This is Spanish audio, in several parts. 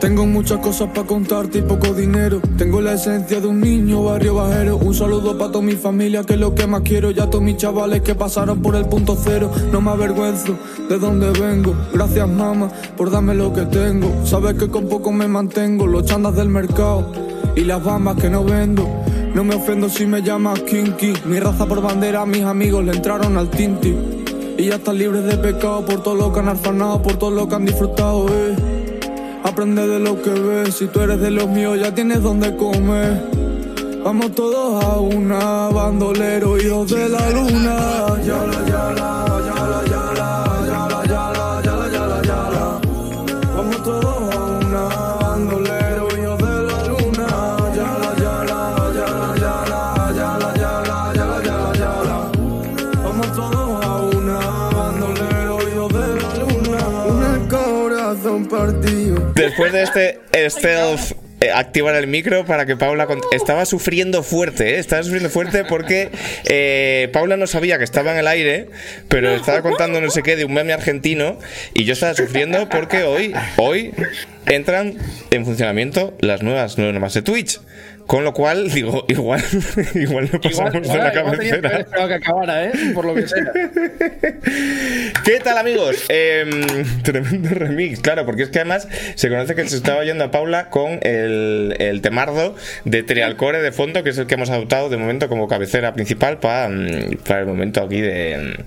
Tengo muchas cosas para contarte y poco dinero. Tengo la esencia de un niño barrio bajero. Un saludo para toda mi familia, que es lo que más quiero. Ya todos mis chavales que pasaron por el punto cero. No me avergüenzo de dónde vengo. Gracias, mamá, por darme lo que tengo. Sabes que con poco me mantengo. Los chandas del mercado y las bambas que no vendo. No me ofendo si me llamas Kinky. Mi raza por bandera, mis amigos le entraron al tinti. Y ya están libres de pecado por todo lo que han arfanado, por todo lo que han disfrutado, eh. Aprende de lo que ves, si tú eres de los míos ya tienes donde comer. Vamos todos a una, bandolero, hijos de la luna. Después de este stealth eh, activar el micro para que Paula estaba sufriendo fuerte, ¿eh? estaba sufriendo fuerte porque eh, Paula no sabía que estaba en el aire, pero estaba contando no sé qué de un meme argentino y yo estaba sufriendo porque hoy, hoy entran en funcionamiento las nuevas normas de Twitch. Con lo cual, digo, igual, igual no pasamos de la igual que haber cabecera. que acabara, ¿eh? Por lo que sea. ¿Qué tal amigos? Em, tremendo remix, claro, porque es que además se conoce que se estaba oyendo a Paula con el, el temardo de Trialcore de fondo, que es el que hemos adoptado de momento como cabecera principal para, mm, para el momento aquí de,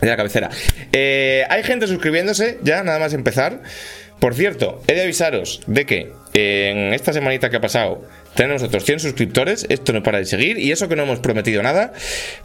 de la cabecera. Eh, hay gente suscribiéndose, ya nada más empezar. Por cierto, he de avisaros de que en esta semanita que ha pasado tenemos otros 100 suscriptores, esto no para de seguir y eso que no hemos prometido nada.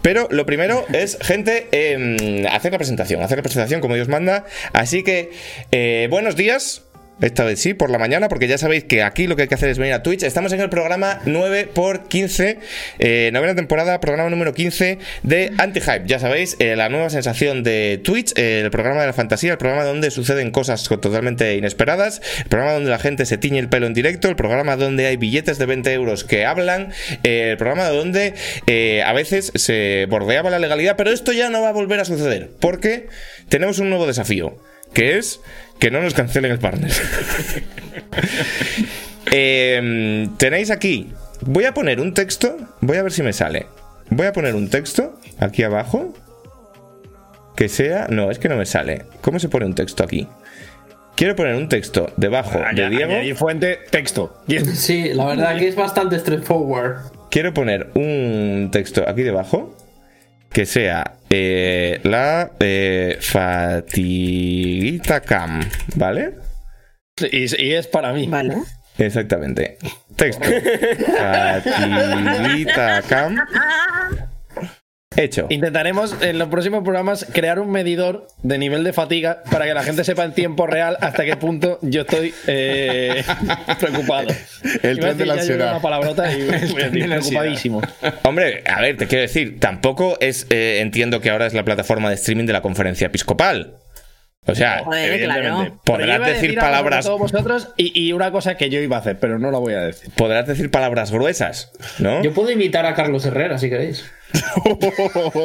Pero lo primero es, gente, em, hacer la presentación, hacer la presentación como Dios manda. Así que, eh, buenos días. Esta vez sí, por la mañana, porque ya sabéis que aquí lo que hay que hacer es venir a Twitch. Estamos en el programa 9x15, eh, novena temporada, programa número 15 de Anti-Hype. Ya sabéis, eh, la nueva sensación de Twitch, eh, el programa de la fantasía, el programa donde suceden cosas totalmente inesperadas, el programa donde la gente se tiñe el pelo en directo, el programa donde hay billetes de 20 euros que hablan, el programa donde a veces se bordeaba la legalidad, pero esto ya no va a volver a suceder, porque tenemos un nuevo desafío, que es que no nos cancelen el partner. Eh, tenéis aquí. Voy a poner un texto. Voy a ver si me sale. Voy a poner un texto aquí abajo. Que sea. No, es que no me sale. ¿Cómo se pone un texto aquí? Quiero poner un texto debajo de Añadir Diego. fuente, texto. Sí, la verdad que es bastante straightforward. Quiero poner un texto aquí debajo. Que sea eh, la eh, fatiguita cam. ¿Vale? Y, y es para mí. Vale. Exactamente. Texto. Fatiguita cam. Hecho. Intentaremos en los próximos programas crear un medidor de nivel de fatiga para que la gente sepa en tiempo real hasta qué punto yo estoy eh, preocupado. El tren de la ansiedad. una palabrota y decir preocupadísimo. Hombre, a ver, te quiero decir, tampoco es. eh, entiendo que ahora es la plataforma de streaming de la conferencia episcopal. O sea, Joder, evidentemente, claro. Pero yo podrás decir palabras. todos vosotros y, y una cosa que yo iba a hacer, pero no la voy a decir. Podrás decir palabras gruesas, ¿no? Yo puedo imitar a Carlos Herrera si queréis.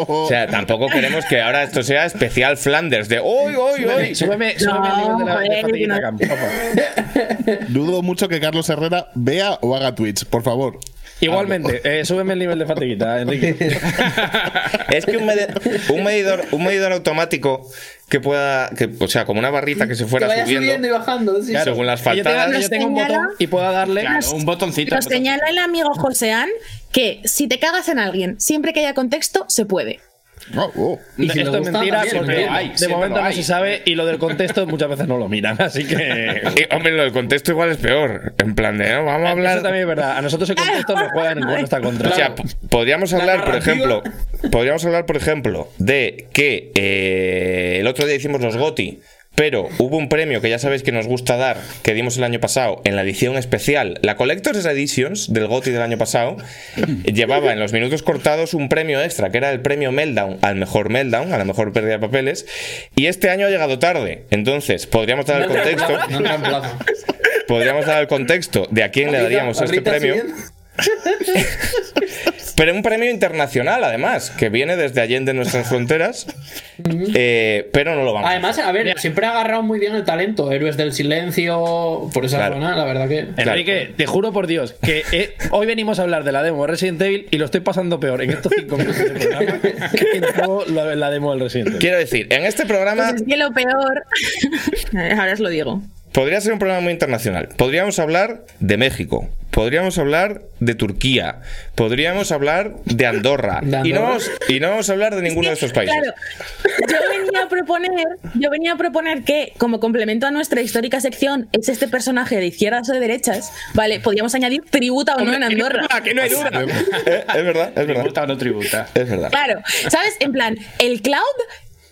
O sea, tampoco queremos que ahora esto sea especial Flanders de hoy, hoy, hoy. Súbeme, de la de. Dudo mucho que Carlos Herrera vea o haga Twitch, por favor. Igualmente, eh, súbeme el nivel de fatiguita, Enrique. Es que un, medi- un medidor, un medidor automático que pueda, que, o sea, como una barrita que se Que fuera vaya subiendo, subiendo y bajando. sí, según las Que faltadas. que yo tenga un botón y pueda darle. Claro, un botoncito. Nos señala el amigo Joseán que si te cagas en alguien, siempre que haya contexto, se puede. Oh, oh. Y si Esto es gusta, mentira también, porque hay, de momento no se sabe y lo del contexto muchas veces no lo miran, así que. Hombre, lo del contexto igual es peor. En plan de, ¿no? vamos a hablar. Eso también es verdad. A nosotros el contexto nos juega en nuestra contra. O sea, podríamos hablar, por ejemplo, podríamos hablar, por ejemplo, de que eh, el otro día hicimos los GOTI, pero hubo un premio que ya sabéis que nos gusta dar, que dimos el año pasado en la edición especial, la Collector's Editions del GOTI del año pasado, llevaba en los minutos cortados un premio extra, que era el premio Meltdown al mejor Meltdown, a la mejor pérdida de papeles, y este año ha llegado tarde. Entonces, podríamos dar el contexto, podríamos dar el contexto de a quién le daríamos este premio. Pero un premio internacional, además, que viene desde allende nuestras fronteras. eh, pero no lo vamos a Además, a ver, siempre ha agarrado muy bien el talento. Héroes del silencio, por esa Claro. zona, la verdad que. Enrique, te juro por Dios que eh, hoy venimos a hablar de la demo de Resident Evil y lo estoy pasando peor en estos cinco minutos de programa que en todo la demo del Resident Evil. Quiero decir, en este programa Pues es que lo peor. Ahora os lo digo. podría ser un programa muy internacional. Podríamos hablar de México, podríamos hablar de Turquía, podríamos hablar de Andorra, ¿De Y, no vamos, y no vamos a hablar de ninguno de estos países. Claro, yo venía a proponer, yo venía a proponer que, como complemento a nuestra histórica sección, es este personaje de izquierdas o de derechas, ¿vale? Podríamos añadir tributa o no en Andorra. que no hay duda. Eh, es verdad, es verdad. ¿Tributa o no tributa? Es verdad. Claro, ¿sabes? En plan, ¿el cloud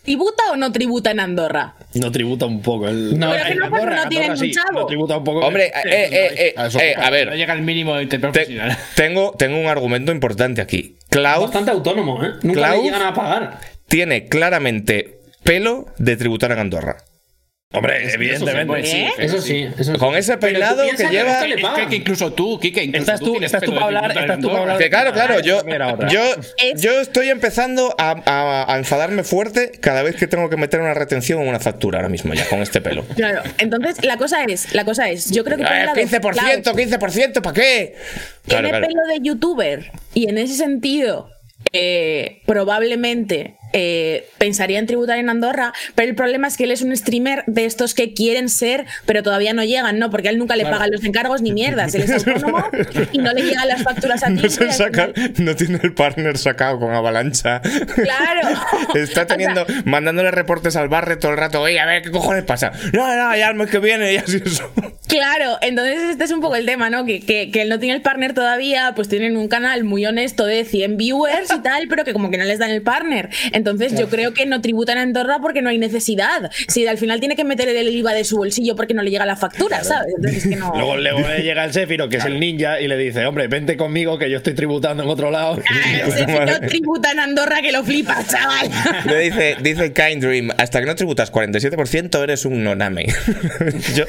tributa o no tributa en Andorra? No tributa un poco. El... No, Pero que no, Andorra, no en tienen Andorra un sí, chavo. no tributa un poco. Hombre, eh, eh, eh, A eso eh, a No ver, llega al mínimo interprofesional. tengo, tengo un argumento importante aquí. Cloud Bastante autónomo, ¿eh? Nunca le llegan a pagar. tiene claramente pelo de tributar en Andorra. Hombre, evidentemente. Sí, ¿Eh? Eso sí, eso sí. Con ese peinado que lleva- le Es que, que incluso tú, Kike, incluso Estás tú, estás tú para hablar, estás tú para hablar. Que claro, claro, yo, yo, yo estoy empezando a, a- a enfadarme fuerte cada vez que tengo que meter una retención en una factura ahora mismo ya, con este pelo. Claro, entonces la cosa es, la cosa es, yo creo que por un Eh, lado, 15%, Cloud 15%, ¿para qué? tiene claro. pelo de youtuber y en ese sentido eh, probablemente eh, pensaría en tributar en Andorra, pero el problema es que él es un streamer de estos que quieren ser, pero todavía no llegan, ¿no? Porque a él nunca le pagan los encargos ni mierdas. Él es autónomo y no le llegan las facturas a No, se saca- final- no tiene el partner sacado con avalancha. Claro. Está teniendo, mandándole reportes al barre todo el rato. Oye, a ver qué cojones pasa. No, no, ya el mes que viene, ya así eso. Claro, entonces este es un poco el tema, ¿no? Que, que, que él no tiene el partner todavía, pues tienen un canal muy honesto de 100 viewers y tal, pero que como que no les dan el partner. Entonces yo creo que no tributan a Andorra porque no hay necesidad. Si al final tiene que meter el IVA de su bolsillo porque no le llega la factura, ¿sabes? Entonces es que no... Luego, luego le llega el Sefiro, que es el ninja, y le dice, hombre, vente conmigo que yo estoy tributando en otro lado. Ah, tributa en Andorra que lo flipas, chaval. Le dice, dice Kind Dream, hasta que no tributas 47% eres un noname. yo,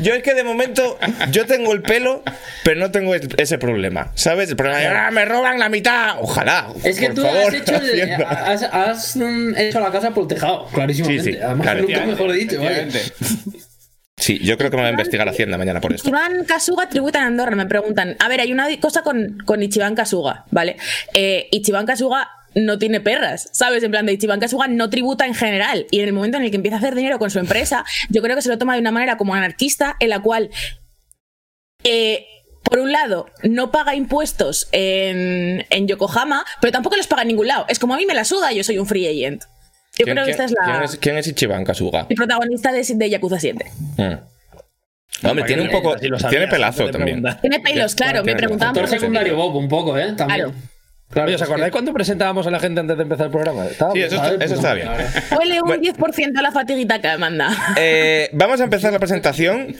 yo es que de momento, yo tengo el pelo, pero no tengo es- ese problema. ¿Sabes? El problema es, "Ah, me roban la mitad. Ojalá. Es que por tú favor, has, hecho, el- has, has, mm, hecho la casa por el tejado, clarísimamente. Sí, sí, Además, claro. nunca mejor dicho, vaya. Sí, yo creo que me va a investigar Hacienda mañana por esto. Ichiban Kasuga tributa en Andorra, me preguntan. A ver, hay una cosa con, con Ichiban Kasuga, ¿vale? Eh, Ichiban Kasuga no tiene perras, ¿sabes? En plan de Ichiban Kasuga no tributa en general. Y en el momento en el que empieza a hacer dinero con su empresa, yo creo que se lo toma de una manera como anarquista, en la cual, eh, por un lado, no paga impuestos en, en Yokohama, pero tampoco los paga en ningún lado. Es como a mí me la suda, yo soy un free agent. Yo ¿Quién- creo que esta es la ¿Quién es, quién es Ichiban Kasuga? el protagonista de, de Yakuza 7. Mm. Hombre, tiene un poco. Si lo sabías, Tiene pelazo también. Tiene pelos, claro, me tiene preguntaban Actor secundario. Bob, un poco, ¿eh? También. Claro. Claro, ¿os es que- acordáis cuando presentábamos a la gente antes de empezar el programa? Sí, eso, está, eso está bien. Huele un Bueno. 10% a la fatiguita que manda. Eh, vamos a empezar la presentación.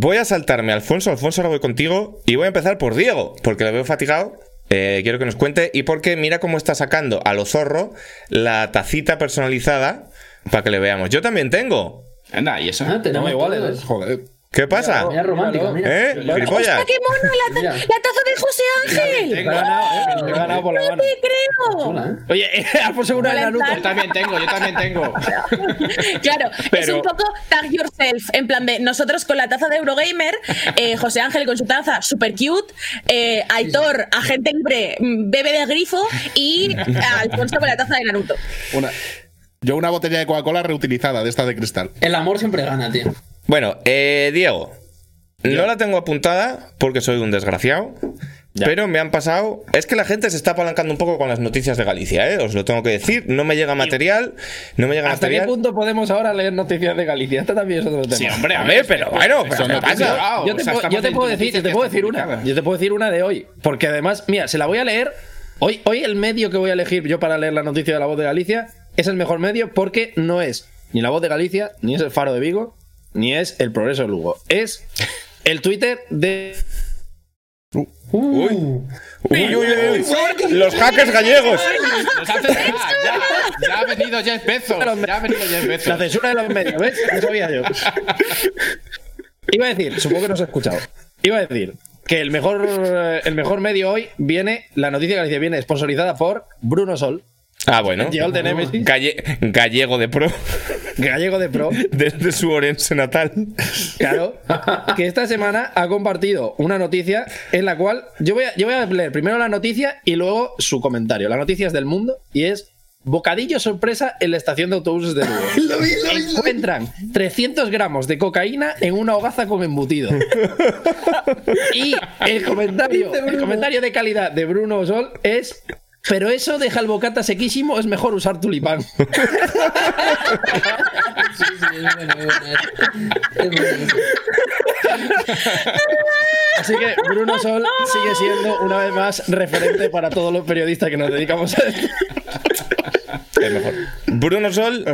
Voy a saltarme Alfonso. Alfonso, ahora voy contigo. Y voy a empezar por Diego, porque lo veo fatigado. Eh, quiero que nos cuente. Y porque mira cómo está sacando a lo zorro la tacita personalizada para que le veamos. Yo también tengo. Anda, ¿y eso? Ah, tenemos No, igual, todos. ¿eh? Joder. ¿Qué pasa? Mira, romántico, mira. ¿Eh? ¡Qué mono! La, la taza de José Ángel! Ganado, ¿eh? Te he ganado por la ¡No mano. te creo! ¿eh? Oye, Alfonso una de Naruto. en Yo también tengo, yo también tengo. Claro, es un poco tag yourself. En plan de nosotros con la taza de Eurogamer, eh, José Ángel con su taza super cute, eh, Aitor, agente libre, bebe de grifo y Alfonso con la taza de Naruto. Una, yo una botella de Coca-Cola reutilizada, de esta de cristal. El amor siempre gana, tío. Bueno, eh, Diego. No la tengo apuntada porque soy un desgraciado. Pero me han pasado. Es que la gente se está apalancando un poco con las noticias de Galicia, ¿eh? Os lo tengo que decir. No me llega material. No me llega ¿Hasta qué material. punto podemos ahora leer noticias de Galicia? Esto también es otro tema. Sí, hombre, a ver, pero bueno, pero ¿qué no pasa? Yo te, o sea, puedo, yo te puedo decir, te puedo una. Yo te puedo decir una de hoy. Porque además, mira, se la voy a leer. Hoy, hoy el medio que voy a elegir yo para leer la noticia de la voz de Galicia es el mejor medio porque no es ni la voz de Galicia, ni es el Faro de Vigo, ni es el Progreso de Lugo. Es el Twitter de. Uy. Uy, uy, uy, uy. Los hackers gallegos. Hace- ah, ya, ya ha venido Jeff Bezos. Ya ha venido Jeff La Bezos. censura de los medios, ¿ves? No sabía yo. Iba a decir, supongo que no os he escuchado. Iba a decir, que el mejor, eh, el mejor medio hoy viene, la noticia de Galicia viene sponsorizada por Bruno Sol, Ah, bueno. Yol de Nemesis, Galle- gallego de pro. gallego de pro. Desde su Orense natal. Claro, que esta semana ha compartido una noticia en la cual yo voy, a, yo voy a leer primero la noticia y luego su comentario. La noticia es del mundo y es bocadillo sorpresa en la estación de autobuses de Lugo. Encuentran 300 gramos de cocaína en una hogaza con embutido. Y el comentario, el comentario de calidad de Bruno Sol es... Pero eso deja el bocata sequísimo, es mejor usar tulipán. Sí, sí, es bueno, es bueno. Es bueno. Así que Bruno Sol sigue siendo una vez más referente para todos los periodistas que nos dedicamos a esto. Mejor. Bruno Sol.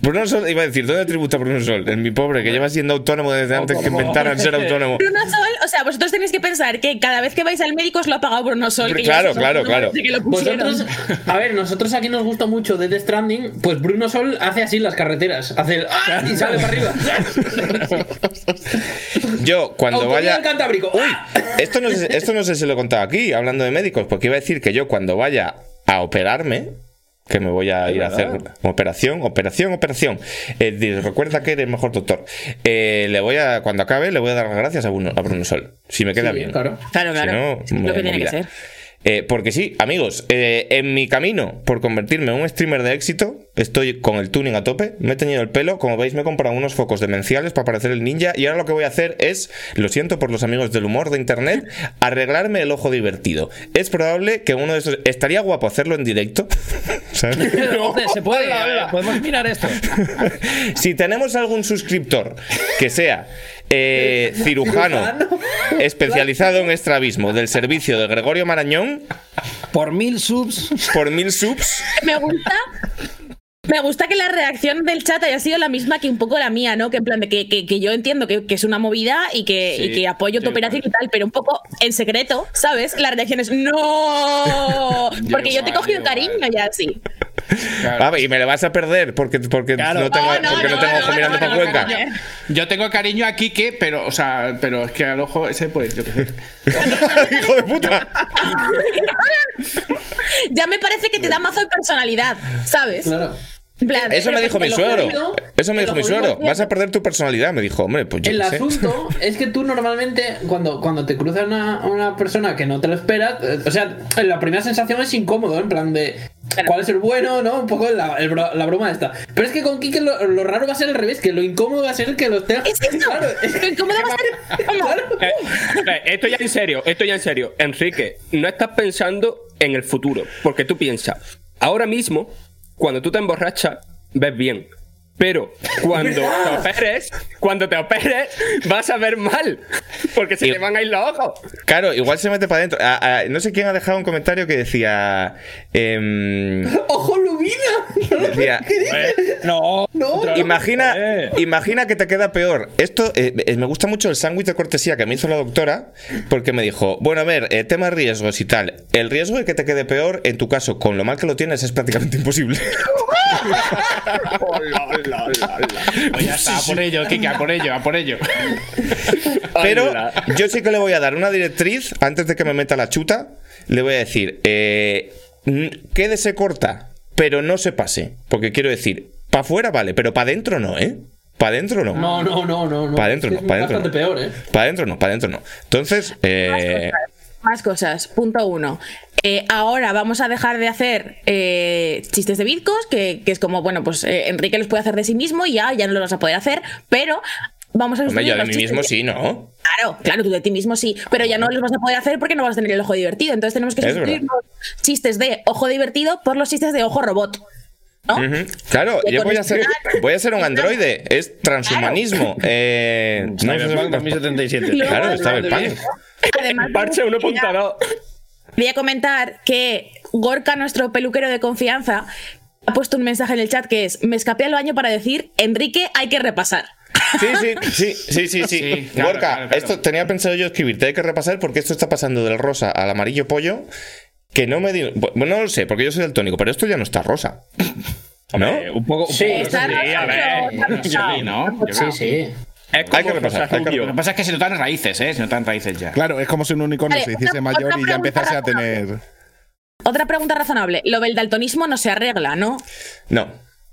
Bruno Sol, iba a decir, ¿dónde tributa Bruno Sol? En mi pobre, que lleva siendo autónomo desde antes que inventaran ser autónomo. Bruno Sol, o sea, vosotros tenéis que pensar que cada vez que vais al médico os lo ha pagado Bruno Sol. que Claro, ya claro, claro. que lo pusieron. Vosotros, a ver, nosotros aquí nos gusta mucho Death Stranding, pues Bruno Sol hace así las carreteras, hace el ¡ah! y sale para arriba. Yo, cuando Autoría vaya. del Cantábrico. ¡Uy! Esto no, sé, esto no sé si lo he contado aquí, hablando de médicos, porque iba a decir que yo cuando vaya a operarme, que me voy a ir a hacer operación, operación, operación. eh, recuerda que eres el mejor doctor. Eh, le voy a, cuando acabe, le voy a dar las gracias a Bruno, a Bruno Sol. Si me queda Sí, bien. claro. Claro, claro. Si no, lo que tiene que ser. Eh, porque sí, amigos, eh, en mi camino por convertirme en un streamer de éxito, estoy con el tuning a tope, me he teñido el pelo, como veis me he comprado unos focos demenciales para parecer el ninja y ahora lo que voy a hacer es, lo siento por los amigos del humor de internet, arreglarme el ojo divertido. Es probable que uno de esos... Estaría guapo hacerlo en directo. se puede. Podemos mirar esto. si tenemos algún suscriptor que sea eh, cirujano especializado en estrabismo del servicio de Gregorio Marañón, Por mil subs. por mil subs... Me gusta. Me gusta que la reacción del chat haya sido la misma que un poco la mía, ¿no? Que en plan de que, que- que yo entiendo que, que es una movida y que, y que apoyo tu operación y tal, pero un poco en secreto, ¿sabes? La reacción es ¡No! Porque yo te he cogido yo cariño igual. ya así. Claro. Ah, y me le vas a perder porque, porque Claro. no tengo, No, no, porque no no, tengo no, ojo no, mirando no, para no, Cuenca. Yo tengo cariño a Quique, pero, o sea, pero es que al ojo ese, pues, yo qué sé. ¡Hijo de puta! Ya me parece que te da mazo de personalidad, ¿sabes? Claro. Plan, Eso me dijo mi suegro. Eso me dijo mi suegro. Vas a perder tu personalidad. Me dijo, hombre, pues yo El sé. asunto es que tú normalmente, cuando, cuando te cruza una, una persona que no te lo esperas, eh, o sea, la primera sensación es incómodo, en plan de cuál es el bueno, ¿no? Un poco la, el la broma esta. Pero es que con Kike lo, lo raro va a ser al revés, que lo incómodo va a ser que los tenga. Es eso. Claro, es Lo incómodo va a ser Eh, eh, esto ya en serio, esto ya en serio. Enrique, no estás pensando en el futuro, porque tú piensas, ahora mismo, cuando tú te emborrachas, ves bien. Pero cuando te operes, cuando te operes, vas a ver mal. Porque se Y- te van a ir los ojos. Claro, igual se mete para adentro. No sé quién ha dejado un comentario que decía. em, ¡Ojo, Lubina! decía No. No. Imagina, Joder. imagina que te queda peor. Esto eh, eh, me gusta mucho el sándwich de cortesía que me hizo la doctora, porque me dijo: Bueno, a ver, eh, tema de riesgos y tal. El riesgo de que te quede peor, en tu caso, con lo mal que lo tienes, es prácticamente imposible. Ya está, a por ello, Quique, a por ello, a por ello. Pero yo sí que le voy a dar una directriz antes de que me meta la chuta. Le voy a decir: eh, Quédese corta, pero no se pase. Porque quiero decir, para afuera vale, pero para adentro no, ¿eh? Para adentro no. No, no, no, no. no. Pa' adentro no, que pa' es adentro bastante no. peor, ¿eh? Para adentro no, para adentro no. Entonces, eh, Más cosas. Punto uno. Eh, ahora vamos a dejar de hacer eh, chistes de bitcos, que, que es como, bueno, pues eh, Enrique los puede hacer de sí mismo y ya, ya no los vas a poder hacer, pero vamos a hombre, yo de mí mismo de- sí, ¿no? Claro, claro, tú de ti mismo sí, pero ya no los vas a poder hacer porque no vas a tener el ojo divertido. Entonces tenemos que sustituir los chistes de ojo divertido por los chistes de ojo robot. Claro, yo voy a ser, esto- voy a ser un androide. Es transhumanismo. Eh, no Cyberpunk si- 2077. Luego- Claro, está el pan. Además, Parche 1.2. Quería comentar que Gorka, nuestro peluquero de confianza, ha puesto un mensaje en el chat que es: Me escapé al baño para decir, Enrique, hay que repasar. Sí, sí, sí, sí, sí, sí. Sí, claro, Gorka, claro, claro. esto tenía pensado yo escribirte, hay que repasar porque esto está pasando del rosa al amarillo pollo. Que no me di. Bueno, no lo sé, porque yo soy daltónico, pero esto ya no está rosa. ¿No? Eh, un poco. un Sí, poco- Está sí, a rosa, ver. Sí, rosado. ¿no? Yo Sí. Es como Hay que repasar, Rosa hay que Rubio. Lo que pasa es que se notan raíces, ¿eh? Se notan raíces ya. Claro, es como si un unicornio Vale, se hiciese otra- mayor otra y ya pregunta empezase a razonable. tener. Otra pregunta razonable. Lo del daltonismo no se arregla, ¿no? No.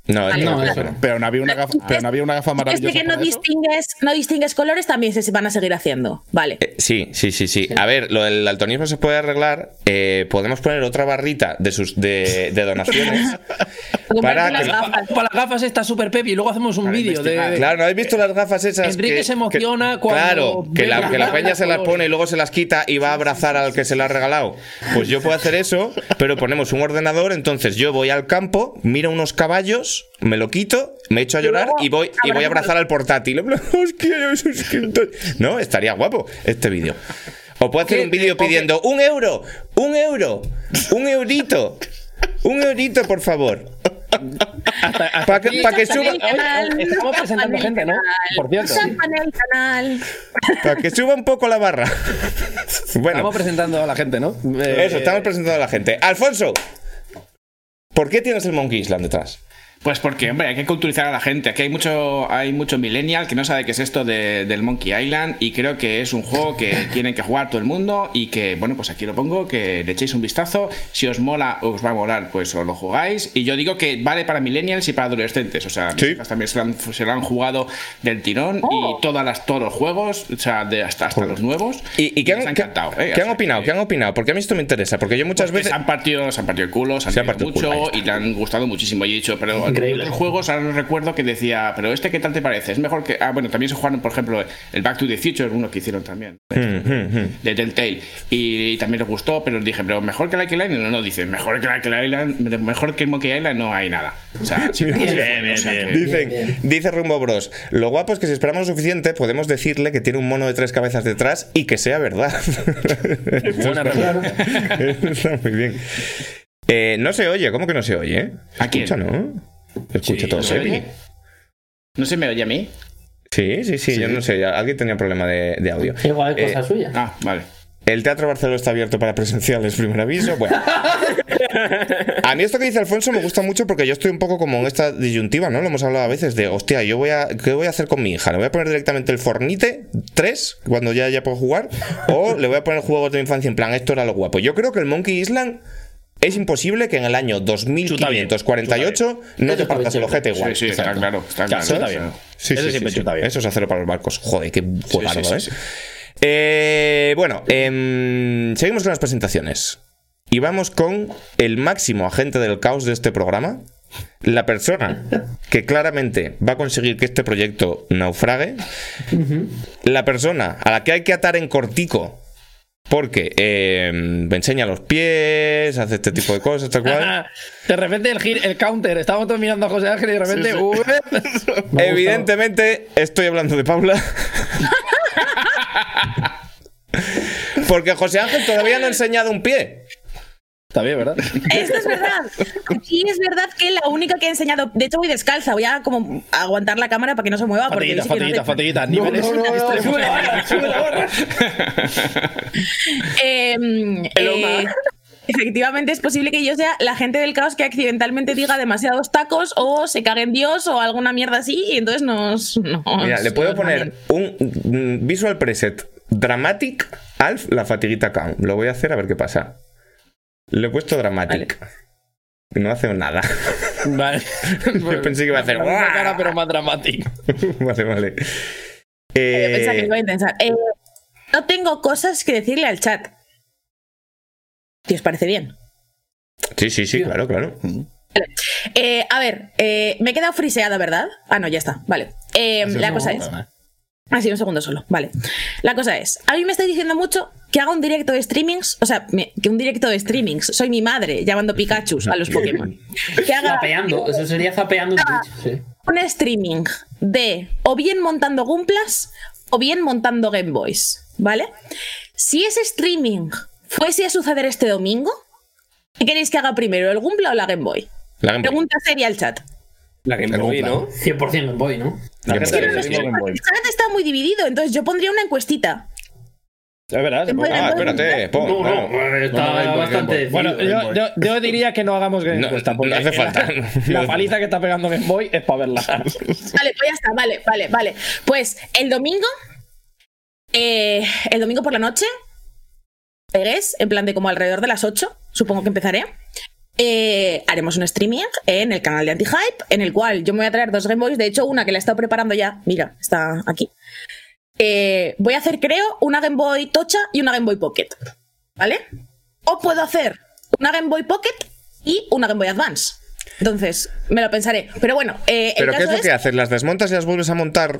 No, esto No, eso. Pero no había una gafa, pero no había una gafa maravillosa. que no eso. distingues, no distingues colores, también se van a seguir haciendo. Vale. Eh, Sí, sí, sí, sí. A ver, lo del daltonismo se puede arreglar. eh, podemos poner otra barrita de sus de, de donaciones. para las que- gafas. Para las gafas está súper pepi y luego hacemos un vídeo de. Claro, ¿no habéis visto las gafas esas? Enrique que- se emociona que- cuando Claro, que la, la gafas peña se las pone y luego se las quita y va a abrazar al que se las ha regalado. Pues yo puedo hacer eso, pero ponemos un ordenador, entonces yo voy al campo, miro unos caballos, me lo quito, me echo a llorar y voy, y voy a abrazar al portátil. No, estaría guapo este vídeo. O puedo hacer un vídeo pidiendo un euro, un euro, un eurito, un eurito, por favor. Para que, pa' que suba, Estamos presentando gente, ¿no? Por cierto. tapan el canal. pa' que suba un poco la barra. Bueno, Estamos presentando a la gente, ¿no? Eso, estamos presentando a la gente. Alfonso, ¿por qué tienes el Monkey Island detrás? Pues porque, hombre, hay que culturizar a la gente. Aquí hay mucho, hay mucho millennial que no sabe qué es esto de- del Monkey Island y creo que es un juego que tienen que jugar todo el mundo y que, bueno, pues aquí lo pongo, que le echéis un vistazo. Si os mola, os va a molar, pues os lo jugáis. Y yo digo que vale para millennials y para adolescentes. O sea, Sí. también se lo, han, se lo han jugado del tirón y todas las, todos los juegos, o sea, de hasta, hasta los nuevos. ¿Y, y qué, les han, ha qué-. ¿eh? qué O han opinado? que- ¿Qué han opinado? Porque a mí esto me interesa, porque yo muchas veces... se han partido, se han partido el culo, se han Se han reído partido culo, mucho y le han gustado muchísimo. Y he dicho, pero Increíble. los juegos, ahora no recuerdo que decía, pero este qué tal te parece? Es mejor que. Ah, bueno, también se jugaron, por ejemplo, el Back to the Future, uno que hicieron también. De Telltale. Y, también les gustó, pero dije, pero mejor que Like Island, no, no, dice, mejor que Like Island, mejor que Monkey Island, no hay nada. O sea, sí, o sea que- Dicen, dice Rumbo Bros. Lo guapo es que si esperamos lo suficiente, podemos decirle que tiene un mono de tres cabezas detrás y que sea verdad. Buena está, está muy bien. Eh, no se oye, ¿cómo que no se oye? ¿A quién? Escucha, ¿no? Escucha Sí, todo. ¿no se oye? ¿No se me oye a mí? Sí, sí, sí, yo no sé, alguien tenía problema de, de audio. Igual es Eh, cosa suya. Ah, vale. El Teatro Barceló está abierto para presenciales, primer aviso. Bueno. A mí esto que dice Alfonso me gusta mucho porque yo estoy un poco como en esta disyuntiva, ¿no? Lo hemos hablado a veces de, hostia, yo voy a, ¿qué voy a hacer con mi hija? ¿Le voy a poner directamente el Fornite 3 cuando ya, ya puedo jugar? ¿O le voy a poner juegos de infancia en plan, esto era lo guapo? Yo creo que el Monkey Island es imposible que en el año 2548 no te Eso partas el ojete igual. Sí, sí, está claro. Está claro. Chuta O sea, bien. Sí, Ese sí, siempre sí, sí. chuta bien. Eso es hacerlo para los barcos. Joder, qué juegardo, sí, ¿eh? sí. Eh, bueno, em, seguimos con las presentaciones. Y vamos con el máximo agente del caos de este programa. La persona que claramente va a conseguir que este proyecto naufrague. La persona a la que hay que atar en cortico. Porque em, me enseña los pies, hace este tipo de cosas, tal cual. de repente el, counter, estábamos todos mirando a José Ángel y de repente. Evidentemente, estoy hablando de Paula. Porque José Ángel todavía no ha enseñado un pie. Está bien, ¿verdad? Esto es verdad. Aquí es verdad que la única que he enseñado. De hecho, voy descalza. Voy a como aguantar la cámara para que no se mueva. Porque Fatiguita, no fatiguita, fatiguita. Niveles. Sube la barra, sube la barra. Em, eh, efectivamente, es posible que yo sea la gente del caos que accidentalmente diga demasiados tacos o se cague en Dios o alguna mierda así. Y entonces nos. nos- Mira, le puedo poner un visual preset dramatic Alf la fatiguita count. Lo voy a hacer a ver qué pasa. Le he puesto dramatic. No hace nada. Vale. Yo pensé que iba a hacer. Misma cara, pero más dramático. vale, vale. Yo pensaba que Eh, lo iba a intentar. Eh, no tengo cosas que decirle al chat. Si os parece bien. sí, sí, sí, claro, claro. Eh, a ver, eh, me he quedado friseada, ¿verdad? Ah, no, ya está. Vale. Eh, la cosa es. Ah, sí, un segundo solo. Vale. La cosa es, a mí me estáis diciendo mucho que haga un directo de streamings, o sea, me- que un directo de streamings. Soy mi madre llamando Pikachu a los Pokémon. Que haga Zapeando, eso sería zapeando Ah. Twitch. Sí. un streaming de o bien montando Gumplas o bien montando Game Boys, ¿vale? Si ese streaming fuese a suceder este domingo, ¿qué queréis que haga primero, el Gumpla o la Game Boy? La Game Boy. Pregunta seria al chat. La Game Boy, ¿no? 100% Game Boy, ¿no? Game Boy. que Game Boy. el chat está muy dividido, entonces yo pondría una encuestita. Es verdad. Game Boy, puede. Ah, Game Boy. espérate, pon. No, no, está No, no, Game Boy, Game bastante. Boy. Bueno, Game yo, Boy. yo- yo diría que no hagamos Game No, Encuesta, porque no hace la- falta. La, paliza que está pegando Game Boy es para verla. Vale, pues ya está, vale, vale, vale. Pues el domingo, eh, el domingo por la noche, pegues, en plan de como alrededor de las 8, supongo que empezaré. Eh, haremos un streaming en el canal de Anti-Hype, en el cual yo me voy a traer dos Game Boys, de hecho una que la he estado preparando ya, mira, está aquí. Eh, voy a hacer, creo, una Game Boy Tocha y una Game Boy Pocket, ¿vale? O puedo hacer una Game Boy Pocket y una Game Boy Advance. Entonces, me lo pensaré. Pero bueno, eh, el ¿Pero qué es lo que haces? ¿Las desmontas y las vuelves a montar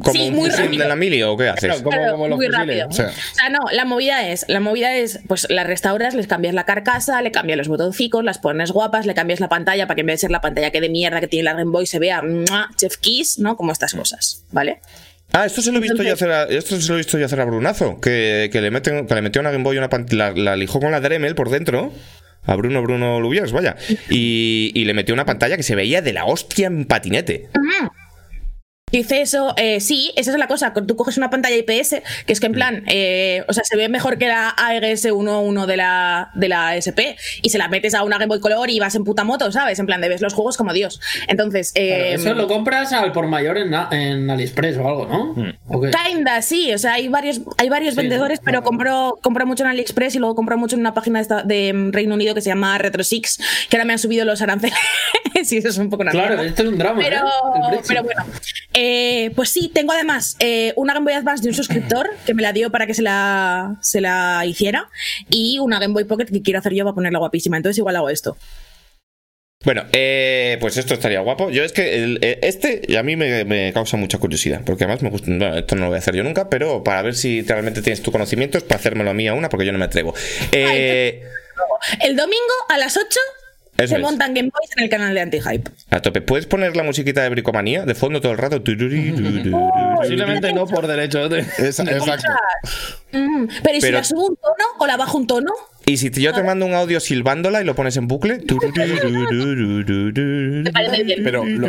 como Sí, un muy fusil rápido. de la mili o qué haces? Claro, como, Claro, como los muy fusiles, rápido. ¿no? O sea, O sea, no, la movida es, la movida es, pues las restauras, les cambias la carcasa, le cambias los botoncicos, las pones guapas, le cambias la pantalla para que en vez de ser la pantalla que de mierda que tiene la Game Boy se vea ¡mua! Chef Kiss, ¿no? Como estas cosas, ¿vale? Ah, esto se lo he visto yo hacer a, esto se lo he visto yo hacer a Brunazo, que, que le meten, que le metió una Game Boy una la, la lijó con la Dremel por dentro. A Bruno Bruno Lubiers, vaya. Y, y le metió una pantalla que se veía de la hostia en patinete. Dice eso, eh, sí, esa es la cosa. Tú coges una pantalla IPS, que es que en plan, eh, o sea, se ve mejor que la ARS 1.1 de la, de la SP, y se la metes a una Game Boy Color y vas en puta moto, ¿sabes? En plan, de ves los juegos como Dios. Entonces, eh, Eso lo compras al por mayor en, en AliExpress o algo, ¿no? ¿O qué? Kinda, sí, o sea, hay varios, hay varios Sí, vendedores, ¿no? pero compro, compro mucho en AliExpress y luego compro mucho en una página de, esta- de mm, Reino Unido que se llama Retro Six, que ahora me han subido los aranceles. sí, eso es un poco una Claro, mierda. esto es un drama. Pero, ¿eh? Pero bueno, eh, pues sí, tengo además eh, una Game Boy Advance de un suscriptor que me la dio para que se la, se la hiciera y una Game Boy Pocket que quiero hacer yo para ponerla guapísima. Entonces igual hago esto. Bueno, eh, pues esto estaría guapo. Yo es que el- eh, este a mí me, me causa mucha curiosidad, porque además me gusta. Bueno, esto no lo voy a hacer yo nunca, pero para ver si realmente tienes tu conocimientos para hacérmelo a mí a una, porque yo no me atrevo. Eh, El domingo a las 8 Eso se es. montan Game Boys en el canal de Anti-Hype. a tope. ¿Puedes poner la musiquita de bricomanía de fondo todo el rato? Posiblemente no por derecho. de- esa- exacto. Mm, pero ¿y si Pero- la subo un tono o la bajo un tono? Y si yo te mando un audio silbándola y lo pones en bucle. Pero lo-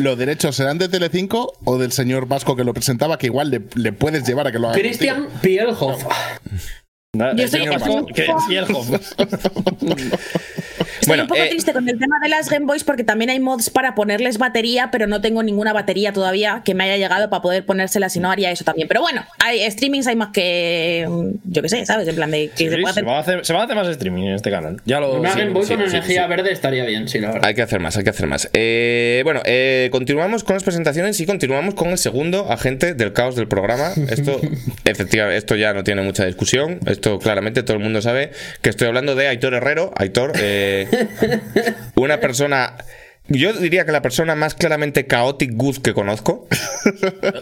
los derechos serán de Telecinco o del señor Vasco que lo presentaba, que igual le, le puedes llevar a que lo haga. Christian Pielhoff. Nada, Yo el estoy- un poco- sí, el joven. Estoy Bueno, un poco eh, triste con el tema de las Game Boys porque también hay mods para ponerles batería, pero no tengo ninguna batería todavía que me haya llegado para poder ponérselas, si no haría eso también. Pero bueno, hay streamings, hay más que. mm, Yo qué sé, ¿sabes? En plan de que Sí, se puede se, hacer. va a hacer, se va a hacer más streaming en este canal. Ya lo. Una sí, Game Boy sí, con sí, energía sí. verde estaría bien, sí, la verdad. Hay que hacer más, hay que hacer más. Eh, bueno, eh, continuamos con las presentaciones y continuamos con el segundo agente del caos del programa. Esto, efectivamente, esto ya no tiene mucha discusión. Esto claramente todo el mundo sabe que estoy hablando de Aitor Herrero. Aitor, eh, una persona. Yo diría que la persona más claramente chaotic good que conozco.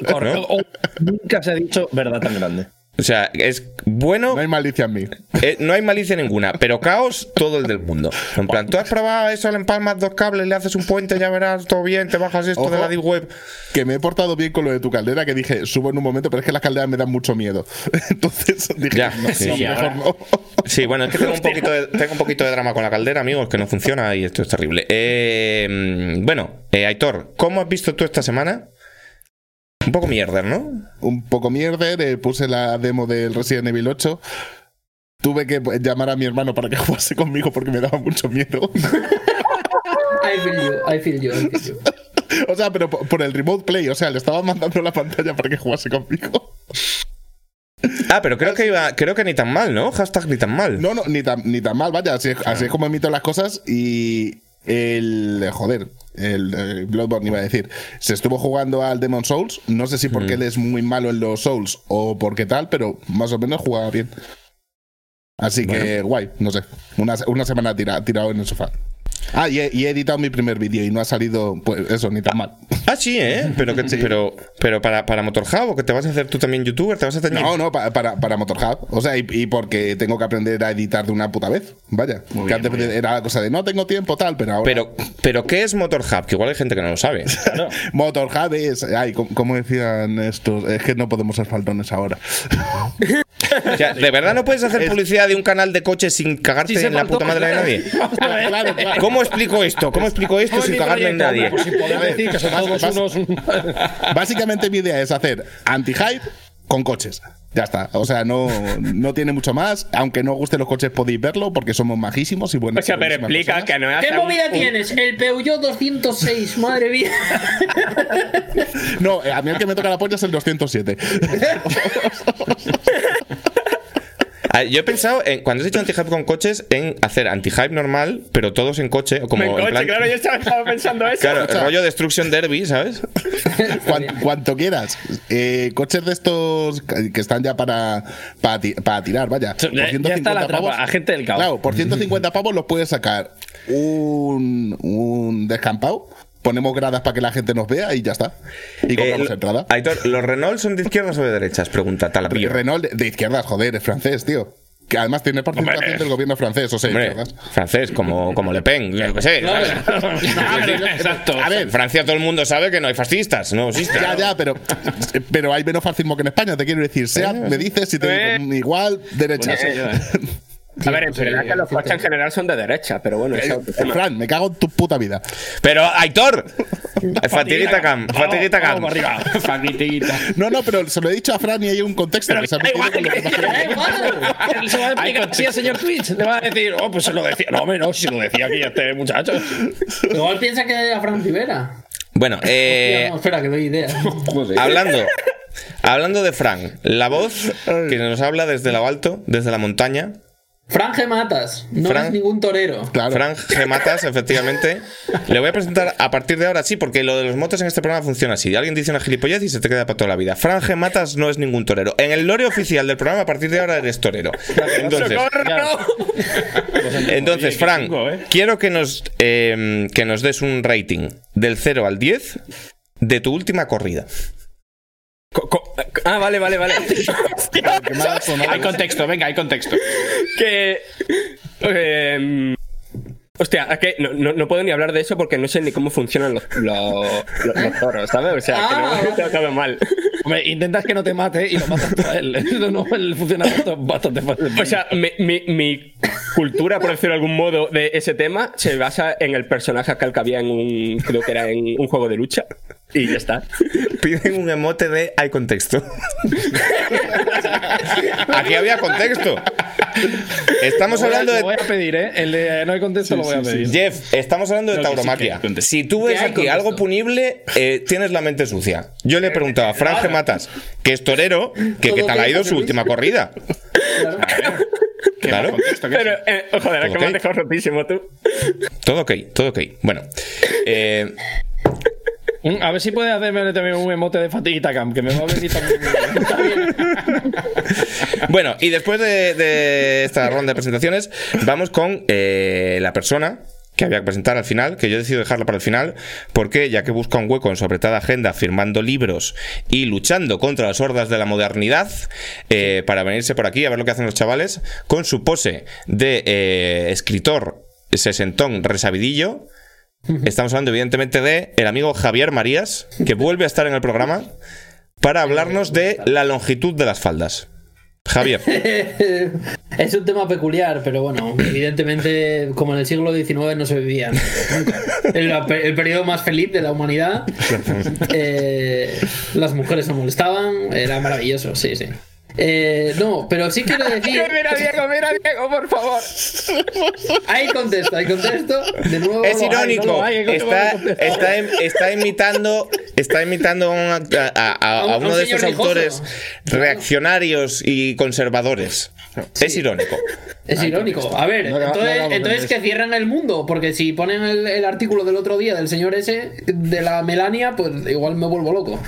Correcto. ¿No? O- nunca se ha dicho verdad tan grande. O sea, es bueno, No hay malicia en mí. Eh, no hay malicia ninguna, pero caos todo el del mundo. En plan, tú has probado eso, le empalmas dos cables, le haces un puente, ya verás todo bien, te bajas esto Ojo. de la deep web. Que me he portado bien con lo de tu caldera, que dije, subo en un momento, pero es que las calderas me dan mucho miedo. Entonces dije, Ya, no, sí, no, mejor no. Sí, bueno, es que tengo un poquito de, tengo un poquito de drama con la caldera, amigos, que no funciona y esto es terrible. Eh, mm, bueno, eh, Aitor, ¿cómo has visto tú esta semana? Un poco mierder, ¿no? Un poco mierder, eh, puse la demo del Resident Evil 8. Tuve que llamar a mi hermano para que jugase conmigo porque me daba mucho miedo. I feel you, I feel you, I feel you. o sea, pero por por el remote play, o sea, le estaba mandando la pantalla para que jugase conmigo. Ah, pero creo que iba, creo que ni tan mal, ¿no? Hashtag ni tan mal. No, no, ni tan, ni tan mal, vaya, así, es- así es como emito las cosas y el, joder, el, eh, Bloodborne iba a decir, se estuvo jugando al Demon Souls, no sé si porque él es muy malo en los Souls o porque tal, pero más o menos jugaba bien. Así que guay, no sé, una, una semana tira- tirado en el sofá. Ah, y he, y he editado mi primer vídeo y no ha salido, pues eso, ni tan mal. Ah, sí, ¿eh? Pero, que, pero, pero para, para Motorhub, ¿o que te vas a hacer tú también youtuber? ¿Te vas a tener No, no, pa- para, para Motorhub. O sea, y, y porque tengo que aprender a editar de una puta vez. Vaya. que antes era la cosa de no tengo tiempo, tal, pero ahora. Pero, pero ¿qué es Motorhub? Que igual hay gente que no lo sabe. Motorhub es. Ay, ¿cómo, cómo decían estos? Es que no podemos ser faltones ahora. O sea, ¿De verdad no puedes hacer publicidad de un canal de coches sin cagarte Sí, en la puta madre de nadie? Claro. ¿Cómo explico esto? ¿Cómo explico esto sin cagarme en nadie? Pues si podemos decir que son Vas- todos vas- unos. Básicamente mi idea es hacer anti-hype con coches. Ya está. O sea, no, no tiene mucho más. Aunque no os gusten los coches, podéis verlo porque somos majísimos y buenos. O sea, pero explica personas. que no es ¿Qué movida un- tienes? El Peugeot 206, madre mía. No, a mí el que me toca la polla es el 207. Ah, Yo he pensado, en, cuando has dicho anti-hype con coches, en hacer anti-hype normal, pero todos en coche. Como En en coche, plan- claro, yo estaba pensando eso. Claro, el rollo Destruction Derby, ¿sabes? Cuan- cuanto quieras. Eh, coches de estos que están ya para, para, ti- para tirar, vaya. Por Ya- ya está la agente del caos. Claro, por 150 pavos los puedes sacar un, un descampado. Ponemos gradas para que la gente nos vea y ya está. Y compramos Eh, entrada. Aitor, ¿los Renault son de izquierdas o de derechas? Pregunta Talapillo. Renault de, izquierdas, joder, es francés, tío. Que además tiene participación Hombre. del gobierno francés, o sea, Hombre, francés, como, como Le Pen, yo qué sé. Exacto. A ver, En Francia todo el mundo sabe que no hay fascistas, no existe. Ya, ya, pero, pero hay menos fascismo que en España, te quiero decir. Sea, me dices si te Eh. digo igual, derecha. A ver, en verdad que los coches en general son de derecha, pero bueno, eso es otro tema. Fran, me cago en tu puta vida. Pero, Aitor, fatiguita cam, fatiguita cam. Faquitita. No, no, pero se lo he dicho a Fran y hay un contexto. que se ha metido con lo que. Él se va a explicar así al señor Twitch. Le va a decir, oh, pues se lo decía. No, hombre, no, si lo decía aquí este muchacho. Igual piensa que a Fran Rivera. Bueno, eh, no, espera, que doy idea. hablando, hablando de Fran, la voz que nos habla desde lo alto, desde la montaña. Fran G. Matas, no Fran- es ningún torero. Claro. Fran G. Matas, efectivamente. Le voy a presentar a partir de ahora, sí, porque lo de los motos en este programa funciona así. Alguien dice una gilipollez y se te queda para toda la vida. Fran G. Matas no es ningún torero. En el lore oficial del programa, a partir de ahora eres torero. Entonces, entonces Fran, ¿eh? quiero que nos, eh, que nos des un rating del 0 al 10 de tu última corrida. Co- co- ah, vale, vale, vale. Me. Hay contexto, venga, hay contexto. que. eh, hostia, es que no, no, no puedo ni hablar de eso porque no sé ni cómo funcionan los, los, los- los toros, ¿sabes? O sea, Ah, que no te acaba mal. Hombre, intentas que no te mate y lo matas tú a él. Eso no, el funcionamiento es bastante fácil. O sea, mi, mi, mi cultura, por decirlo de algún modo, de ese tema se basa en el personaje que había en un. Creo que era en un juego de lucha. Y ya está. Piden un emote de hay contexto. Aquí había contexto. Estamos Lo voy a- hablando Lo de voy a pedir, ¿eh? El de no hay contexto lo voy a pedir. Jeff, estamos hablando de Creo que sí que tauromaquia. si tú ves Que hay aquí contexto. algo punible, eh, tienes la mente sucia. Yo le he preguntado a Fran G. Matas, que es torero, que qué tal ha ido su última corrida. ¿Qué Claro. Pero, eh, joder, es que Ok. me has dejado rotísimo tú. Todo ok, todo ok. Bueno, eh, A ver si puedes hacerme también un emote de fatiguita cam, que me va a venir también. bueno, y después de, esta ronda de presentaciones, vamos con eh, la persona que había que presentar al final, que yo decido dejarla para el final, porque ya que busca un hueco en su apretada agenda firmando libros y luchando contra las hordas de la modernidad, eh, para venirse por aquí a ver lo que hacen los chavales, con su pose de eh, escritor sesentón resabidillo. Estamos hablando, evidentemente, de el amigo Javier Marías, que vuelve a estar en el programa para hablarnos de la longitud de las faldas. Javier. es un tema peculiar, pero bueno, evidentemente, como en el siglo XIX no se vivía. nunca. El, el periodo más feliz de la humanidad. Eh, las mujeres no molestaban, era maravilloso, sí, sí. Eh, no, pero sí quiero decir. Mira, Diego, mira, Diego, por favor. Hay contexto, hay contexto. De nuevo. Es hay, irónico. no lo hay, hay está, imitando, está imitando a, un- a- a- a- a A un- uno de estos autores reaccionarios y conservadores. Es irónico. Es irónico. A ver, No, no, entonces, no entonces que cierren el mundo, porque si ponen el, el artículo del otro día del señor ese, de la Melania, pues igual me vuelvo loco.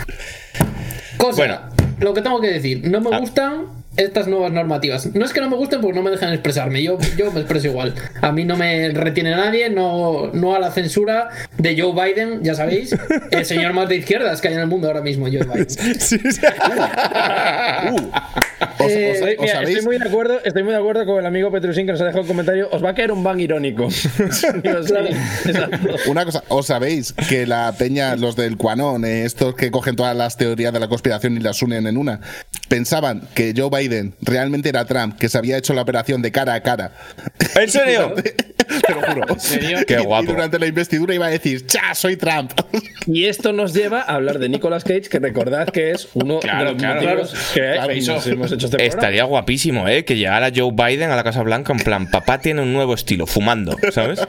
Cosa, Bueno. Lo que tengo que decir, no me Ah. gustan estas nuevas normativas. No es que no me gusten porque no me dejan expresarme, yo, yo me expreso igual. A mí no me retiene nadie, no, no a la censura de Joe Biden, ya sabéis, el señor más de izquierdas que hay en el mundo ahora mismo, Joe Biden. ¿Os, Eh, os- Estoy, os mira, sabéis? estoy muy de acuerdo, estoy muy de acuerdo con el amigo Petrusín que nos ha dejado un comentario. Os va a caer un ban irónico. Una cosa, ¿os sabéis que la peña, los del Quanon, eh, estos que cogen todas las teorías de la conspiración y las unen en una, pensaban que Joe Biden realmente era Trump, que se había hecho la operación de cara a cara? ¿En serio? te lo juro. ¿En serio? Qué Y guapo. durante la investidura iba a decir, ¡cha! Soy Trump. Y esto nos lleva a hablar de Nicolas Cage, que recordad que es uno Claro, de los claro, motivos que claro, hizo. Nos hemos hecho este programa. Estaría guapísimo, ¿eh? Que llegara Joe Biden a la Casa Blanca en plan, papá tiene un nuevo estilo, fumando, ¿sabes?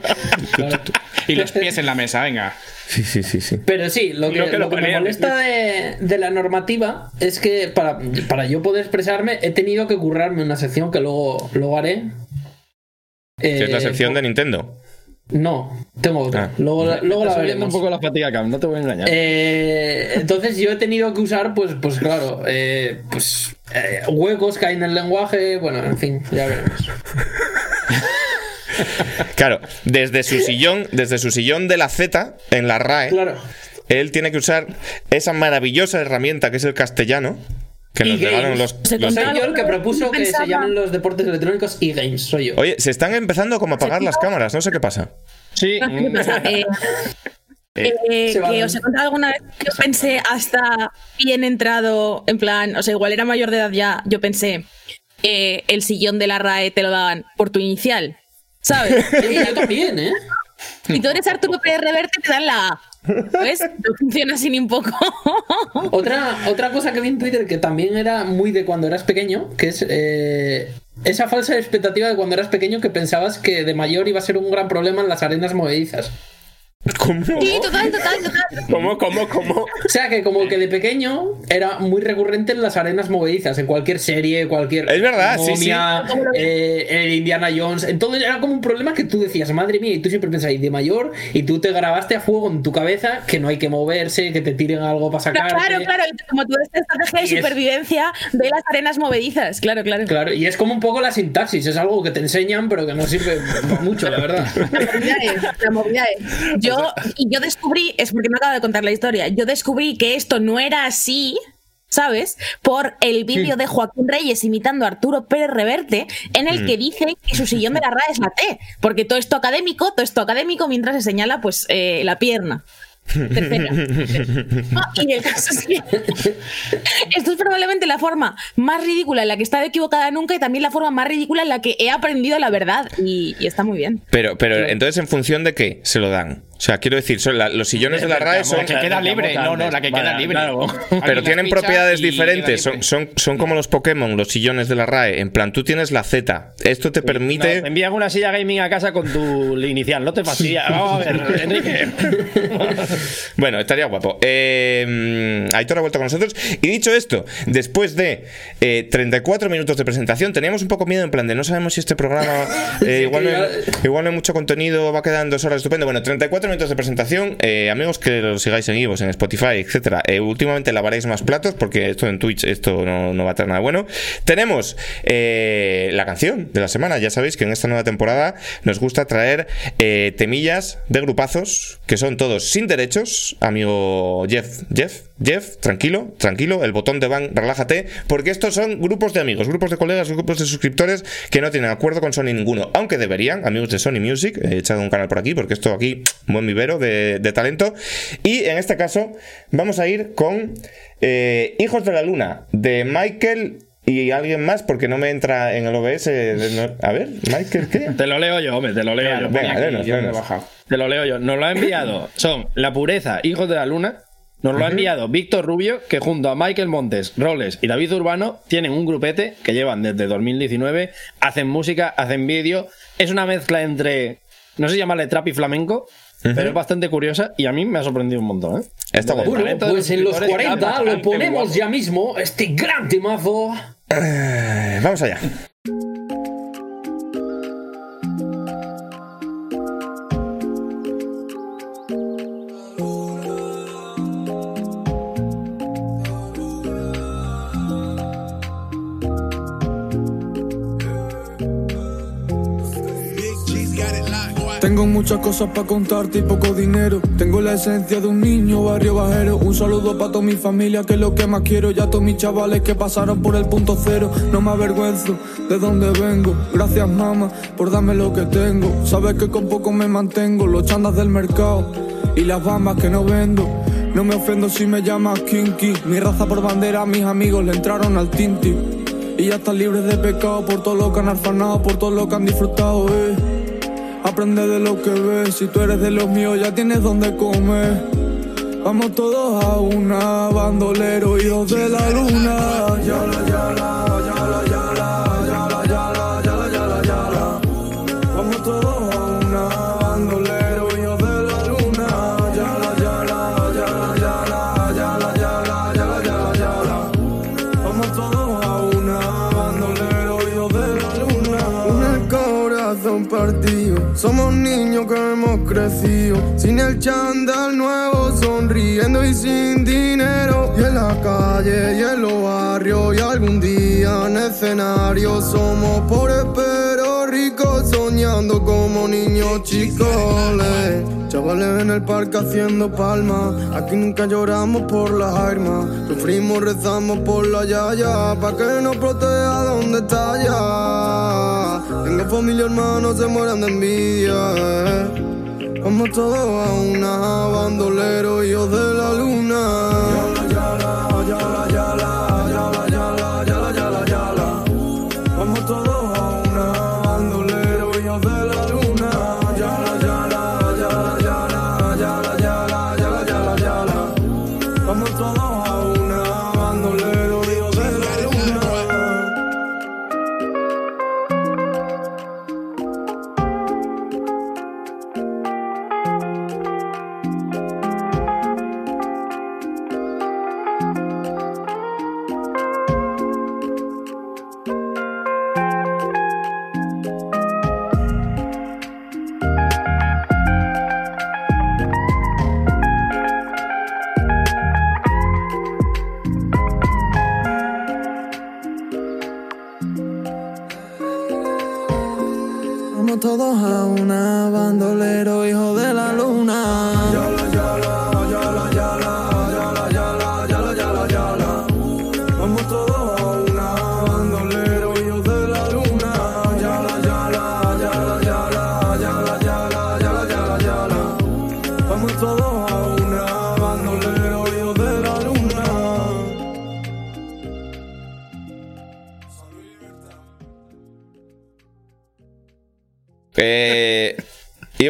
Y los pies en la mesa, venga. Sí, sí, sí, sí. Pero sí, lo que, que lo lo que me molesta de, de la normativa es que para, para yo poder expresarme he tenido que currarme una sección que luego, luego haré. Que es la Eh, sección de Nintendo. No, tengo otra. Ah. Luego, la- luego la veremos. un poco la fatiga, Cam, no te voy a engañar. Eh, entonces yo he tenido que usar, pues, pues claro, eh, pues eh, huecos que hay en el lenguaje, bueno, en fin, ya veremos. Claro, desde su sillón, desde su sillón de la Z en la RAE, Claro. él tiene que usar esa maravillosa herramienta que es el castellano, que nos regalan games. los, los- Soy yo el que propuso que se llamen los deportes electrónicos e-games, soy yo. Oye, se están empezando como a apagar las cámaras, no sé qué pasa. sí, ¿Qué pasa? Eh, eh, va que os he contado alguna vez que yo pensé hasta bien entrado, en plan, o sea, igual era mayor de edad ya, yo pensé, eh, el sillón de la RAE te lo daban por tu inicial, ¿sabes? Sí, yo también, ¿eh? y tú eres Arturo Pérez Reverte, te dan la A. ¿Ves? No funciona ni un poco. Otra, otra cosa que vi en Twitter que también era muy de cuando eras pequeño, que es eh, esa falsa expectativa de cuando eras pequeño que pensabas que de mayor iba a ser un gran problema en las arenas movedizas. ¿Cómo? Sí, total, total, total. ¿Cómo, cómo, cómo? O sea que como que de pequeño era muy recurrente en las arenas movedizas, en cualquier serie, cualquier Es verdad, sí, sí. eh, el Indiana Jones, entonces era como un problema que tú decías, madre mía, y tú siempre pensabas, y de mayor, y tú te grabaste a fuego en tu cabeza que no hay que moverse, que te tiren algo para sacarte. Claro, claro, y como tú esta estrategia de es- supervivencia de las arenas movedizas, claro, claro. Claro, y es como un poco la sintaxis, es algo que te enseñan, pero que no sirve mucho, la verdad. La movida es, la movida es. Yo, y yo descubrí, es porque me acabo de contar la historia, yo descubrí que esto no era así, ¿sabes? Por el vídeo de Joaquín Reyes imitando a Arturo Pérez Reverte, en el que dice que su sillón de la RAE es la T, porque todo esto académico, todo esto académico, mientras se señala pues eh, la pierna. Tercera. No, y el caso es que esto es probablemente la forma más ridícula en la que he estado equivocada nunca y también la forma más ridícula en la que he aprendido la verdad. Y, y está muy bien. Pero, pero entonces, ¿en función de qué se lo dan? O sea, quiero decir, son la- los sillones de la RAE son... La que queda libre. No, no, la que queda Vale, libre. claro. Pero tienen propiedades diferentes, son, son, son como los Pokémon, los sillones de la RAE. En plan, tú tienes la Z. Esto te No, permite... te envían una silla gaming a casa con tu inicial, no te fastidia. Vamos a ver, Enrique. Bueno, estaría guapo. Eh, Aitor ha vuelto con nosotros. Y dicho esto, después de eh, 34 minutos de presentación, teníamos un poco miedo en plan de no sabemos si este programa eh, igual, no hay, igual no hay mucho contenido, va a quedar en dos horas estupendo. Bueno, 34 de presentación. eh, amigos que los sigáis en Ivos, en Spotify, etcétera. Eh, últimamente lavaréis más platos porque esto en Twitch esto no, no va a tener nada bueno. Tenemos eh, la canción de la semana. Ya sabéis que en esta nueva temporada nos gusta traer eh, temillas de grupazos que son todos sin derechos. Amigo Jeff, Jeff, Jeff, tranquilo, tranquilo. El botón de van, relájate. Porque estos son grupos de amigos, grupos de colegas, grupos de suscriptores que no tienen acuerdo con Sony ninguno. Aunque deberían, amigos de Sony Music. He echado un canal por aquí porque esto aquí, buen vivero de, de talento. Y en este caso, vamos a ir con eh, Hijos de la Luna de Michael. Y alguien más, porque no me entra en el OBS. no- a ver, Michael, ¿qué? Te lo leo yo, hombre, te lo leo yo. Venga, Aquí, yo. Te lo leo yo. Nos lo ha enviado. Son La Pureza, Hijos de la Luna. Nos lo ha enviado Víctor Rubio, que junto a Michael Montes, Roles y David Urbano tienen un grupete que llevan desde 2019. Hacen música, hacen vídeo. Es una mezcla entre. No sé si llamarle trap y flamenco, pero es bastante curiosa y a mí me ha sorprendido un montón. ¿eh? Está. Bueno, pues en los suscriptores 40 está lo ponemos ya mismo, este gran temazo. Eh, vamos allá. Tengo muchas cosas para contarte y poco dinero. Tengo la esencia de un niño barrio bajero. Un saludo para toda mi familia, que es lo que más quiero. Ya todos mis chavales que pasaron por el punto cero. No me avergüenzo de dónde vengo. Gracias, mamá, por darme lo que tengo. Sabes que con poco me mantengo. Los chandas del mercado y las bambas que no vendo. No me ofendo si me llamas Kinky. Mi raza por bandera, mis amigos le entraron al tinti. Y ya están libres de pecado por todo lo que han arfanado, por todo lo que han disfrutado, eh. Aprende de lo que ves. Si tú eres de los míos, ya tienes donde comer. Vamos todos a una, bandolero, hijos de la luna. Sin el chándal nuevo, sonriendo y sin dinero. Y en la calle y en los barrios, y algún día en escenario. Somos pobres pero ricos, soñando como niños chicoles. Chavales en el parque haciendo palmas. Aquí nunca lloramos por las armas. Sufrimos, rezamos por la yaya. Pa' que nos proteja donde está ya. Tengo familia, hermanos, se mueran de envidia. Vamos todos a una bandolero, hijos de la luna.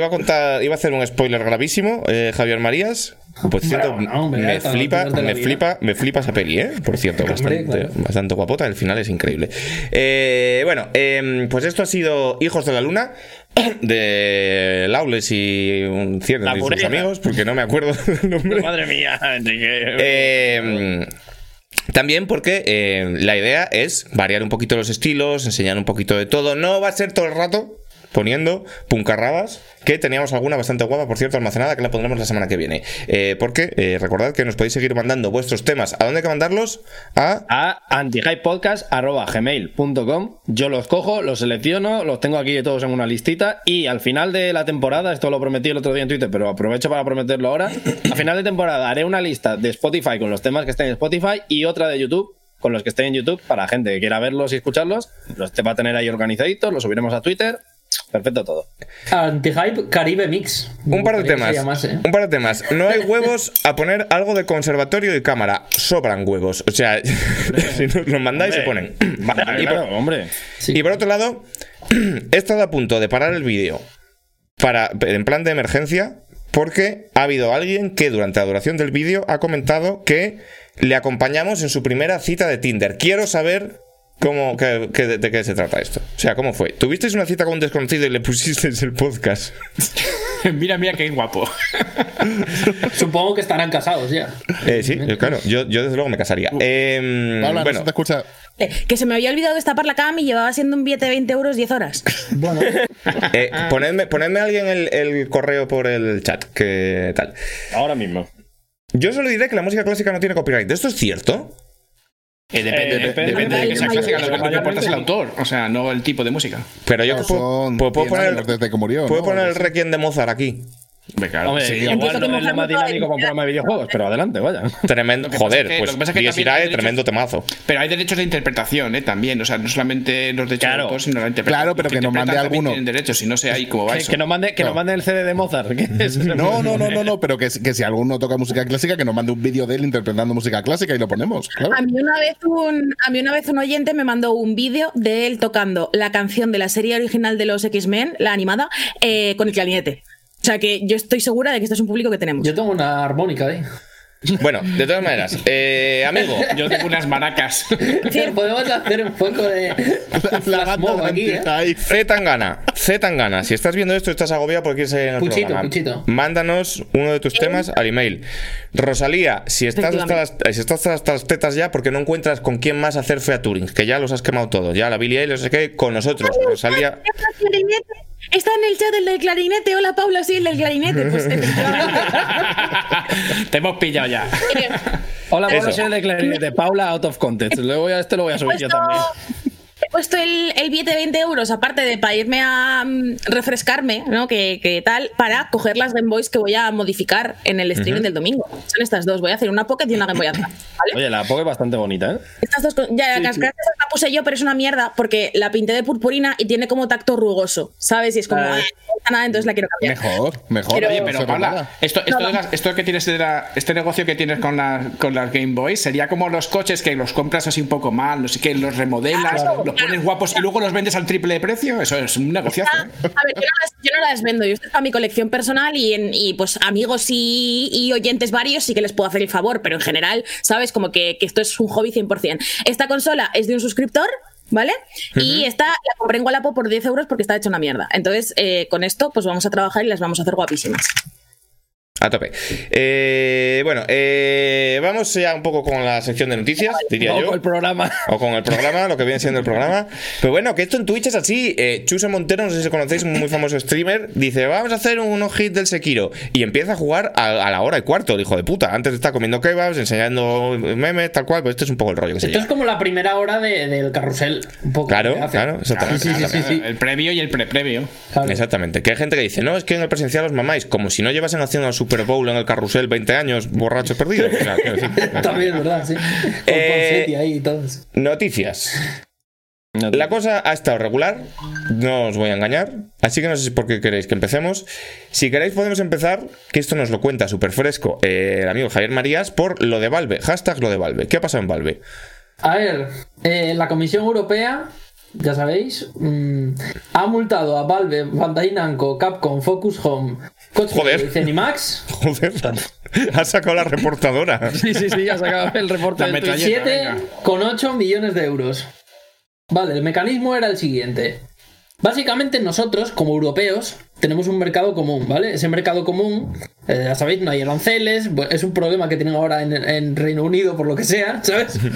A contar, iba a hacer un spoiler gravísimo, eh, Javier Marías. Por cierto, Bravo, no, hombre, me flipa, me flipa, me flipa esa peli, ¿eh? Por cierto, bastante, claro. bastante guapota. El final es increíble. Eh, bueno, em, pues esto ha sido Hijos de la Luna de Lawless y un cierto La de sus amigos, porque no me acuerdo del nombre. Madre mía. Eh, también porque eh, la idea es variar un poquito los estilos, enseñar un poquito de todo. No va a ser todo el rato poniendo puncarrabas, que teníamos alguna bastante guapa, por cierto, almacenada, que la pondremos la semana que viene. Eh, porque eh, recordad que nos podéis seguir mandando vuestros temas. ¿A dónde hay que mandarlos? A... a antihypepodcast.gmail.com Yo los cojo, los selecciono, los tengo aquí todos en una listita y al final de la temporada, esto lo prometí el otro día en Twitter, pero aprovecho para prometerlo ahora, al final de temporada haré una lista de Spotify con los temas que estén en Spotify y otra de YouTube con los que estén en YouTube para gente que quiera verlos y escucharlos. Los te va a tener ahí organizaditos, los subiremos a Twitter. Perfecto todo. Anti-hype Caribe Mix. Un par de temas. llamase. Un par de temas. No hay huevos a poner algo de conservatorio y cámara. Sobran huevos. O sea, si nos los mandáis se ponen. Vale, y por- Claro, hombre. Y por otro lado, he estado a punto de parar el vídeo para en plan de emergencia porque ha habido alguien que durante la duración del vídeo ha comentado que le acompañamos en su primera cita de Tinder. Quiero saber cómo que- que- de, qué se trata esto. O sea, ¿cómo fue? ¿Tuvisteis una cita con un desconocido y le pusisteis el podcast? mira, mira qué guapo. Supongo que estarán casados ya. Eh, sí, eh, claro. Yo, yo desde luego me casaría. Em, Paula, no bueno, se te escucha. Eh, que se me había olvidado destapar la cama y llevaba siendo un billete de 20 euros 10 horas. Bueno, eh, ponedme, ponedme a alguien el, el correo por el chat. ¿Qué tal? Ahora mismo. Yo solo diré que la música clásica no tiene copyright. ¿Esto es cierto? Eh, depende, Eh, depende. depende de que sea clásica, lo que importa es el autor, o sea, no el tipo de música. Pero yo puedo, puedo- puedo 100 poner, desde que murió, puedo ¿no? poner el requiem de Mozart aquí. Claro, Hombre, sí. igual no es lo más dinámico para un programa de videojuegos, pero adelante, vaya. Tremendo. Que Joder, es que- pues lo que pasa es que hay derechos- tremendo temazo. Pero hay derechos de interpretación, ¿eh? También. O sea, no solamente los derechos Claro. de autor, sino la interpretación. Claro, pero Los que nos mande alguno. derechos, si no sé ahí cómo va Que, eso. que nos mande, que No. nos mande el CD de Mozart. que es- No, no, no, no, no, pero que, que si alguno toca música clásica, que nos mande un vídeo de él interpretando música clásica y lo ponemos. Claro. A mí una vez un, a mí una vez un oyente me mandó un vídeo de él tocando la canción de la serie original de los X-Men, la animada, eh, con el clarinete. O sea que yo estoy segura de que este es un público que tenemos. Yo tengo una armónica ahí. Bueno, de todas maneras, eh, amigo, Yo tengo unas maracas. Podemos hacer un poco de mob aquí, ¿eh? C. Tangana, C. Tangana, si estás viendo esto, estás agobiado porque quieres salir en el Puchito, programa. puchito. Mándanos uno de tus temas al email. Rosalía, si estás, hasta las, si estás hasta las tetas ya, porque no encuentras con quién más hacer featuring, que ya los has quemado todos. Ya la Billie Eilish, no sé qué, con nosotros. Rosalía, Está en el chat el del clarinete. Hola Paula, sí, el del clarinete. Pues. Te hemos pillado ya. Hola. Pablo, soy el de clarinete. Paula, out of context. Luego voy a, este lo voy a subir yo también. He puesto el, el billete de 20 euros, aparte de para irme a mm, refrescarme, ¿no? Que, que tal, para coger las Game Boys que voy a modificar en el streaming del domingo. Son estas dos. Voy a hacer una Pocket y una Game Boy Advance. ¿vale? Oye, la Poké es bastante bonita, ¿eh? Estas dos cosas- ya, las gracias la puse yo, pero es una mierda porque la pinté de purpurina y tiene como tacto rugoso, ¿sabes? Y es como, Ah. "Ah, no gusta nada, entonces la quiero cambiar. Mejor, mejor. Pero- Oye, pero Paula, esto, esto, No, de las- esto que tienes de la- este negocio que tienes con, la- con las Game Boys sería como los coches que los compras así un poco mal, no sé qué, los remodelas, Claro, los pones guapos y luego los vendes al triple de precio. Eso es un negociazo. Ah, ¿eh? A ver, yo no, las, yo no las vendo, yo estoy para mi colección personal y, en, y pues amigos y, y oyentes varios sí que les puedo hacer el favor, pero en general, ¿sabes? Como que, que esto es un hobby 100%. Esta consola es de un suscriptor. ¿Vale? Y esta la compré en Wallapop por 10 euros porque está hecha una mierda. Entonces, eh, con esto, pues vamos a trabajar y las vamos a hacer guapísimas. A tope. Eh, bueno, eh, vamos ya un poco con la sección de noticias, diría Ojo yo. el programa. O con el programa, lo que viene siendo el programa. Pero bueno, que esto en Twitch es así. Eh, Chuse Montero, no sé si conocéis, un muy famoso streamer, dice, vamos a hacer un hit del Sekiro. Y empieza a jugar a, a la hora y cuarto, el hijo de puta. Antes está comiendo kebabs, enseñando memes, tal cual. Pues este es un poco el rollo que se Esto lleva. es como la primera hora de- del carrusel. Un poco Claro, claro, exactamente. Sí, sí, sí, sí. El previo y el pre-previo. Claro. Exactamente. Que hay gente que dice, no, es que en el presencial os mamáis, como si no llevasen haciendo el Super Bowl en el carrusel 20 años, borrachos perdidos. O sea, También, ¿verdad? Sí. Con Eh, ahí y todo. eso. Noticias. La cosa ha estado regular, no os voy a engañar, así que no sé si por qué queréis que empecemos. Si queréis podemos empezar, que esto nos lo cuenta súper fresco eh, el amigo Javier Marías, por lo de Valve, hashtag lo de Valve. ¿Qué ha pasado en Valve? A ver, eh, la Comisión Europea, ya sabéis, mm, ha multado a Valve, Bandai Namco, Capcom, Focus Home, Koch Joder. y Zenimax Joder, ha sacado la reportadora. Sí, sí, sí, ya se acaba el del Twitch. metralleta. 7,8 millones de euros. Vale, el mecanismo era el siguiente. Básicamente nosotros, como europeos, tenemos un mercado común, ¿vale? Ese mercado común, eh, ya sabéis, no hay aranceles, es un problema que tienen ahora en, en Reino Unido por lo que sea, ¿sabes?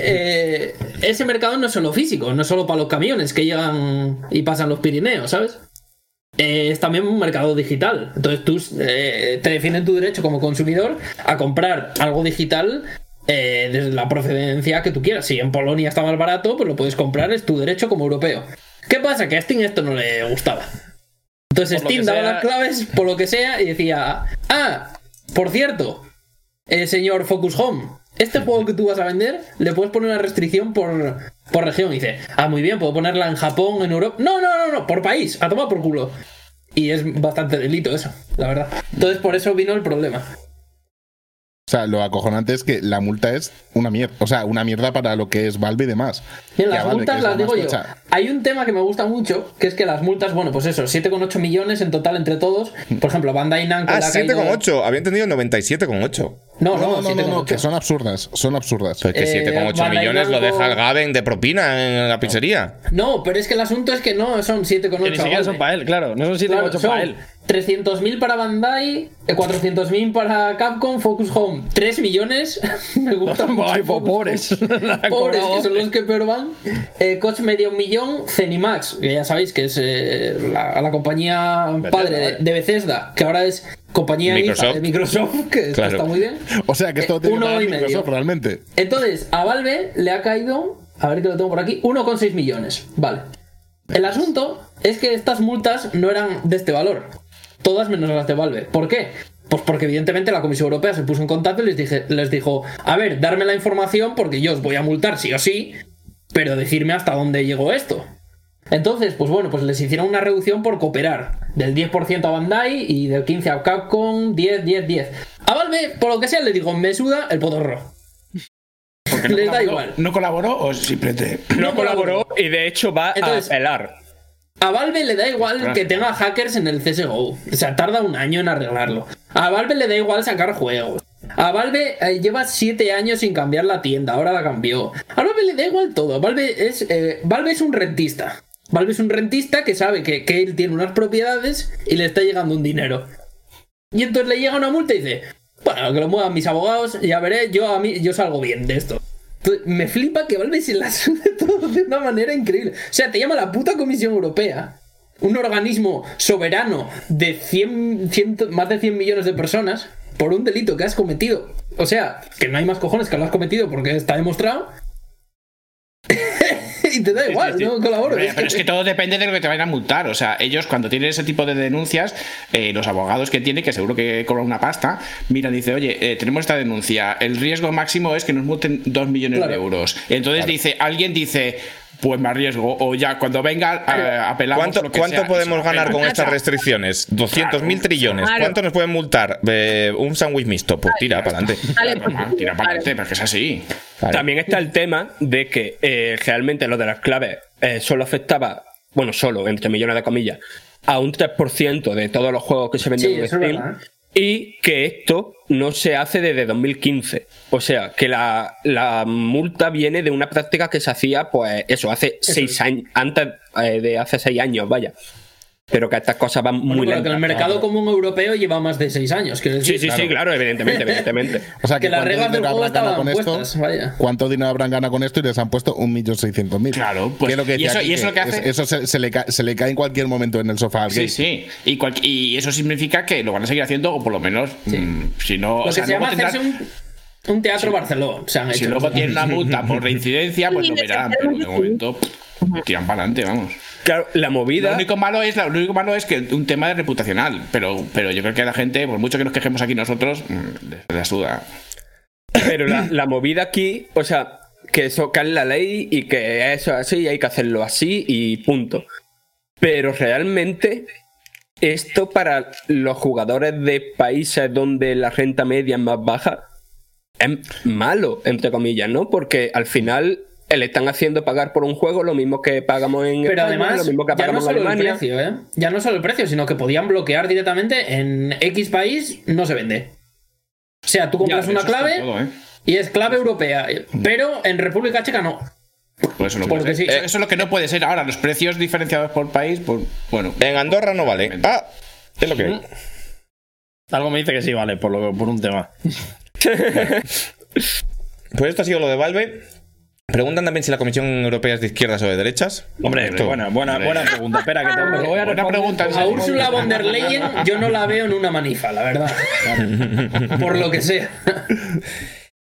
Eh, ese mercado no es solo físico, no es solo para los camiones que llegan y pasan los Pirineos, ¿sabes? Eh, es también un mercado digital. Entonces tú te defienden tu derecho como consumidor a comprar algo digital desde la procedencia que tú quieras. Si en Polonia está más barato, pues lo puedes comprar, es tu derecho como europeo. ¿Qué pasa? Que a Steam esto no le gustaba. Entonces Por Steam daba sea- las claves por lo que sea y decía, ah, por cierto, eh, señor Focus Home, este juego que tú vas a vender le puedes poner una restricción por, por región. Y dice, ah, muy bien, puedo ponerla en Japón, en Europa. No, no, no, no, por país, a tomar por culo. Y es bastante delito eso, la verdad. Entonces por eso vino el problema. O sea, lo acojonante es que la multa es una mierda. O sea, una mierda para lo que es Valve y demás. Bien, Ya las multas las digo yo. tocha. Hay un tema que me gusta mucho, que es que las multas, bueno, pues eso, 7,8 millones en total entre todos. Por ejemplo, Bandai Namco Ah, le ha caído- 7,8. Había entendido 97,8. No, No, no, no, no, no, 7,8. que son absurdas. Son absurdas. Pues que Eh, 7,8 Bandai millones lo deja el Gaben de propina en la pizzería. No, pero es que el asunto es que no son 7,8. Que ni siquiera son para él, claro. No son 7 Claro, 8 son para él. 300.000 para Bandai, eh, 400.000 para Capcom, Focus Home, 3 millones. Me gusta mucho Ay, po- Focus pobres. Que son los que peor van. Eh, Coach medio un millón, Zenimax, que ya sabéis que es eh, la, la compañía padre de, de Bethesda, que ahora es compañía Microsoft. de Microsoft, que Claro. está muy bien. O sea, que esto Eh, tiene que uno pagar y medio. Microsoft realmente. Entonces, a Valve le ha caído, a ver que lo tengo por aquí, 1,6 millones. Vale. El asunto es que estas multas no eran de este valor. Todas menos las de Valve. ¿Por qué? Pues porque evidentemente la Comisión Europea se puso en contacto y les, dije, les dijo, a ver, darme la información porque yo os voy a multar sí o sí, pero decirme hasta dónde llegó esto. Entonces, pues bueno, pues les hicieron una reducción por cooperar. Del 10% a Bandai y del 15% a Capcom, 10, 10, 10. A Valve, por lo que sea, le digo, me suda el potorro. Porque no Les da colaboró- igual. ¿No colaboró o simplemente.? No colaboró y de hecho va Entonces- a apelar. A Valve le da igual que tenga hackers en el CSGO. O sea, tarda un año en arreglarlo. A Valve le da igual sacar juegos. A Valve eh, lleva 7 años sin cambiar la tienda, ahora la cambió. A Valve le da igual todo. Valve es, eh, Valve es un rentista. Valve es un rentista que sabe que, que él tiene unas propiedades y le está llegando un dinero. Y entonces le llega una multa y dice, bueno, que lo muevan mis abogados, ya veré, yo a mí yo salgo bien de esto. Me flipa que Valve se la sude todo de una manera increíble. O sea, te llama la puta Comisión Europea, un organismo soberano de 100, 100 más de 100 millones de personas, por un delito que has cometido. O sea, que no hay más cojones que lo has cometido porque está demostrado. y te da igual, no colaboro. Es pero que- es que todo depende de lo que te vayan a multar. O sea, ellos cuando tienen ese tipo de denuncias, eh, los abogados que tienen, que seguro que cobran una pasta, miran y dicen, oye, eh, tenemos esta denuncia, el riesgo máximo es que nos multen 2 millones Claro. de euros. Entonces dice, alguien dice, pues me arriesgo, o ya cuando venga, eh, apelamos ¿Cuánto, lo que cuánto sea, podemos ganar con estas restricciones? 200 mil trillones. Claro. ¿Cuánto nos pueden multar? Eh, un sándwich mixto. Pues tira, para adelante. Vale, Normal, Tira para adelante, porque es así. También está el tema de que eh, realmente lo de las claves eh, solo afectaba, bueno, solo, entre millones de comillas, a un 3% de todos los juegos que se venden Sí, en Steam. verdad. Y que esto no se hace desde 2015. O sea, que la, la multa viene de una práctica que se hacía, pues, eso, hace seis años, antes eh, de hace seis años, vaya. Pero que estas cosas van Bueno, muy pero que lentas. el mercado común europeo lleva más de 6 años. Sí, sí, sí, claro, evidentemente, evidentemente. O sea, que, Que las ¿cuánto reglas del juego con estaban esto? puestas, vaya. ¿Cuánto dinero habrán ganado con esto? Y les han puesto 1.600.000. Claro, pues, Que es lo que y eso- aquí, y eso lo que hace- Eso se, se le ca- se le cae en cualquier momento en el sofá. al Sí, gay. sí. Y, cual- y eso significa que lo van a seguir haciendo, o por lo menos, mm, si no. Lo o que sea, se llama hacerse un, un teatro Barcelona. Se han Si hecho. luego tienen una multa por reincidencia, pues Sí, lo verán. Pero de momento, pff, tiran para adelante, vamos. Claro, la Lo movida. único malo es lo único malo es que un tema de reputacional, pero, pero yo creo que a la gente, por mucho que nos quejemos aquí nosotros, mm, la suda. Pero la, la movida aquí, o sea, que eso cae en la ley y que eso es así y hay que hacerlo así y punto. Pero realmente, esto para los jugadores de países donde la renta media es más baja es malo, entre comillas, ¿no? Porque al final eh, le están haciendo pagar por un juego lo mismo que pagamos en Pero España, además, lo mismo que ya no pagamos en solo el precio, ¿eh? Ya no solo el precio, sino que podían bloquear directamente en X país, no se vende. O sea, tú compras Ya, una clave todo, ¿eh? y es clave europea, pero en República Checa no. Por eso, no Porque puede ser. sí. Eso- eso es lo que no puede ser. Ahora, los precios diferenciados por país, pues bueno. En Andorra no vale. Ah, es lo que. Algo me dice que sí, vale, por, lo, por un tema. Pues esto ha sido lo de Valve. Preguntan también si la Comisión Europea es de izquierdas o de derechas. Hombre, Esto- buena, buena, buena pregunta. Espera, que te lo voy a Buena pregunta. A. Úrsula von der Leyen yo no la veo en una manifa, la verdad. Por lo que sea.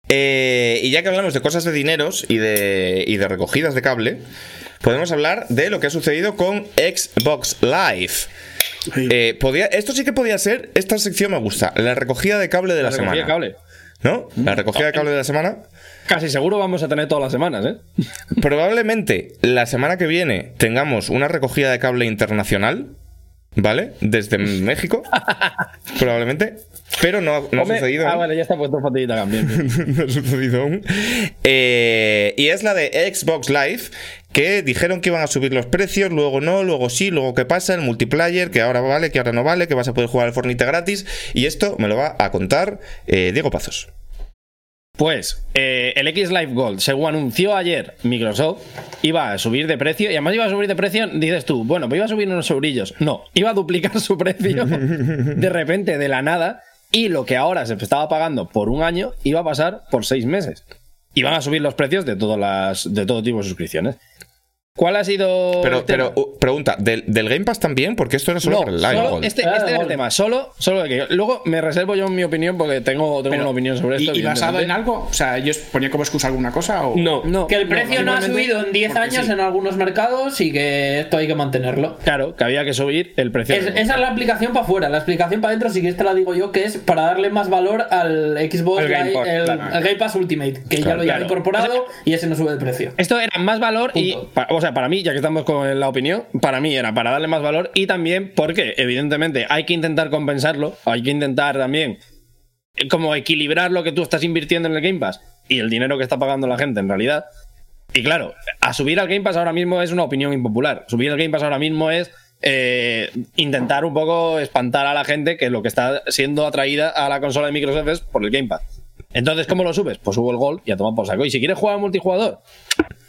Eh, y ya que hablamos de cosas de dineros y de, y de recogidas de cable, podemos hablar de lo que ha sucedido con Xbox Live. Eh, podía, esto sí que podía ser, esta sección me gusta, la recogida de cable de la, La recogida semana. de cable. ¿No? La recogida de cable de la semana. Casi seguro vamos a tener todas las semanas, ¿eh? Probablemente la semana que viene tengamos una recogida de cable internacional, ¿vale? Desde México, probablemente, pero no, ha- sucedido. Ah, aún. vale, ya está puesto fotita también. no ha sucedido aún. Eh, y es la de Xbox Live, que dijeron que iban a subir los precios, luego no, luego sí, luego qué pasa, el multiplayer, que ahora vale, que ahora no vale, que vas a poder jugar al Fornite gratis. Y esto me lo va a contar eh, Diego Pazos. Pues eh, el X Live Gold, según anunció ayer Microsoft, iba a subir de precio. Y además iba a subir de precio, dices tú, bueno, pues iba a subir unos eurillos. No, iba a duplicar su precio de repente, de la nada. Y lo que ahora se estaba pagando por un año iba a pasar por seis meses. Iban a subir los precios de, todas las, de todo tipo de suscripciones. ¿Cuál ha sido. Pero, el tema? pero pregunta, ¿del, del Game Pass también? Porque esto era solo no, para el Live solo este, Ah, este es el tema. Solo, solo que luego me reservo yo mi opinión porque tengo, tengo Pero- una opinión sobre esto. ¿Y, y basado en algo? O sea, ¿ellos ponían como excusa alguna cosa? O... No, No, Que el precio no, ha subido en 10 porque años sí. en algunos mercados y que esto hay que mantenerlo. Claro, que había que subir el precio. Es- esa es la aplicación para afuera. La explicación para adentro, si quieres te la digo yo, que es para darle más valor al Xbox Al Game Live- Pass, el, claro. Game Pass Ultimate, que ya Claro, lo claro. incorporado y ese no sube el precio. Esto era más valor y, Punto. Sea, para mí, ya que estamos con la opinión, para mí era para darle más valor y también porque, evidentemente, hay que intentar compensarlo, hay que intentar también eh, como equilibrar lo que tú estás invirtiendo en el Game Pass y el dinero que está pagando la gente en realidad. Y claro, a subir al Game Pass ahora mismo es una opinión impopular. Subir al Game Pass ahora mismo es eh, intentar un poco espantar a la gente que lo que está siendo atraída a la consola de Microsoft es por el Game Pass. Entonces, ¿cómo lo subes? Pues subo el gol y a tomar por saco. Y si quieres jugar multijugador,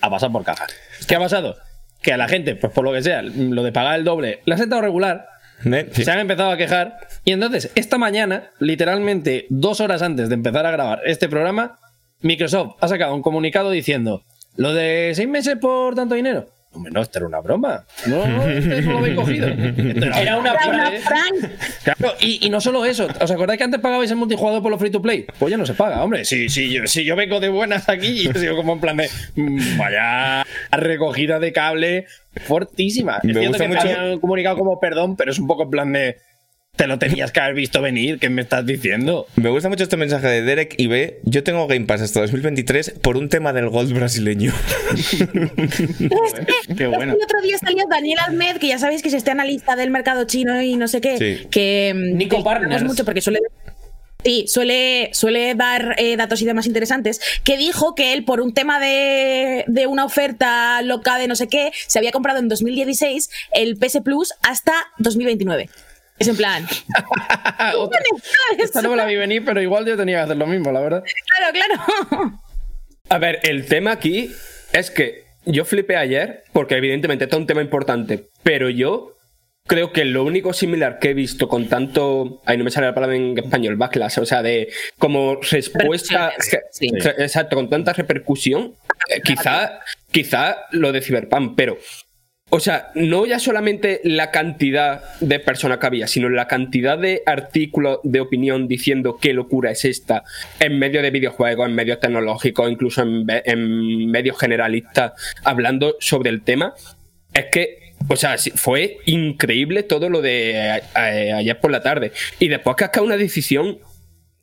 a pasar por caja. ¿Qué ha pasado? Que a la gente, pues por lo que sea, lo de pagar el doble, le ha sentado regular. Sí. se han empezado a quejar. Y entonces, esta mañana, literalmente dos horas antes de empezar a grabar este programa, Microsoft ha sacado un comunicado diciendo: Lo de seis meses por tanto dinero. Hombre, no, esto era una broma. No, no, este no lo habéis cogido. Esto Era una Era una prank. Claro, y, y no solo eso, ¿os acordáis que antes pagabais el multijugador por los free to play? Pues ya no se paga, hombre. Si, si, yo, si yo vengo de buenas aquí y yo sigo como en plan de. mm, Vaya recogida de cable fortísima. Me es cierto gusta que mucho- habían comunicado como perdón, pero es un poco en plan de. Te lo tenías que haber visto venir, ¿qué me estás diciendo? Me gusta mucho este mensaje de Derek y B. Yo tengo Game Pass hasta 2023 por un tema del Gold brasileño. Qué bueno. El otro día salió Daniel Almed, que ya sabéis que es este analista del mercado chino y no sé qué, Sí. que Nico Partners. mucho porque suele Sí, suele, suele dar eh, datos y demás interesantes, que dijo que él, por un tema de, de una oferta loca de no sé qué, se había comprado en 2016 el PS Plus hasta 2029. Es en plan. Otra- Esta no me la vi venir, pero igual yo tenía que hacer lo mismo, la verdad. Claro, claro. A ver, el tema aquí es que yo flipé ayer, porque evidentemente esto es un tema importante, pero yo creo que lo único similar que he visto con tanto. Ahí no me sale la palabra en español, backlash, o sea, de como respuesta. Sí. Exacto, con tanta repercusión, eh, quizá, quizá lo de Cyberpunk, pero. O sea, no ya solamente la cantidad de personas que había, sino la cantidad de artículos de opinión diciendo qué locura es esta en medio de videojuegos, en medios tecnológicos, incluso en, medios generalistas, hablando sobre el tema. Es que, o sea, fue increíble todo lo de eh, eh, ayer por la tarde. Y después que has una decisión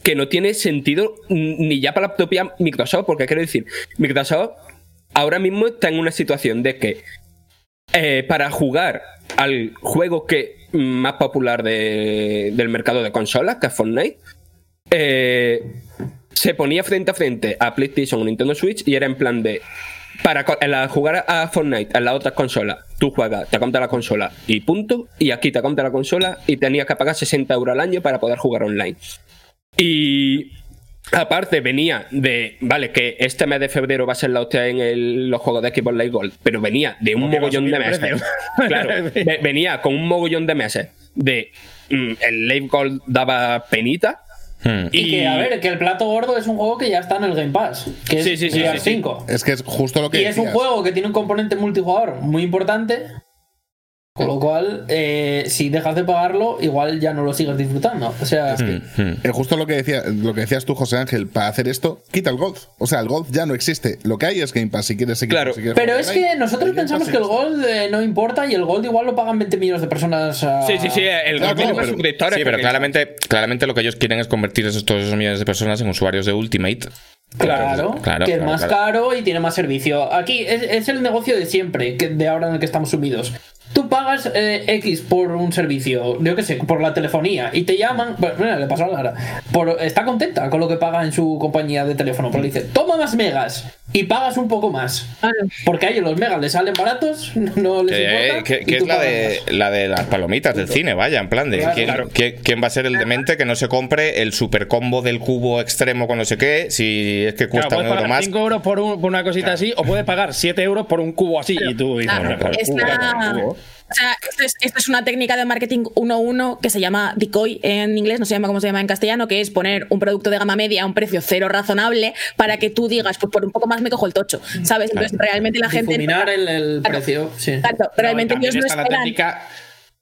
que no tiene sentido ni ya para la propia Microsoft, porque quiero decir, Microsoft ahora mismo está en una situación de que eh, para jugar al juego que más popular de- del mercado de consolas, que es Fortnite, eh, se ponía frente a frente a PlayStation o Nintendo Switch y era en plan de para jugar a Fortnite en la otra consola, tú juegas, te compras la consola y punto, y aquí te compras la consola y tenías que pagar 60 euros al año para poder jugar online. Y aparte venía de, vale, que este mes de febrero va a ser la hostia en el- los juegos de Xbox Live Gold, pero venía de un mogollón de meses. Claro, ve- venía con un mogollón de meses de mm, el Live Gold daba penita. Hmm. Y, que, a ver, que el plato gordo es un juego que ya está en el Game Pass, que es Sí, sí, sí, Gears sí, sí. 5. Es que es justo lo que Y es un juego que tiene un componente multijugador muy importante. Con lo cual, eh, si dejas de pagarlo, igual ya no lo sigues disfrutando. O sea, Hmm. Eh, justo lo que, decía, lo que decías tú, José Ángel, para hacer esto, quita el Gold. O sea, el Gold ya no existe. Lo que hay es Game Pass si quieres seguir. Claro. si quieres pero es que nosotros pensamos que el. Gold eh, no importa y el Gold igual lo pagan 20 millones de personas. a- Sí, sí, sí, el Claro, mínimo pero- suscriptores. Sí, pero claramente, claramente lo que ellos quieren es convertir esos, todos esos millones de personas en usuarios de Ultimate. Claro, Claro, que es claro, más claro. caro y tiene más servicio. Aquí es, es el negocio de siempre, que de ahora en el que estamos sumidos. Tú pagas eh, X por un servicio, yo qué sé, por la telefonía, y te llaman. Bueno, mira, le pasó a Lara. Por, está contenta con lo que paga en su compañía de teléfono, pero le dice: Toma más megas y pagas un poco más. Porque a ellos los megas les salen baratos, no les Que, importa. que- y que tú es la de, más. la de las palomitas del cine, vaya, en plan de Claro, ¿quién, claro. quién- quién va a ser el demente que no se compre el super combo del cubo extremo con no sé qué, si es que Claro, cuesta un puedes euro pagar más. 5 euros por, un- por una cosita así, o puedes pagar 7 euros por un cubo así. Y tú dices, Claro, "Hombre, por el es cubo, la- por el cubo". juego. O sea, esto es, esto es una técnica de marketing 1-1 que se llama decoy en inglés, no se llama como se llama en castellano, que es poner un producto de gama media a un precio cero razonable para que tú digas, pues por un poco más me cojo el tocho, ¿sabes? Entonces, realmente la gente. Difuminar el, el Claro. precio, sí. Exacto, realmente ellos no la técnica-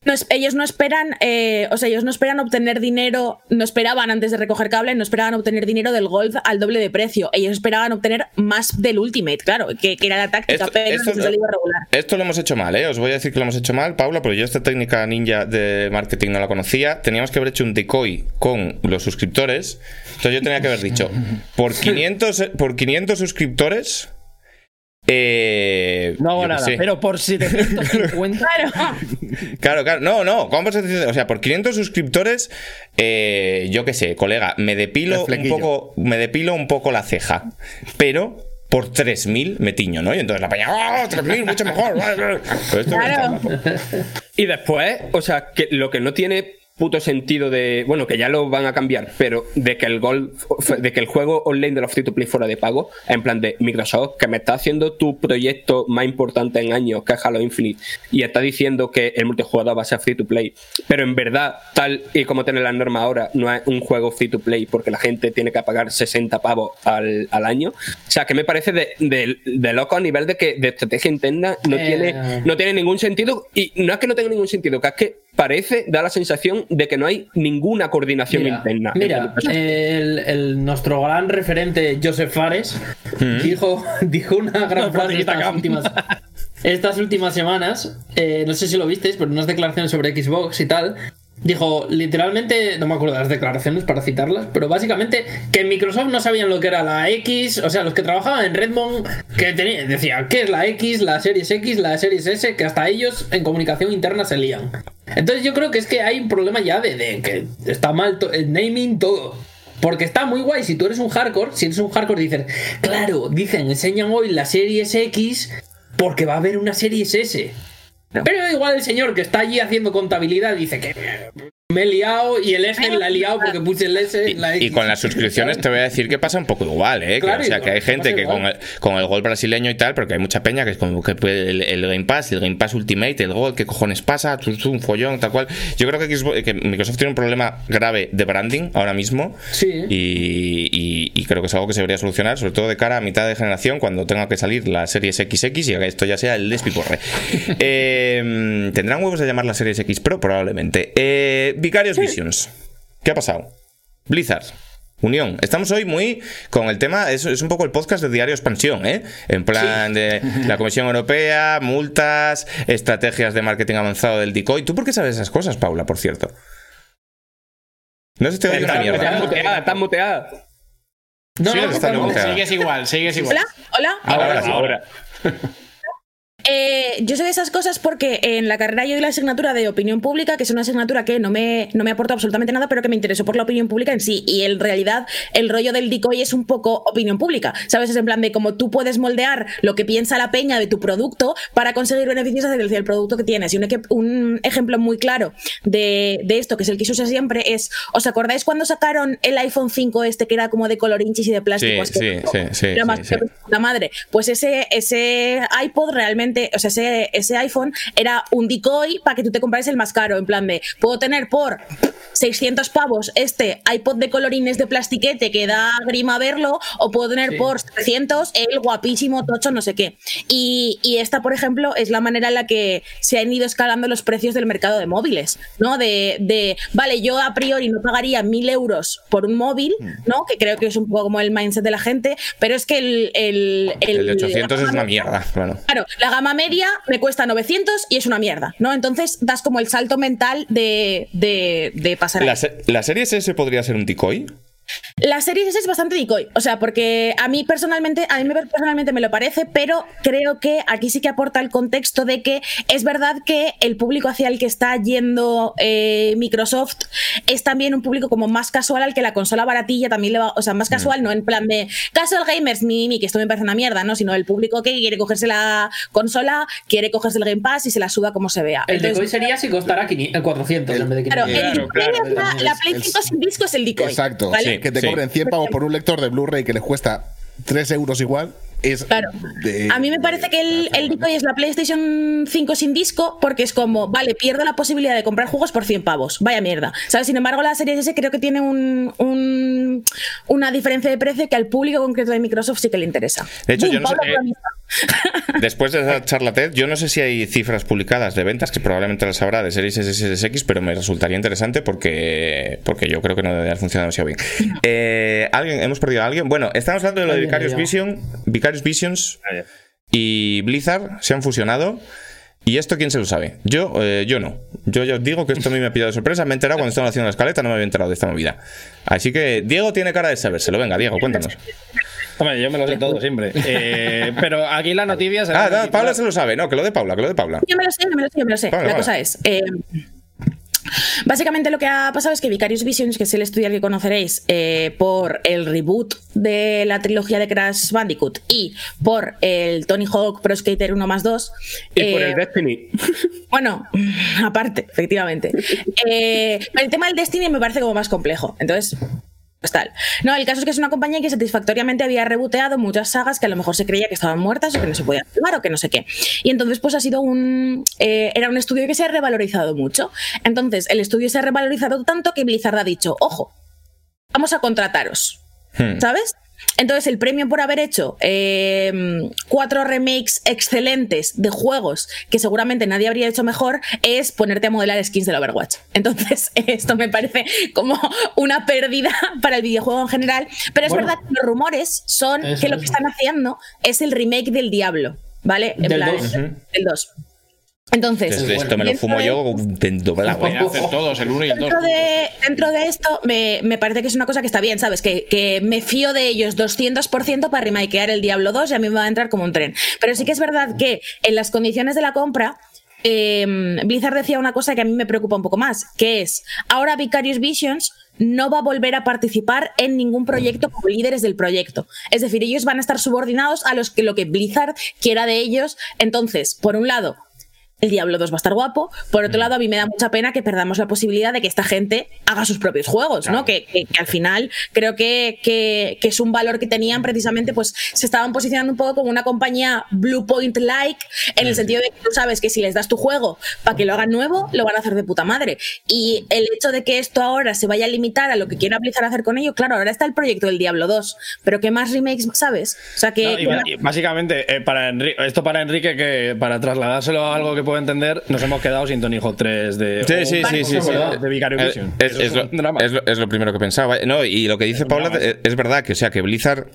no ellos no esperan, eh, o sea, ellos no esperan obtener dinero, no esperaban antes de recoger cable, no esperaban obtener dinero del Gold al doble de precio. Ellos esperaban obtener más del Ultimate, claro, que, que era la táctica, Esto- pero esto- les salió regular. Esto lo hemos hecho mal, ¿eh? Os voy a decir que lo hemos hecho mal, Paula, pero yo esta técnica ninja de marketing no la conocía. Teníamos que haber hecho un decoy con los suscriptores. Entonces yo tenía que haber dicho, por 500, por 500 suscriptores... Eh, No hago nada, sé. pero por 750. Claro. Claro, claro. No, no. O sea, por 500 suscriptores, eh, yo qué sé, colega, me depilo un poco, me depilo un poco la ceja, pero por 3000 me tiño, ¿no? Y entonces la paña, ¡ah, 3000, mucho mejor! Pero esto Claro. Y después, o sea, que lo que no tiene puto sentido de. Bueno, que ya lo van a cambiar, pero de que el gol. de que el juego online de los free to play fuera de pago, en plan de Microsoft, que me está haciendo tu proyecto más importante en años, que es Halo Infinite, y está diciendo que el multijugador va a ser free to play, pero en verdad, tal y como tiene la norma ahora, no es un juego free to play porque la gente tiene que pagar 60 pavos al, al año. O sea, que me parece de, de- de loco a nivel de que de estrategia interna no Eh, tiene no tiene ningún sentido y no es que no tenga ningún sentido, que es que parece, da la sensación de que no hay ninguna coordinación Mira, interna. mira, el, el- nuestro gran referente Joseph Fares dijo, dijo una gran frase estas últimas, estas últimas semanas. eh, no sé si lo visteis, pero unas declaraciones sobre Xbox y tal. Dijo, literalmente, no me acuerdo de las declaraciones para citarlas, pero básicamente que en Microsoft no sabían lo que era la X, o sea, los que trabajaban en Redmond, que tenían, decían, ¿qué es la X, la Series X, la Series S? Que hasta ellos en comunicación interna se lían. Entonces yo creo que es que hay un problema ya de, de que está mal el naming todo. Porque está muy guay, si tú eres un hardcore, si eres un hardcore dices, claro, dicen, enseñan hoy la Series X porque va a haber una Series S. Pero igual el señor que está allí haciendo contabilidad dice que me he liado y el S la he liado porque puse el S la X. Y con las suscripciones te voy a decir que pasa un poco igual, ¿eh? Que, o sea, que hay gente que con el, con el gol brasileño y tal, pero que hay mucha peña que es como que puede- el, el Game Pass, el Game Pass Ultimate, el gol, ¿qué cojones pasa? Tú, tú, un follón, tal cual. Yo creo que, Xbox- que Microsoft tiene un problema grave de branding ahora mismo. Sí. Y, y- y creo que es algo que se debería solucionar, sobre todo de cara a mitad de generación, cuando tenga que salir la Series XX y que esto ya sea el despiporre. Eh, ¿Tendrán huevos de llamar la Series X Pro? Probablemente. Eh, Vicarious Visions. ¿Qué ha pasado? Blizzard. Unión. Estamos hoy muy con el tema, es, es un poco el podcast de Diario Expansión, ¿eh? En plan de la Comisión Europea, multas, estrategias de marketing avanzado del decoy. ¿Tú por qué sabes esas cosas, Paula, por cierto? No se te oye una mierda. muteada, está muteada. No, Sí, no. Sigues igual, sigues igual. Hola, hola. Ahora sí. ahora. Eh, yo sé de esas cosas porque en la carrera yo di la asignatura de opinión pública, que es una asignatura que no me, no me aportó absolutamente nada, pero que me interesó por la opinión pública en sí. Y en realidad el rollo del decoy es un poco opinión pública. ¿Sabes? Es en plan de cómo tú puedes moldear lo que piensa la peña de tu producto para conseguir beneficios hacia el, producto que tienes. Y un, ejemplo muy claro de, de esto, que es el que se usa siempre, es, ¿os acordáis cuando sacaron el iPhone 5 este que era como de colorinchis y de plástico? Sí, sí, asqueroso? sí, sí, Era más sí, sí. la madre. Pues ese, ese iPod realmente, o sea, ese, ese iPhone era un decoy para que tú te compraras el más caro. En plan de, puedo tener por 600 pavos este iPod de colorines de plastiquete que da grima verlo, o puedo tener por 300 el guapísimo tocho, no sé qué. Y, y esta, por ejemplo, es la manera en la que se han ido escalando los precios del mercado de móviles, ¿no? De, de vale, yo a priori no pagaría 1000 euros por un móvil, ¿no? Que creo que es un poco como el mindset de la gente, pero es que el. El, El de 800 la es una mierda, claro. Claro, la gama media me cuesta 900 y es una mierda, ¿no? Entonces das como el salto mental de, de, de pasar ¿La, se- ¿La serie S podría ser un decoy? La serie S es bastante decoy, o sea, porque a mí personalmente, a mí me- personalmente me lo parece, pero creo que aquí sí que aporta el contexto de que es verdad que el público hacia el que está yendo eh, Microsoft es también un público como más casual al que la consola baratilla también le va, o sea, más casual, no en plan de casual gamers, mi, mi, que esto me parece una mierda, ¿no? Sino el público que quiere cogerse la consola, quiere cogerse el Game Pass y se la suda como se vea. El Entonces, decoy sería si costara 500, 400 en vez de 500. Claro, el Claro, decoy claro. es la, la Play El- 5 sin disco es el decoy. Exacto, ¿vale? Sí. Que te cobren 100 pavos por un lector de Blu-ray que les cuesta 3 euros igual, es. Claro. de- A mí me parece que el, el decoy es la PlayStation 5 sin disco porque es como, vale, pierdo la posibilidad de comprar juegos por 100 pavos. Vaya mierda. ¿Sabes? Sin embargo, la serie S creo que tiene un, un- una diferencia de precio que al público concreto de Microsoft sí que le interesa. De hecho, Boom, yo no sé- eh. Después de esa charla TED, yo no sé si hay cifras publicadas de ventas, que probablemente las habrá de Series S y Series X, pero me resultaría interesante porque, porque yo creo que no debe haber funcionado demasiado bien. Eh, ¿alguien, ¿Hemos perdido a alguien? Bueno, estamos hablando de lo de Vicarious. Vision, Vicarious Visions y Blizzard se han fusionado. ¿Y esto quién se lo sabe? Yo, eh, yo no. Yo ya os digo que esto a mí me ha pillado de sorpresa. Me he enterado cuando estaban haciendo la escaleta, no me había enterado de esta movida. Así que Diego tiene cara de sabérselo. Venga, Diego, cuéntanos. Hombre, yo me lo sé todo siempre. Eh, pero aquí la noticia será. Ah, no, Paula se lo sabe. No, que lo de Paula, que lo de Paula. Yo me lo sé, yo me lo sé, yo me lo sé. La cosa es. eh, Básicamente lo que ha pasado es que Vicarious Visions, que es el estudio al que conoceréis eh, por el reboot de la trilogía de Crash Bandicoot y por el Tony Hawk Pro Skater 1 más 2, Y por el Destiny. bueno, aparte, efectivamente. Eh, el tema del Destiny me parece como más complejo. Entonces, pues tal. No, el caso es que es una compañía que satisfactoriamente había reboteado muchas sagas que a lo mejor se creía que estaban muertas o que no se podían filmar o que no sé qué. Y entonces, pues ha sido un. eh, era un estudio que se ha revalorizado mucho. Entonces, el estudio se ha revalorizado tanto que Blizzard ha dicho: ojo, vamos a contrataros. Hmm. ¿Sabes? Entonces, el premio por haber hecho eh, cuatro remakes excelentes de juegos que seguramente nadie habría hecho mejor es ponerte a modelar skins del Overwatch. Entonces, esto me parece como una pérdida para el videojuego en general. Pero es Bueno. verdad que los rumores son Eso, que lo que eso. están haciendo es el remake del Diablo, ¿vale? En Del plan, dos. del 2. Entonces, Desde esto me lo dentro fumo de- yo de doblado. Pueden hacer todos, el 1 y el 2. Dentro de, dentro de esto, me, me parece que es una cosa que está bien, ¿sabes? Que, que me fío de ellos 200% para remakear el Diablo 2 y a mí me va a entrar como un tren. Pero sí que es verdad que en las condiciones de la compra, eh, Blizzard decía una cosa que a mí me preocupa un poco más, que es, ahora Vicarious Visions no va a volver a participar en ningún proyecto como líderes del proyecto. Es decir, ellos van a estar subordinados a los que, lo que Blizzard quiera de ellos. Entonces, por un lado, el Diablo 2 va a estar guapo. Por otro lado, a mí me da mucha pena que perdamos la posibilidad de que esta gente haga sus propios juegos, ¿no? Que, que- que al final creo que, es un valor que tenían precisamente, pues se estaban posicionando un poco como una compañía Blue Point-like, en el sentido de que tú sabes que si les das tu juego para que lo hagan nuevo, lo van a hacer de puta madre. Y el hecho de que esto ahora se vaya a limitar a lo que quiera Blizzard hacer con ello, claro, ahora está el proyecto del Diablo 2, pero ¿qué más remakes sabes? O sea, que... No, y ba- y básicamente, eh, para Enri- esto para Enrique, que para trasladárselo a algo que puedo entender, nos hemos quedado sin Tony Hawk 3 de, Sí, o- sí, sí, sí, sí. de Vicario Eh, Vision. Es, Eso es lo, un drama. es lo- es lo primero que pensaba. No, y lo que dice Paula es, es verdad que, o sea, que Blizzard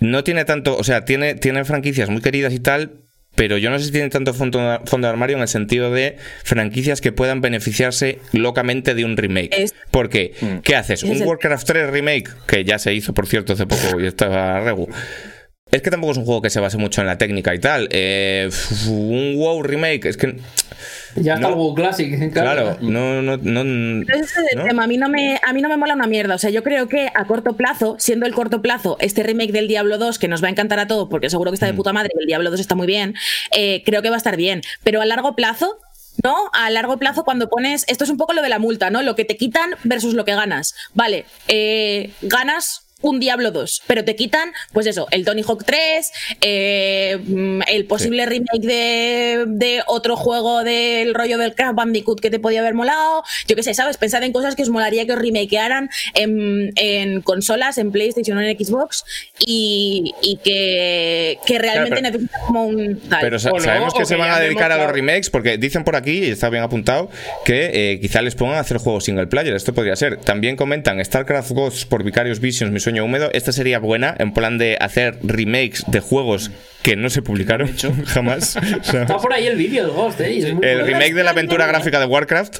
no tiene tanto, o sea, tiene, tiene franquicias muy queridas y tal, pero yo no sé si tiene tanto fondo, fondo de armario en el sentido de franquicias que puedan beneficiarse locamente de un remake. Es- Porque, ¿qué haces? Es Un el- Warcraft 3 remake, que ya se hizo, por cierto, hace poco y estaba regu. Es que tampoco es un juego que se base mucho en la técnica y tal. Eh, un WoW remake, es que. Ya está No. el WoW Classic. Claro, no, no, no. Ese es el ¿no? tema. A mí, no me, a mí no me mola una mierda. O sea, yo creo que a corto plazo, siendo el corto plazo, este remake del Diablo 2, que nos va a encantar a todos, porque seguro que está de puta madre, el Diablo 2 está muy bien, eh, creo que va a estar bien. Pero a largo plazo. ¿No? A largo plazo, cuando pones. Esto es un poco lo de la multa, ¿no? Lo que te quitan versus lo que ganas. Vale, eh, ganas un Diablo 2, pero te quitan, pues eso, el Tony Hawk 3, eh, mm, el posible remake de, de otro juego del rollo del Crash Bandicoot que te podía haber molado. Yo qué sé, ¿sabes? Pensad en cosas que os molaría que os remakearan en, en consolas, en PlayStation o en Xbox y, y que, que realmente Claro, necesitan como un. tal. Pero sa- O no, sabemos que se que van a dedicar a los remakes porque dicen por aquí, y está bien apuntado, que eh, quizá les pongan a hacer juegos single player. Esto podría ser. También comentan StarCraft Ghosts por Vicarious Visions, mi sueño húmedo. Esta sería buena en plan de hacer remakes de juegos que no se publicaron jamás. O sea, Está por ahí el vídeo del Ghost, ¿eh? El remake de la aventura gráfica de Warcraft.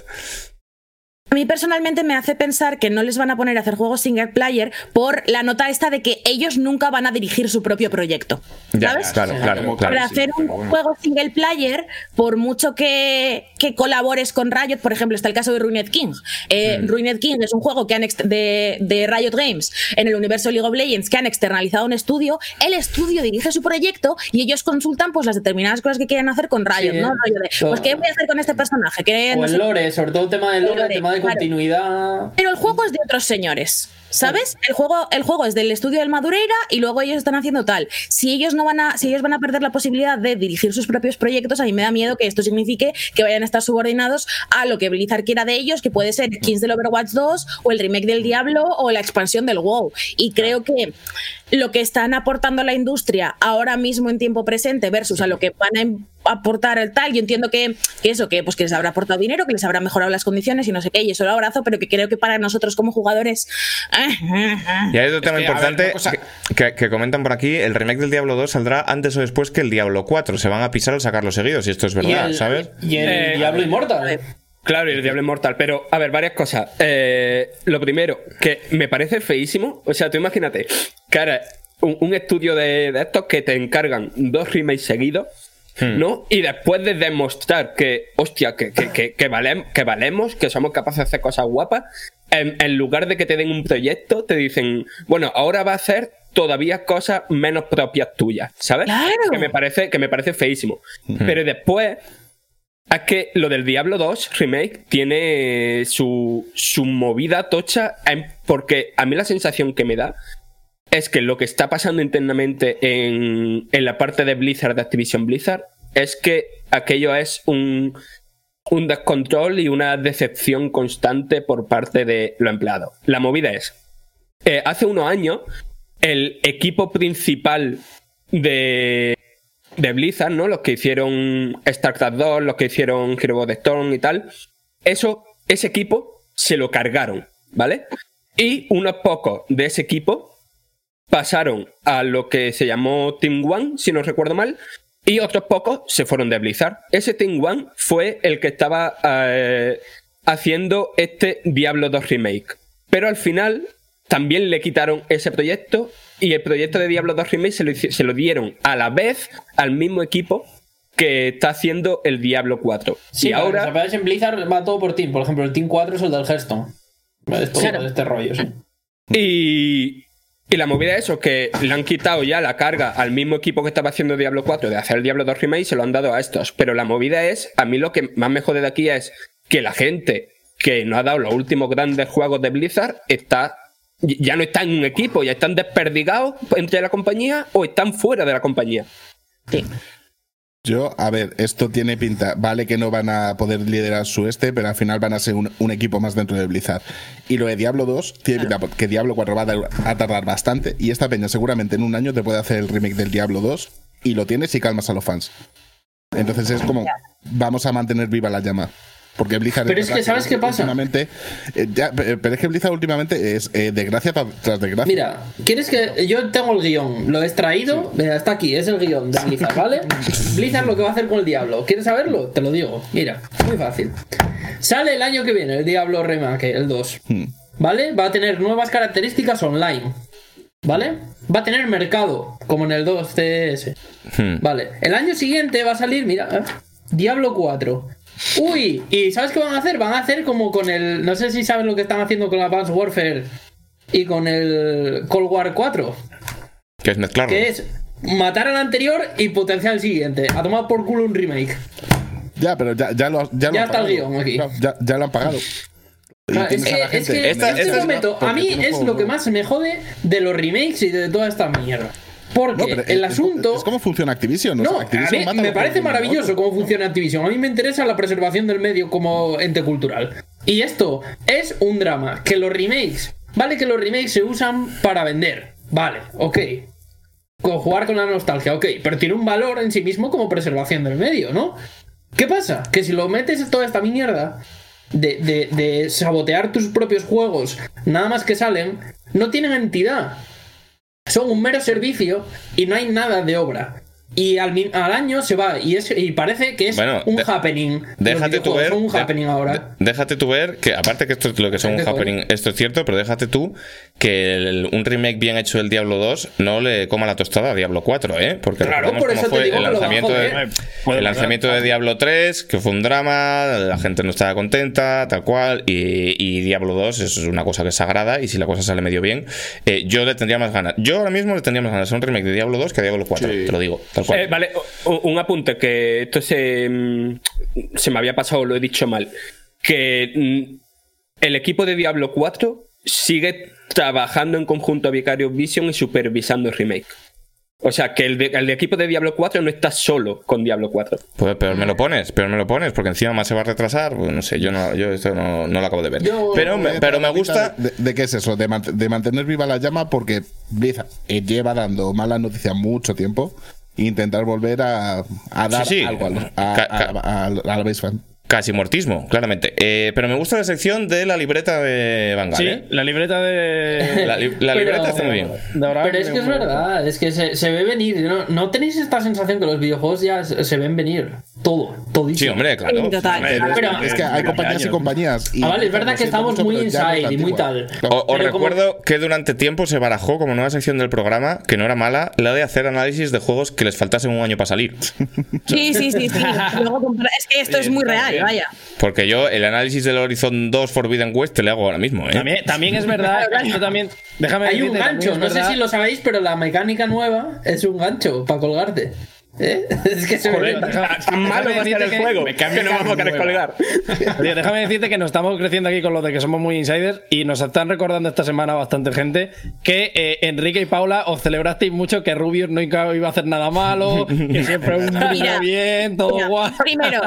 A mí personalmente me hace pensar que no les van a poner a hacer juegos single player por la nota esta de que ellos nunca van a dirigir su propio proyecto. Ya, ¿Sabes? claro, claro, Como claro. Para sí, hacer un pero bueno. juego single player, por mucho que, que colabores con Riot, por ejemplo, está el caso de Ruined King. Eh, Mm. Ruined King es un juego que han de, de Riot Games en el universo League of Legends que han externalizado un estudio. El estudio dirige su proyecto y ellos consultan pues las determinadas cosas que quieren hacer con Riot, Sí, ¿no? Rollo de, pues, ¿qué voy a hacer con este personaje? ¿Qué O no el sé lore, sobre todo el tema del lore, el lore. tema de de Claro. continuidad. Pero el juego es de otros señores. ¿Sabes? El juego, el juego es del estudio del Madureira y luego ellos están haciendo tal. Si ellos no van a, si ellos van a perder la posibilidad de dirigir sus propios proyectos, a mí me da miedo que esto signifique que vayan a estar subordinados a lo que Blizzard quiera de ellos, que puede ser Kings del Overwatch 2 o el remake del Diablo o la expansión del WoW. Y creo que lo que están aportando a la industria ahora mismo en tiempo presente versus a lo que van a em- aportar el tal, yo entiendo que, que eso, que pues que les habrá aportado dinero, que les habrá mejorado las condiciones y no sé qué, y eso lo abrazo, pero que creo que para nosotros como jugadores Y hay otro tema que, a ver, importante cosa- que, que- que comentan por aquí: el remake del Diablo 2 saldrá antes o después que el Diablo 4. Se van a pisar al sacarlo seguidos, y esto es Y verdad, el, ¿sabes? y el Eh, Diablo Inmortal. Claro, y el Diablo Inmortal. Pero, a ver, varias cosas. Eh, lo primero, que me parece feísimo. O sea, tú imagínate, cara, un, un estudio de, de estos que te encargan dos remakes seguidos, ¿no? Y después de demostrar que, hostia, que, que, que, que valem- que valemos, que somos capaces de hacer cosas guapas, en, en lugar de que te den un proyecto, te dicen, bueno, ahora va a hacer todavía cosas menos propias tuyas, ¿sabes? Claro. Que me parece, que me parece feísimo. Pero después, es que lo del Diablo 2 Remake tiene su, su movida tocha en- porque a mí la sensación que me da es que lo que está pasando internamente en, en la parte de Blizzard, de Activision Blizzard, es que aquello es un, un descontrol y una decepción constante por parte de los empleados. La movida es, eh, hace unos años, el equipo principal de, de Blizzard, ¿no? Los que hicieron StarCraft 2, los que hicieron Hero of the Storm y tal. Eso, ese equipo se lo cargaron, ¿vale? Y unos pocos de ese equipo pasaron a lo que se llamó Team One, si no recuerdo mal, y otros pocos se fueron de Blizzard. Ese Team One fue el que estaba eh, haciendo este Diablo 2 Remake. Pero al final también le quitaron ese proyecto y el proyecto de Diablo 2 Remake se lo, se lo dieron a la vez al mismo equipo que está haciendo el Diablo 4. Sí, y ahora... ahora. en Blizzard va todo por team. Por ejemplo, el Team 4 es el del Hearthstone. Es todo Claro. de este rollo, sí. Y, y la movida es eso, que le han quitado ya la carga al mismo equipo que estaba haciendo Diablo 4 de hacer el Diablo 2 Remake y se lo han dado a estos. Pero la movida es, a mí lo que más me jode de aquí es que la gente que no ha dado los últimos grandes juegos de Blizzard está ya no está en un equipo, ya están desperdigados entre la compañía o están fuera de la compañía. Yo, a ver, esto tiene pinta. Vale que no van a poder liderar su este, pero al final van a ser un, un equipo más dentro de Blizzard. Y lo de Diablo 2, tiene pinta que Diablo 4 va a tardar bastante. Y esta peña seguramente en un año te puede hacer el remake del Diablo 2 y lo tienes y calmas a los fans. Entonces es como, vamos a mantener viva la llama. Porque Blizzard. Pero es que, ¿sabes qué pasa? Últimamente, eh, ya, pero es que Blizzard últimamente es eh, desgracia tras, desgracia. Mira, ¿quieres que.? Yo tengo el guion, lo he extraído. Mira, está aquí, es el guion de Blizzard, ¿vale? Blizzard lo que va a hacer con el Diablo. ¿Quieres saberlo? Te lo digo. Mira, muy fácil. Sale el año que viene el Diablo Remake, el 2. Hmm. ¿Vale? Va a tener nuevas características online. ¿Vale? Va a tener mercado, como en el 2 CS. Hmm. Vale. El año siguiente va a salir, mira, ¿eh? Diablo 4. Uy, ¿y sabes qué van a hacer? Van a hacer como con el. No sé si saben lo que están haciendo con Advanced Warfare y con el Cold War 4. Que es mezclarlo. Que es matar al anterior y potenciar el siguiente. A tomar por culo un remake. Ya, pero ya, ya lo, ya lo Ya han está el pagado. guion aquí. Ya, ya lo han pagado. Claro, es que, la es gente- que Esta- en este esta es- momento, a mí es lo que más me jode de los remakes y de toda esta mierda. Porque No, pero el es- asunto. Es como funciona Activision. o No, sea, a Activision mí manda me parece a maravilloso cómo funciona Activision. A mí me interesa la preservación del medio como ente cultural. Y esto es un drama. Que los remakes, vale que los remakes se usan para vender. Vale, ok. Con jugar con la nostalgia, ok. Pero tiene un valor en sí mismo como preservación del medio, ¿no? ¿Qué pasa? Que si lo metes en toda esta mierda de, de- de sabotear tus propios juegos, nada más que salen, no tienen entidad son un mero servicio y no hay nada de obra. Y al, al año se va y, es, y parece que es Bueno, un de- happening. Déjate tú ver. Son un de- happening ahora. déjate tú ver que, aparte que esto es lo que son un happening, esto es cierto, pero déjate tú que el- un remake bien hecho del Diablo 2 no le coma la tostada a Diablo 4, ¿eh? Porque Claro, recordemos por cómo eso te fue digo el a lanzamiento, de, joder. el lanzamiento de Diablo 3, que fue un drama, la gente no estaba contenta, tal cual, y, y Diablo 2 es una cosa que es sagrada, y si la cosa sale medio bien, eh, yo le tendría más ganas. Yo ahora mismo le tendría más ganas a un remake de Diablo 2 que a Diablo 4, te lo digo, tal cual. Eh, vale, un apunte que esto se, mm, se me había pasado, lo he dicho mal. Que mm, el equipo de Diablo 4 sigue trabajando en conjunto a Vicarious Vision y supervisando el remake. O sea, que el, de- el equipo de Diablo 4 no está solo con Diablo 4. Pues peor me lo pones, peor me lo pones, porque encima más se va a retrasar. Pues no sé, yo no, yo esto no, no lo acabo de ver. Yo- pero, me, pero me gusta. De, de qué es eso? De, de mantener viva la llama porque Blizzard eh, lleva dando malas noticias mucho tiempo e intentar volver a, a dar Sí, sí. algo a- a- a la base fan. Casi muertismo, claramente. Eh, pero me gusta la sección de la libreta de Vanguard. Sí, ¿eh? la libreta de. La, li- la Pero- libreta está muy bien. Pero es que es verdad, es que se, se ve venir. ¿no? ¿No tenéis esta sensación que los videojuegos ya se, se ven venir? Todo, todísimo. Sí, hombre, claro. Total. Hombre, Pero- Es que hay compañías y compañías. y- Ah, vale, es verdad que estamos mucho, muy inside y muy tal. O- Os Pero como- recuerdo que durante tiempo se barajó como nueva sección del programa, que no era mala, la de hacer análisis de juegos que les faltasen un año para salir. Sí, sí, sí, sí. Luego es que esto es muy real, vaya. Porque yo el análisis del Horizon 2 Forbidden West te le hago ahora mismo, ¿eh? También, también es verdad. esto también. Déjame Hay un decirte, gancho, no sé si lo sabéis, pero la mecánica nueva es un gancho para colgarte. ¿Eh? Es que se ve. Joder, deja- Tan malo va a el juego me que no vamos a querer colgar. Oye, déjame decirte que nos estamos creciendo aquí con lo de que somos muy insiders y nos están recordando esta semana bastante gente que eh, Enrique y Paula os celebrasteis mucho que Rubius no iba a hacer nada malo, que siempre un Mira, bien, todo Mira, guay. Primero,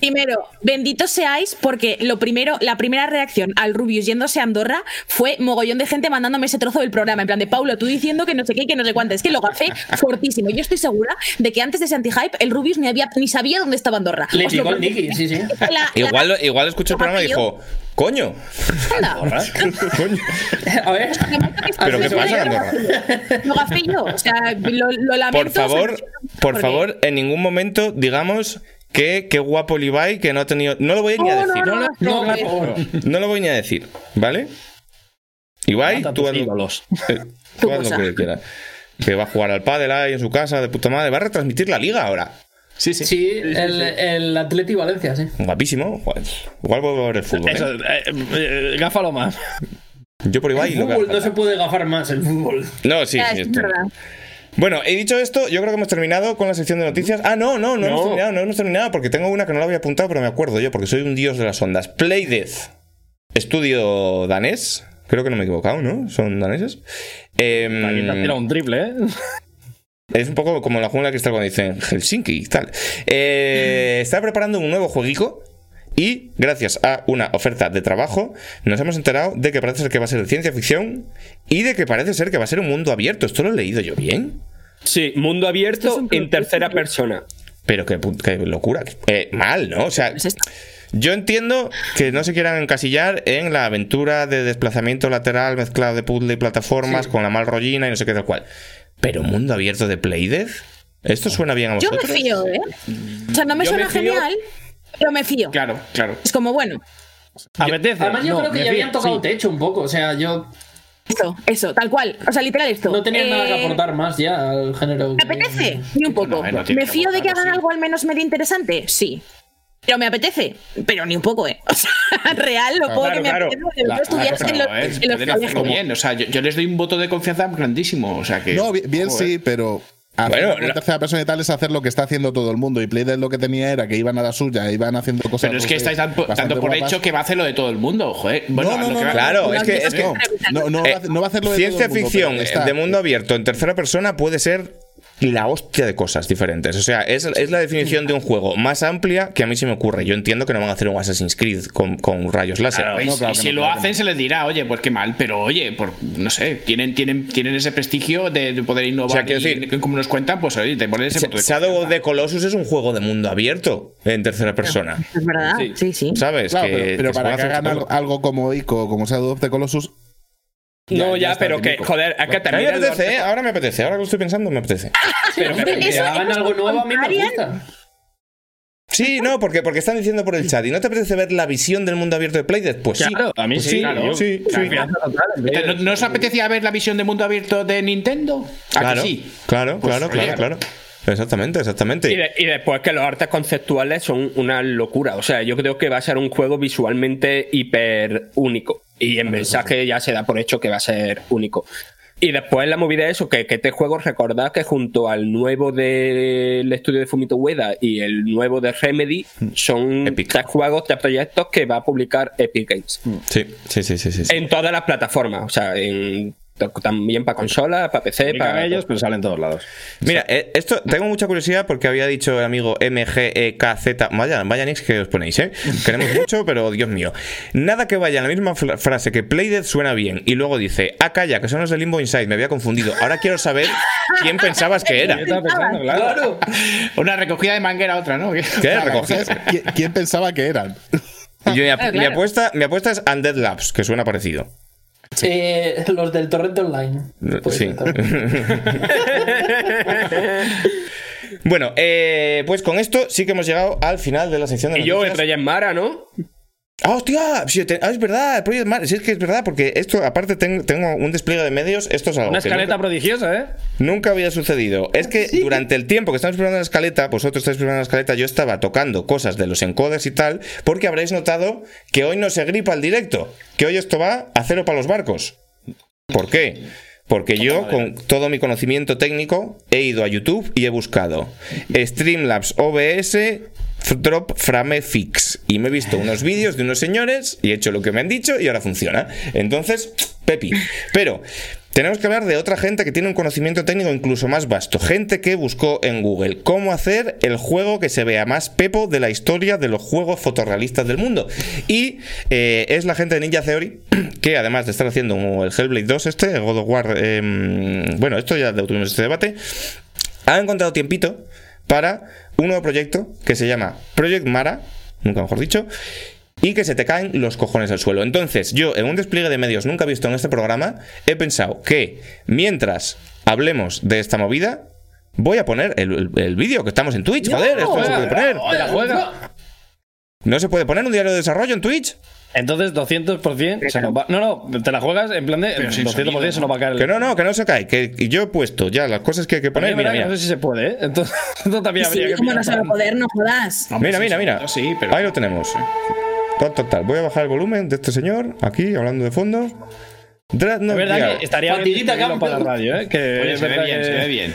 primero, benditos seáis porque lo primero, la primera reacción al Rubius yéndose a Andorra fue mogollón de gente mandándome ese trozo del programa. En plan de Paulo, tú diciendo que no sé qué, y que no sé cuánto. Es que lo gafé fortísimo. Yo estoy segura de que antes de ese anti-hype, el Rubius ni, había, ni sabía dónde estaba Andorra. Le llegó el. Nicky, sí, sí. La- la- Igual, igual escuchó el programa y dijo, coño, Anda. coño. A ver. ¿Pero qué pasa. Andorra? Lo gafé yo. O sea, lo, lo lamento. Por favor, o sea, por porque- favor, en ningún momento digamos que qué guapo el Ibai, que no ha tenido... No lo voy ni a decir. no, no, No, no. No lo voy ni a decir, ¿vale? Ibai, tú haz lo, eh, tú haz lo que quieras. Que va a jugar al pádel ahí en su casa de puta madre. Va a retransmitir la liga ahora. Sí, sí. Sí, el, el Atleti Valencia, sí. Guapísimo. Joder. Igual vuelvo a ver el fútbol. ¿eh? Eso, eh, eh, gáfalo más. Yo por Ibai El fútbol no se puede gafar más, el fútbol. No, sí, Ya, sí, es esto. verdad. Bueno, he dicho esto, yo creo que hemos terminado con la sección de noticias. Ah, no, no, no, hemos terminado, no hemos terminado porque tengo una que no la había apuntado, pero me acuerdo yo, porque soy un dios de las ondas. Playdeath, estudio danés, creo que no me he equivocado, ¿no? Son daneses. Aquí te has tirado un triple, ¿eh? es un poco como la jungla de cristal cuando dicen Helsinki y tal. Eh, está preparando un nuevo jueguico y gracias a una oferta de trabajo nos hemos enterado de que parece ser que va a ser de ciencia ficción y de que parece ser que va a ser un mundo abierto. ¿Esto lo he leído yo bien? Sí, mundo abierto en tercera persona. Pero qué, qué locura. Eh, mal, ¿no? O sea. Yo entiendo que no se quieran encasillar en la aventura de desplazamiento lateral mezclado de puzzle y plataformas con la mal rollina y no sé qué tal cual. Pero mundo abierto de Playdeath, ¿esto suena bien a Yo vosotros? me fío, ¿eh? O sea, no me Yo suena me genial, pero me fío. Claro, claro. Es como, bueno, Apetece. Además, yo No, creo que ya fío, habían tocado sí. techo un poco. O sea, yo eso, eso, tal cual. O sea, literal esto. no tenía nada que Eh, aportar más ya al género. ¿Me apetece? Ni un poco. No, no tiene ¿Me fío de que hagan sí. algo al menos medio interesante? Sí. Pero me apetece, pero ni un poco, ¿eh? O sea, real, lo poco Claro, que me claro. apetece. Lo La- estudias claro, en los, pero, eh, en los pueden hacerlo colegios. bien. O sea, yo, yo les doy un voto de confianza grandísimo. O sea que. No, bien, sí, pero. Bueno, la- tercera persona y tal es hacer lo que está haciendo todo el mundo. Y Playdead lo que tenía era que iban a la suya, iban haciendo cosas. Pero es que sé, estáis dando, por guapas. hecho que va a hacer lo de todo el mundo, joder. Bueno, no, no, no, Claro, es que, es que No, eh, va a hacer- lo de ciencia todo el mundo, ficción está- de mundo abierto en tercera persona puede ser la hostia de cosas diferentes. O sea, es, es la definición de un juego más amplia que a mí se me ocurre. Yo entiendo que no van a hacer un Assassin's Creed con, con rayos láser. Claro, y No, si- claro y que si no, lo claro hacen, se les dirá, oye, pues qué mal, pero oye, por, no sé, tienen, tienen, tienen ese prestigio de, de poder innovar. O sea, quiero y, decir- como nos cuentan, pues oye, te ponen ese Shadow of the Colossus es un juego de mundo abierto en tercera persona. Es verdad, Sí. sí, sí. ¿Sabes? Claro, Que- pero, pero que se para que hagan algo, algo como ICO, como Shadow of the Colossus. No, ya, pero que, joder, es que A mí me también. apetece, ¿eh? Ahora me apetece. Ahora que lo estoy pensando, me apetece. Pero que- hagan algo nuevo a mí me gusta. Sí, no, porque, porque están diciendo por el chat. ¿Y no te apetece ver la visión del mundo abierto de Playdead? Pues sí. Claro, a mí Pues sí, sí, claro. sí, sí. ¿No, Playdead. ¿No os apetecía ver la visión de mundo abierto de Nintendo? ¿A Claro, que sí? claro, Pues, claro, claro, claro. Exactamente, exactamente. Y, de- y después que los artes conceptuales son una locura. O sea, yo creo que va a ser un juego visualmente hiper único. Y en mensaje ya se da por hecho que va a ser único. Y después la movida es eso, que, que este juego, recordad que junto al nuevo del estudio de Fumito Ueda y el nuevo de Remedy, son Epic. tres juegos, tres proyectos que va a publicar Epic Games. Sí, sí, sí, sí. sí, sí. En todas las plataformas, o sea, en, también para consola, para PC, para ellos, pero salen en todos lados. Mira, eh, esto tengo mucha curiosidad porque había dicho el amigo MGEKZ. Vaya, vaya nicks que os ponéis, ¿eh? Queremos mucho, pero Dios mío. Nada que vaya en la misma fra- frase que Playdead suena bien y luego dice, ah, calla, que son los de Limbo Inside, me había confundido. Ahora quiero saber quién pensabas que era. Yo estaba pensando, claro. Claro. Una recogida de manguera, otra, ¿no? ¿Qué? Recogida. ¿Sabes ¿Quién, pensaba que eran? Yo, mi, ap- Claro, mi apuesta, mi apuesta es Undead Labs, que suena parecido. Eh, los del Torrent Online. Pues Sí. Bueno, eh, pues con esto sí que hemos llegado al final de la sección de Y yo, noticias. entre en Mara, ¿no? ¡Ah, hostia! Te- ah, es verdad, el Project sí, es que es verdad, porque esto, aparte, ten- tengo un despliegue de medios. Esto es algo Una que escaleta nunca, prodigiosa, ¿eh? nunca había sucedido. Es que durante el tiempo que estamos preparando la escaleta, vosotros estáis preparando la escaleta, yo estaba tocando cosas de los encoders y tal, porque habréis notado que hoy no se gripa el directo, que hoy esto va a cero para los barcos. ¿Por qué? Porque yo, con todo mi conocimiento técnico, he ido a YouTube y he buscado Streamlabs OBS Drop Frame Fix. Y me he visto unos vídeos de unos señores y he hecho lo que me han dicho y ahora funciona. Entonces, Pepi. Pero tenemos que hablar de otra gente que tiene un conocimiento técnico incluso más vasto. Gente que buscó en Google cómo hacer el juego que se vea más pepo de la historia de los juegos fotorrealistas del mundo. Y eh, es la gente de Ninja Theory que además de estar haciendo el Hellblade 2 este, el God of War, em, bueno, esto ya tuvimos este debate, ha encontrado tiempito para un nuevo proyecto que se llama Project Mara, nunca mejor dicho, y que se te caen los cojones al suelo. Entonces, yo en un despliegue de medios nunca visto en este programa, he pensado que mientras hablemos de esta movida, voy a poner el, el- el vídeo que estamos en Twitch, joder, esto no se puede poner. ¿No se puede poner un diario de desarrollo en Twitch? Entonces, 200% se nos va. No, no, te la juegas en plan de. Pero sin 200% sonido, se nos va a caer el. Que no, no, que no se cae, que yo he puesto ya las cosas que hay que poner. También, Mira, ¿verdad? mira. No sé si se puede, ¿eh? Entonces, esto también Sí, que ¿cómo no se va a poder? No jodas. Mira, mira, mira. sonido Sí, pero. Ahí lo tenemos. Tal, tal, tal. Voy a bajar el volumen de este señor, aquí, hablando de fondo. Dreadnought Es verdad que estaría bien para la radio, ¿eh? Que Oye, se ve bien, que- se ve bien.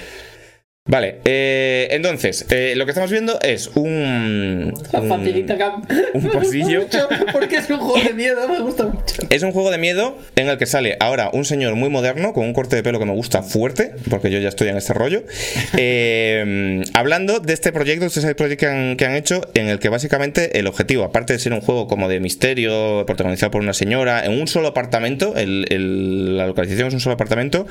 Vale, eh, entonces, eh, lo que estamos viendo es un. Un- facilita Camp. un pasillo. mucho, Porque es un juego de miedo, me gusta mucho. Es un juego de miedo en el que sale ahora un señor muy moderno con un corte de pelo que me gusta fuerte, porque yo ya estoy en este rollo, eh, hablando de este proyecto, este side project que han, que han hecho, en el que básicamente el objetivo, aparte de ser un juego como de misterio, protagonizado por una señora, en un solo apartamento, el- el- la localización es un solo apartamento,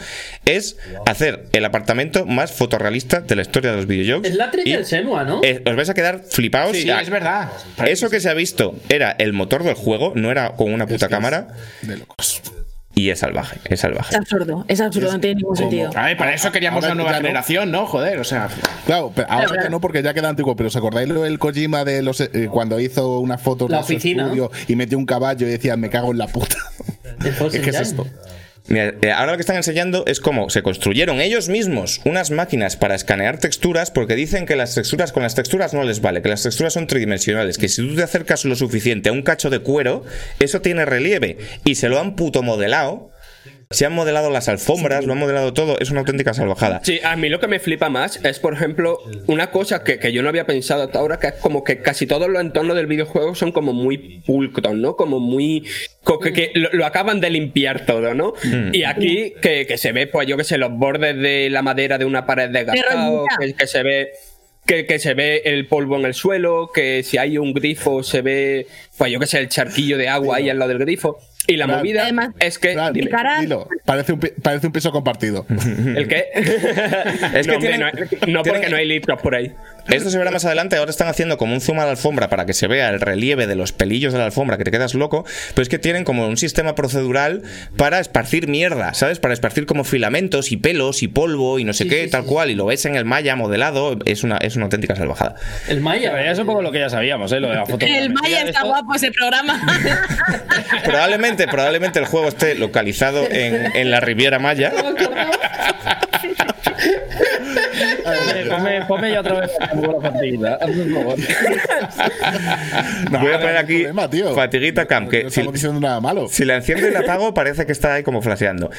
es hacer el apartamento más fotorrealista de la historia de los videojuegos. Es la trick Y, del Senua, ¿no? eh, os vais a quedar flipados. Sí, es verdad. Eso que se ha visto era el motor del juego, no era con una puta cámara. De locos. Y es salvaje, es salvaje. Es absurdo, es absurdo, no tiene ningún sentido. A ver, para eso queríamos una nueva no. generación, ¿no? Joder, o sea. Claro, pero ahora Claro, ya no porque ya queda antiguo, pero ¿os acordáis lo del Kojima de los eh, cuando hizo una foto La de su oficina, estudio y metió un caballo y decía me cago en la puta? Force ¿Qué es esto? Mira, eh, ahora lo que están enseñando es cómo se construyeron ellos mismos unas máquinas para escanear texturas, porque dicen que las texturas con las texturas no les vale, que las texturas son tridimensionales, que si tú te acercas lo suficiente a un cacho de cuero, eso tiene relieve. Y se lo han puto modelado. Se han modelado las alfombras, lo han modelado todo, es una auténtica salvajada. Sí, a mí lo que me flipa más es, por ejemplo, una cosa que, que yo no había pensado hasta ahora, que es como que casi todos los entornos del videojuego son como muy pulcros, ¿no? Como muy... co- que, que lo, lo acaban de limpiar todo, ¿no? Y aquí que, que se ve, pues yo que sé, los bordes de la madera de una pared desgastado, Terrorista. que, que se ve... Que, que se ve el polvo en el suelo, que si hay un grifo se ve, pues yo que sé, el charquillo de agua ahí al lado del grifo. Y la Claro. movida Además- es que... Claro, dime. cara- dilo, parece un, parece un piso compartido. ¿El qué? Es que no, tienen- no, no, porque tienen- no hay litros por ahí. Esto se verá más adelante. Ahora están haciendo como un zoom a la alfombra para que se vea el relieve de los pelillos de la alfombra, que te quedas loco. Pero es que tienen como un sistema procedural para esparcir mierda, ¿sabes? Para esparcir como filamentos y pelos y polvo y no sé Sí, qué, sí, tal sí. cual. Y lo ves en el Maya modelado. Es una, es una auténtica salvajada. El Maya. Ya es un poco lo que ya sabíamos, ¿eh? Lo de la foto. El Maya está guapo ese programa. Probablemente, probablemente el juego esté localizado en, en la Riviera Maya. Ponme, ponme ya otra vez la fatiguita. No, Voy a poner aquí problema, tío. fatiguita cam, que no si- estamos diciendo nada malo. Si la enciendo y la apago, parece que está ahí como flasheando.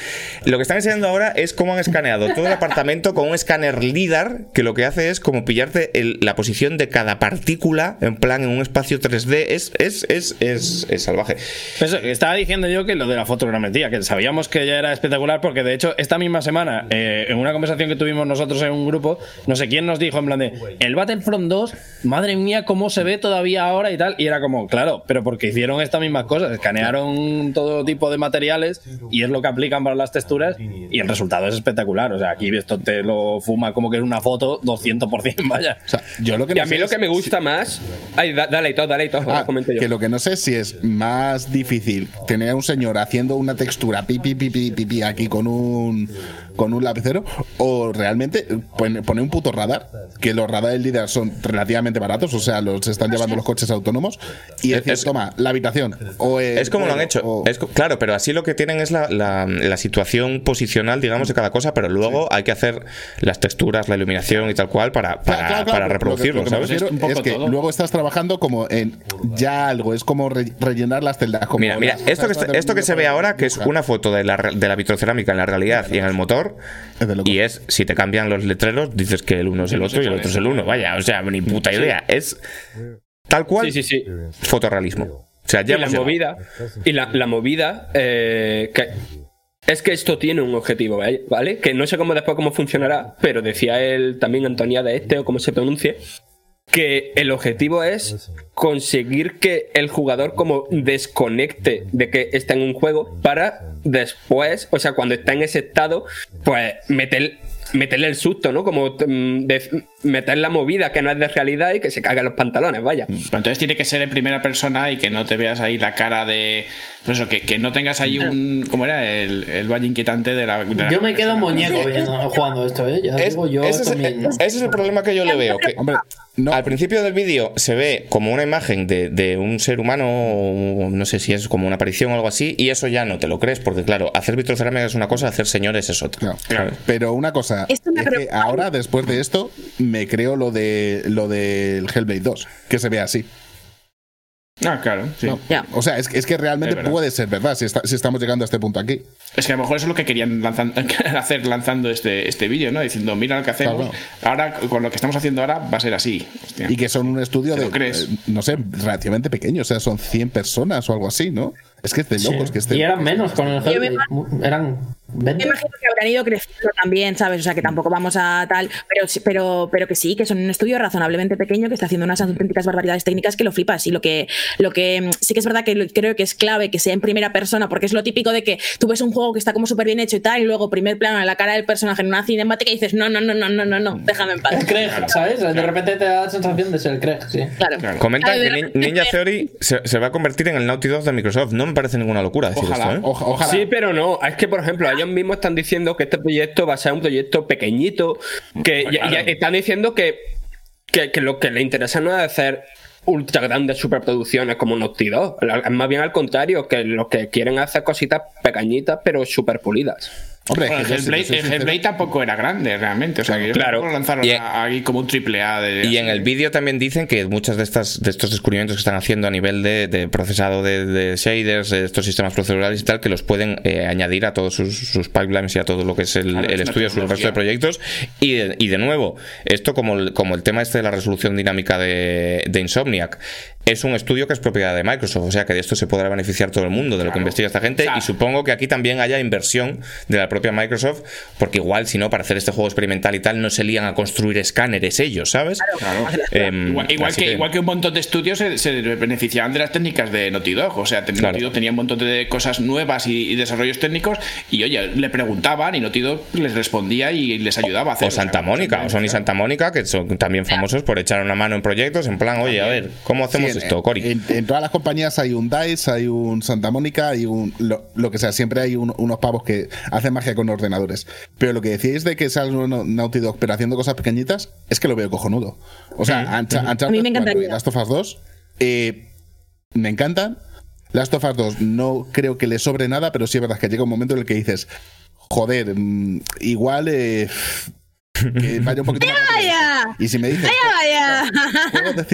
Lo que están enseñando ahora es cómo han escaneado todo el apartamento con un escáner LIDAR, que lo que hace es como pillarte el- la posición de cada partícula, en plan en un espacio 3D. Es, es, es, es, es salvaje. Pues eso, estaba diciendo yo que lo de la fotogrametría, que sabíamos que ya era espectacular, porque de hecho, esta misma semana, eh, en una conversación que tuvimos nosotros en un grupo, no sé quién nos dijo en plan de el Battlefront 2, madre mía, cómo se ve todavía ahora y tal. Y era como, claro, pero porque hicieron estas mismas cosas, escanearon todo tipo de materiales y es lo que aplican para las texturas, y el resultado es espectacular. O sea, aquí esto te lo fuma como que es una foto 200%, vaya. O sea, yo lo que Y no a mí lo que me si- gusta más. Ay, da- dale y todo, dale y todo. Ah, yo. que lo que no sé si es más difícil tener a un señor haciendo una textura pipi pipi pipi aquí con un con un lapicero o realmente pone- poner un puto radar que los radares líder son relativamente baratos o sea los están llevando los coches autónomos y Es- decir es- toma la habitación o el Es como lo han hecho. o- Es co- claro, pero así lo que tienen es la, la- la situación posicional, digamos, de cada cosa, pero luego hay que hacer las texturas, la iluminación y tal cual para, para, Claro, claro, claro, para lo que- reproducirlo, lo que me ¿sabes? refiero Un poco es que todo. luego estás trabajando como en ya algo es como re- rellenar las celdas como Mira, mira, las esto que, esto que se ve ahora, que es una foto de la, de la vitrocerámica en la realidad y en el motor, Y es, si te cambian los letreros, dices que el uno es el otro y el otro es el uno. Vaya, o sea, ni puta idea. Es tal cual Sí, sí, sí. fotorrealismo. O sea, ya y la llegado. movida, y la, la movida, eh, que es que esto tiene un objetivo, ¿vale? Que no sé cómo después cómo funcionará, pero decía él también Antonia de este o como se pronuncie, que el objetivo es conseguir que el jugador como desconecte de que está en un juego para después, o sea, cuando está en ese estado, pues meter meterle el susto, ¿no? Como mm, de- meter la movida que no es de realidad y que se caga los pantalones, vaya. Pero entonces tiene que ser en primera persona y que no te veas ahí la cara de. Pues eso, que, que no tengas ahí un. ¿Cómo era? El, el valle inquietante de la. de la Yo me quedo muñeco viendo- jugando esto, ¿eh? Ya Es- digo yo. ese, es, mismo. ese es el problema que yo le veo. Que Hombre, no. Al principio del vídeo se ve como una imagen de, de un ser humano, o no sé si es como una aparición o algo así, y eso ya no te lo crees, porque claro, hacer vitrocerámica es una cosa, hacer señores es otra. Pero una cosa, es que ahora, después de esto, me creo lo de lo del Hellblade 2, que se ve así. Ah, claro, sí. No. Ya. O sea, es, que- es que realmente Es puede ser verdad si, está- si estamos llegando a este punto aquí. Es que a lo mejor eso es lo que querían lanzan- hacer lanzando este, este vídeo, ¿no? Diciendo, mira lo que hacemos. Claro. Ahora, con lo que estamos haciendo ahora, va a ser así. Hostia. Y que son un estudio ¿Te de, crees? eh, no sé, relativamente pequeño. O sea, son 100 personas o algo así, ¿no? Es que es de locos que estén. Y eran menos con el Yo me Hellblade. Eran Me 20. imagino que habrán ido creciendo también, ¿sabes? O sea, que tampoco vamos a tal, pero, sí- pero, pero que sí, que son un estudio razonablemente pequeño que está haciendo unas auténticas barbaridades técnicas que lo flipas. Y lo que, lo que mm, sí que es verdad que creo que es clave que sea en primera persona, porque es lo típico de que tú ves un juego que está como súper bien hecho y tal, y luego primer plano en la cara del personaje en una cinemática y dices, no, no, no, no, no, no, no, déjame en paz. El Craig, ¿sabes? De repente te da la sensación de ser el Craig, sí. Claro. Claro. Comentan que Nin- Ninja Theory se, se va a convertir en el Naughty Dog de Microsoft. No me parece ninguna locura decir Ojalá, esto, ¿eh? oja- ojalá. Sí, pero no. Es que, por ejemplo, ellos mismos están diciendo que este proyecto va a ser un proyecto pequeñito. Que ya- ya están diciendo que, que, que lo que les interesa no es hacer ultra grandes superproducciones como Naughty. Es más bien al contrario, que lo que quieren hacer cositas pequeñitas pero super pulidas. Hombre, Bueno, el yo, si te Hellblade, el tampoco era grande realmente. O sea, que yo Claro. que lanzaron Y- a- como un triple A de. Y en el vídeo también dicen que muchos de estas de estos descubrimientos que están haciendo a nivel de, de procesado de, de shaders, de estos sistemas procedurales y tal, que los pueden eh, añadir a todos sus, sus pipelines y a todo lo que es el, Claro, el es estudio, sus resto de proyectos. Y de, y de nuevo, esto como el, como el tema este de la resolución dinámica de, de Insomniac, es un estudio que es propiedad de Microsoft, o sea que de esto se podrá beneficiar todo el mundo, de lo que investiga esta gente, O sea, y supongo que aquí también haya inversión de la propia Microsoft, porque igual si no, para hacer este juego experimental y tal, no se lían a construir escáneres ellos, ¿sabes? Claro. Em, Igual, que, igual que un montón de estudios se, se beneficiaban de las técnicas de Naughty Dog. O sea. Naughty Dog tenía un montón de cosas nuevas y, y desarrollos técnicos. Y oye, le preguntaban y Naughty Dog les respondía y les ayudaba a hacer. O Santa Mónica, o Sony Santa Mónica, que son también famosos por echar una mano en proyectos, en plan, oye, a ver, ¿cómo hacemos Sí, en- esto, Cori? En, en todas las compañías hay un DICE, hay un Santa Mónica, hay un. Lo, lo que sea, siempre hay un- unos pavos que hacen magia con ordenadores. Pero lo que decíais de que sale un Naughty Dog, pero haciendo cosas pequeñitas, es que lo veo cojonudo. O sea, Uncha- Uncharted A mí me 4 encantaría. Last of Us 2 eh, me encantan. Last of Us 2 no creo que le sobre nada, pero sí es verdad que llega un momento en el que dices. joder, mm, igual eh, que vaya un poquito más. Y si me dices, ¡Vaya,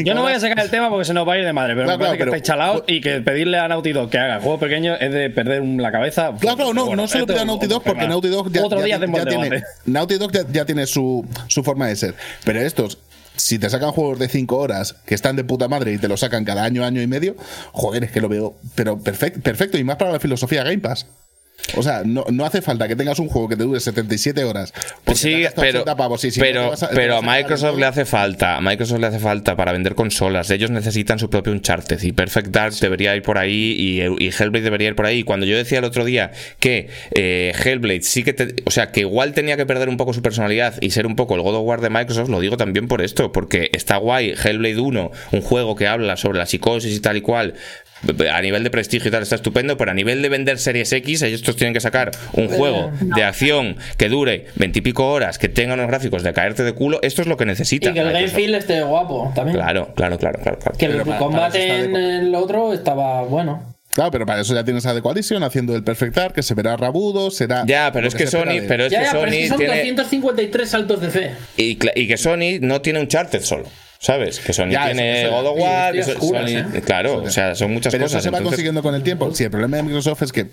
Yo no voy a sacar el tema porque se nos va a ir de madre, pero Claro, me parece claro, que estáis pero- chalados y que pedirle a Naughty Dog que haga juegos pequeños es de perder la cabeza. Claro, claro, no, Bueno, no solo esto pide a Naughty Dog porque. Naughty Dog ya, Otro día ya tiene. Naughty Dog ya, ya tiene su, su forma de ser. Pero estos, si te sacan juegos de 5 horas que están de puta madre y te lo sacan cada año, año y medio, joder, es que lo veo, pero perfecto, perfecto y más para la filosofía Game Pass. O sea, no, no hace falta que tengas un juego que te dure 77 horas. Sí, pero, 80 pavos, y si no te pero, vas a- pero a Microsoft le hace falta, a Microsoft le hace falta para vender consolas. Ellos necesitan su propio Uncharted y Perfect Dark debería ir por ahí y, y Hellblade debería ir por ahí. Y cuando yo decía el otro día que eh, Hellblade sí que, te- o sea, que igual tenía que perder un poco su personalidad y ser un poco el God of War de Microsoft, lo digo también por esto, porque está guay Hellblade 1, un juego que habla sobre la psicosis y tal y cual. A nivel de prestigio y tal está estupendo, pero a nivel de vender Series X, ellos tienen que sacar un juego de acción que dure veintipico horas, que tenga unos gráficos de caerte de culo. Esto es lo que necesita. Y que el game feel esté guapo también. Claro, claro, claro, claro. claro. Que el combate en el otro estaba bueno. Claro, pero para eso ya tienes a The Coalition haciendo el Perfect Dark, que se verá rabudo, será. Ya, pero es que Sony, pero es Ya, que ya, pero es que Sony son tiene 253 saltos de fe. y, que Sony no tiene un charter solo. ¿Sabes? Que Sony Ya, tiene God of War, Sony- ¿eh? claro, o sea, son muchas Pero cosas. eso se va entonces- consiguiendo con el tiempo. Sí, el problema de Microsoft es que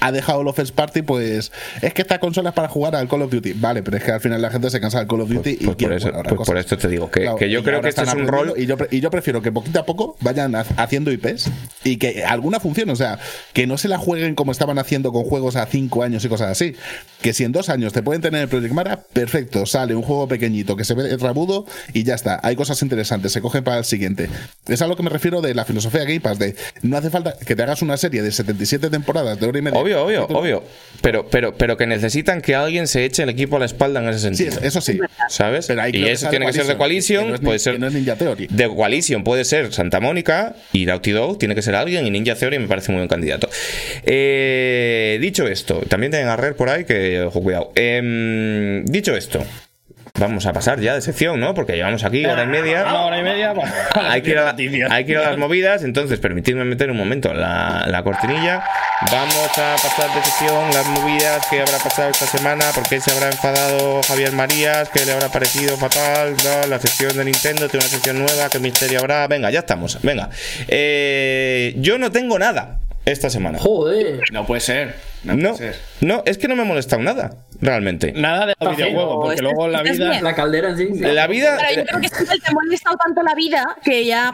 ha dejado los first party, pues es que esta consola es para jugar al Call of Duty. Vale, pero es que al final la gente se cansa del Call of Duty y pues por quiere eso, jugar a pues cosas. por esto te digo que, Claro, que yo creo que este es un rol Y yo, y yo prefiero que poquito a poco vayan ha- haciendo IPs y que alguna funcione. O sea, que no se la jueguen como estaban haciendo con juegos a 5 años y cosas así. Que si en dos años te pueden tener el Project Mara, perfecto. Sale un juego pequeñito que se ve rabudo y ya está. Hay cosas interesantes, se cogen para el siguiente. Es a lo que me refiero de la filosofía Game Pass. De no hace falta que te hagas una serie de 77 temporadas de hora y media. Obvio, obvio, tú- obvio. Pero, pero, pero que necesitan que alguien se eche el equipo a la espalda en ese Sí, sentido. eso sí. ¿Sabes? Pero ahí y eso tiene que ser de Coalition, que no puede ser. que no es Ninja Theory. De Coalition puede ser Santa Mónica y Naughty Dog tiene que ser alguien y Ninja Theory me parece muy buen candidato. Eh, dicho esto, también tienen a Rare por ahí que ojo cuidado. Em, dicho esto, vamos a pasar ya de sección, ¿no? Porque llevamos aquí hora y media. Una hora y media. pues, Hay que, ir a la- noticias. hay que ir a las movidas, entonces permitidme meter un momento la, la cortinilla. Vamos a pasar de sesión las movidas que habrá pasado esta semana, porque se habrá enfadado Javier Marías, que le habrá parecido fatal, ¿no? la sección de Nintendo tiene una sección nueva, qué misterio habrá. Venga, ya estamos, venga. Eh, yo no tengo nada esta semana. Joder. No puede ser. No, No, puede ser. no, es que no me ha molestado nada, realmente. Nada de los videojuegos, porque Estás- luego la vida. bien. La caldera en sí. La vida... Claro, yo creo que siempre te ha molestado tanto la vida que ya.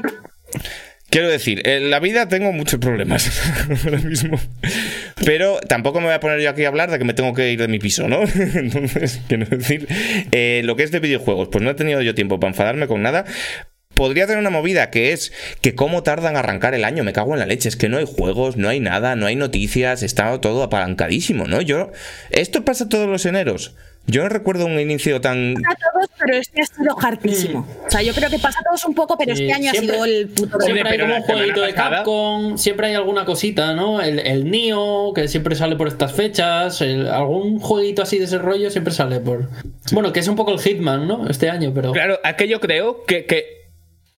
Quiero decir, en la vida tengo muchos problemas ahora mismo. Pero tampoco me voy a poner yo aquí a hablar de que me tengo que ir de mi piso, ¿no? Entonces, quiero decir, eh, lo que es de videojuegos, pues no he tenido yo tiempo para enfadarme con nada. Podría tener una movida que es que cómo tardan a arrancar el año, me cago en la leche, es que no hay juegos, no hay nada, no hay noticias, está todo apalancadísimo, ¿no? Yo, esto pasa todos los eneros. Yo no recuerdo un inicio tan... a todos, pero este ha sido hartísimo. O sea, yo creo que pasa a todos un poco, pero Sí, este año siempre- ha sido el puto Siempre hay como un jueguito de Capcom, siempre hay alguna cosita, ¿no? El, el Nio, que siempre sale por estas fechas, el- algún jueguito así de ese rollo siempre sale por... Bueno, que es un poco el Hitman, ¿no? Este año, pero... Claro, es que yo creo que, que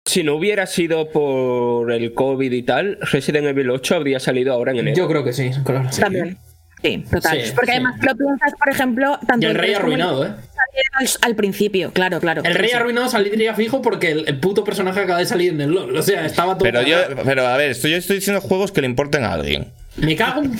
si no hubiera sido por el COVID y tal, Resident Evil 8 habría salido ahora en enero. Yo creo que sí, claro. También. Sí, total. Sí, Porque sí. además lo piensas, por ejemplo, tanto Y el rey arruinado, ¿eh? salieron al, al principio, claro, claro. El rey Sí. arruinado saldría fijo porque el, el puto personaje acaba de salir en el LoL. O sea, estaba todo... Pero yo, pero a ver, estoy, yo estoy diciendo juegos que le importen a alguien. Me cago en...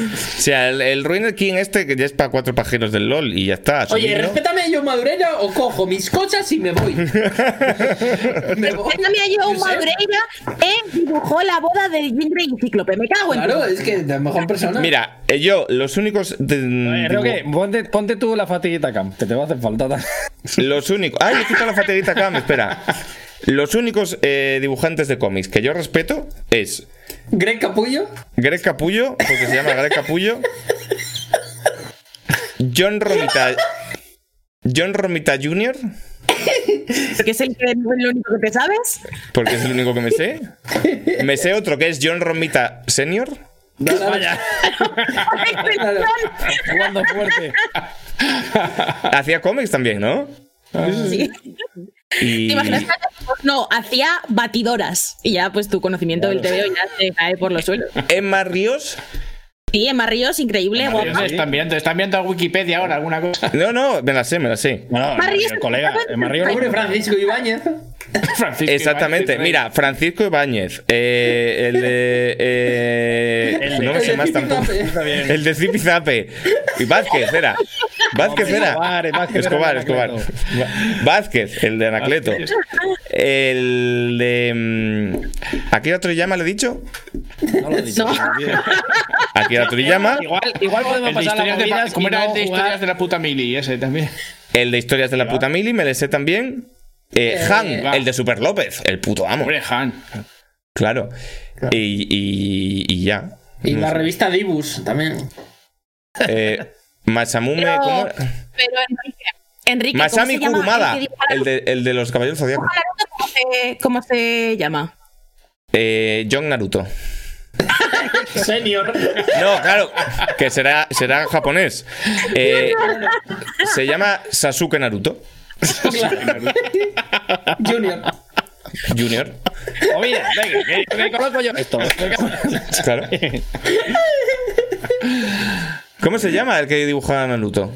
O sea, el, el Ruiner King este que ya es para cuatro pajeros del LOL y ya está. Oye, asumidlo. respétame a yo Madureira o cojo mis cosas y me voy. me voy. Respétame a Joe Josep. Madureira, eh, dibujó la boda de Jindre y Cíclope. Me cago en Claro, es que la mejor persona. Mira, eh, yo, los únicos. de- Oye, creo que ponte, ponte tú la fatiguita cam, que te va a hacer falta. Los únicos. ¡Ay, he quitado la fatiguita acá! Espera. Los únicos eh, dibujantes de cómics que yo respeto es Greg Capullo. Greg Capullo, porque se llama Greg Capullo. John Romita. John Romita Jr., Porque es el que lo único que te sabes. porque es el único que me sé. Me sé otro que es John Romita Senior. Vaya, jugando fuerte. Hacía cómics también, ¿no? Sí. Y... ¿Te imaginas? que- No, hacía batidoras. Y ya, pues tu conocimiento del TVO ya se cae por los suelos. Emma Ríos. Sí, Emma Ríos, increíble, guapa. Están viendo, están viendo Wikipedia ahora, alguna cosa. No, no, me la sé, me la sé. No, Emma Ríos, el colega, Emma Ríos. Francisco Ibáñez. Francisco Exactamente, Ibáñez, mira, Francisco Ibáñez, eh, el de. eh, El de- no me sé más tampoco. Zipizape. El de Zipizape. Y Vázquez era. Vázquez Hombre, era. Escobar, Vázquez era Escobar, de Escobar. Vázquez, el de Anacleto. El de. mm, ¿Akira Toriyama le he dicho? No lo he dicho. No. Akira Toriyama. Igual, igual podemos pasar las movidas ¿Cómo era no el de jugar- historias de la puta mili? Ese también. El de historias de la puta mili, me le sé también. Eh, Han, va. el de Super López, el puto amo. Hombre, Han. Claro. Y, y, y ya. Y No la sé. revista Dibus también. Eh, Masamume. Pero- ¿cómo? Pero Enrique, Enrique ¿cómo Masami Kurumada, el de, el de los caballeros zodiacos. ¿Cómo se, cómo se llama? Eh, John Naruto. Senior. No, claro, que será, será japonés. Eh, se llama Sasuke Naruto Junior. Junior. Oye, venga, que, que conozco yo esto. Claro. ¿Cómo se llama el que dibujaba a Naruto?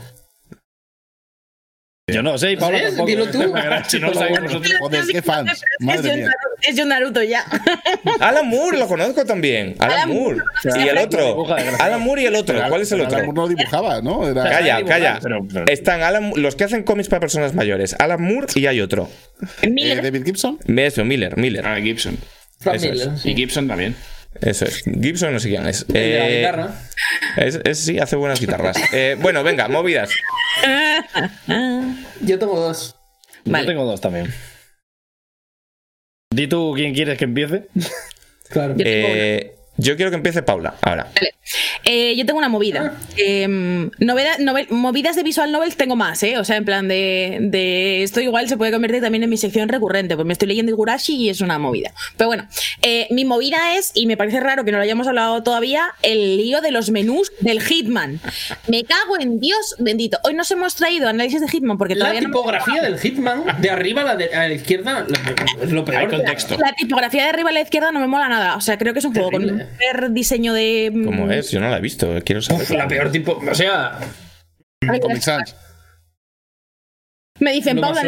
Yo no sé, y Pablo ¿Sabes? tampoco. Dilo tú. Si no lo sabéis vosotros. Joder, qué fans. es, Madre mía. Es John Naruto ya. Alan Moore, lo conozco también. Alan Alan Moore. Moore. Y el otro. Alan Moore y el otro. ¿Cuál es el otro? Alan Moore no dibujaba, ¿no? Era- Calla, calla. pero- pero- Están Alan, los que hacen cómics para personas mayores. Alan Moore y hay otro. Eh, Miller. David Gibson. Eso, Miller, Miller. Ah, Gibson. Frank Eso es. Miller, sí. Y Gibson también. Eso es. Gibson no sé quién es. La Eh, guitarra. es- es- sí, hace buenas guitarras. Eh, bueno, venga, movidas. Yo tengo dos. Vale. Yo tengo dos también. Di tú quién quieres que empiece. Claro. Yo Eh, yo quiero que empiece Paula. Ahora. Eh, yo tengo una movida. Eh, novela- novel- movidas de visual novels tengo más, ¿eh? O sea, en plan de, de Esto igual se puede convertir también en mi sección recurrente, pues me estoy leyendo Igurashi y es una movida. Pero bueno, eh, mi movida es, y me parece raro que no lo hayamos hablado todavía, el lío de los menús del Hitman. Me cago en Dios bendito. Hoy nos hemos traído análisis de Hitman porque La todavía no... tipografía del Hitman, de arriba a la, de- a la izquierda, lo- es lo peor. Hay contexto. La tipografía de arriba a la izquierda no me mola nada. O sea, creo que es un juego con un diseño de. mm, ¿Cómo es? Yo no la he visto. Quiero saber. La peor tipo. O sea, Comic Sans. Me dicen, Paula,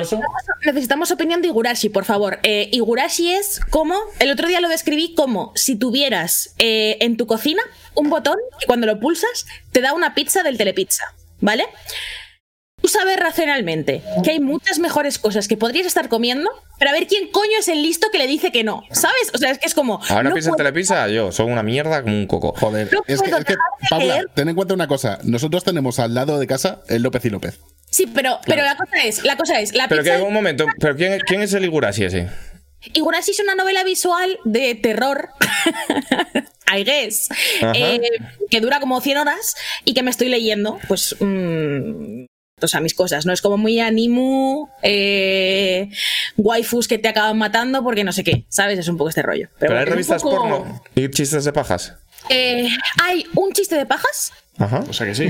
necesitamos opinión de Igurashi, por favor. Eh, Igurashi es como, el otro día lo describí como si tuvieras eh, en tu cocina un botón que cuando lo pulsas te da una pizza del telepizza, ¿vale? Tú sabes racionalmente que hay muchas mejores cosas que podrías estar comiendo, pero a ver quién coño es el listo que le dice que no, ¿sabes? O sea, es que es como... Ahora no piensa en puedo- Telepizza, yo soy una mierda como un coco. Joder, No es que, es que, Paula, ten en cuenta una cosa. Nosotros tenemos al lado de casa el López y López. Sí, pero, pero la cosa es, la cosa es, la Pero pizza que un momento, ¿pero quién, quién es el Igurashi ese? Igurashi es una novela visual de terror, I guess, eh, que dura como 100 horas y que me estoy leyendo, pues, mm, o sea, mis cosas, ¿no? Es como muy animu, eh, waifus que te acaban matando porque no sé qué, ¿sabes? Es un poco este rollo. Pero Pero hay revistas poco- porno y chistes de pajas. eh, hay un chiste de pajas Ajá. O sea que sí.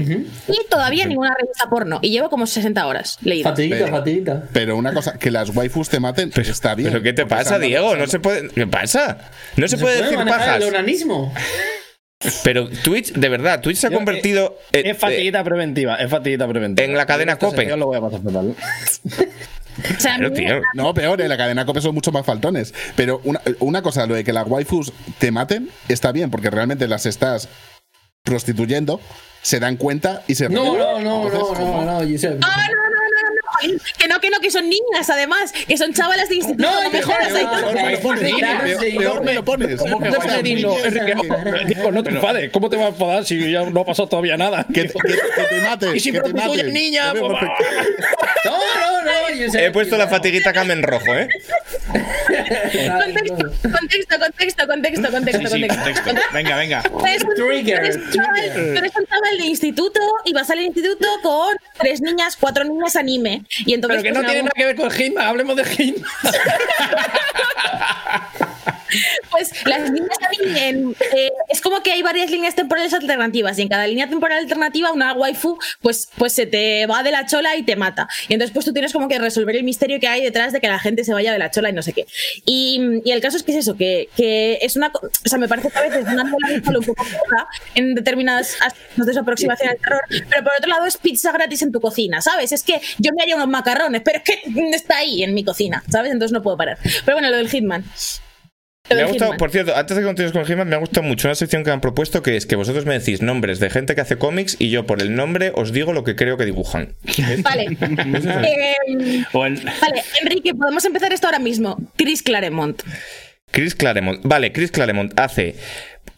y todavía ninguna revista porno. Y llevo como 60 horas leídas. fatiguita, Pero- fatiguita. Pero una cosa, que las waifus te maten está bien. ¿Pero qué te pasa, se Diego? No se puede. ¿Qué pasa? No se puede decir manejar pajas. el onanismo. Pero Twitch, de verdad, Twitch se ha Yo, convertido eh, Es fatiguita preventiva, es fatiguita preventiva. en la cadena Cope. sección lo voy a pasar fatal. O sea, a Claro, mí- tío. No, peor, en la cadena COPE son mucho más faltones. Pero una, una cosa, lo de que las waifus te maten, está bien, porque realmente las estás prostituyendo, se dan cuenta y se No, no, no, no, no, no, Josep. Ah, no, no, no, no, no. Que no, que no, que son niñas, además. Que son chavalas de instituto. No, No, me Digo, no te enfades. ¿Cómo te vas a enfadar si ya no ha pasado todavía nada? Que, te- mates. Y si pues, perfecto. No, no, no. He puesto la fatiguita cam en rojo, ¿eh? Contexto, contexto, contexto, contexto, contexto, Sí, sí, contexto. contexto. Venga, venga. Tú eres un- Trigger, eres un chaval- tú eres un chaval de instituto y vas al instituto con tres niñas, cuatro niñas anime. Y entonces, Pero que pues, no en tiene nada que ver con Hitman, hablemos de Hitman. Pues las líneas también, eh, es como que hay varias líneas temporales alternativas y en cada línea temporal alternativa una waifu pues, pues se te va de la chola y te mata. Y entonces pues tú tienes como que resolver el misterio que hay detrás de que la gente se vaya de la chola y no sé qué. Y, el caso es que es eso, que, que es una... O sea, me parece que a veces una un poco floja en determinadas aspectos de su aproximación al terror, pero por otro lado es pizza gratis en tu cocina, ¿sabes? Es que yo me haría unos macarrones, pero es que está ahí en mi cocina, ¿sabes? Entonces no puedo parar. Pero bueno, lo del Hitman. Me ha gustado, por cierto, antes de que continúes con el Hitman, me ha gustado mucho una sección que han propuesto que es que vosotros me decís nombres de gente que hace cómics y yo por el nombre os digo lo que creo que dibujan. Vale. Eh, vale, Enrique, podemos empezar esto ahora mismo. Chris Claremont. Chris Claremont. Vale, Chris Claremont hace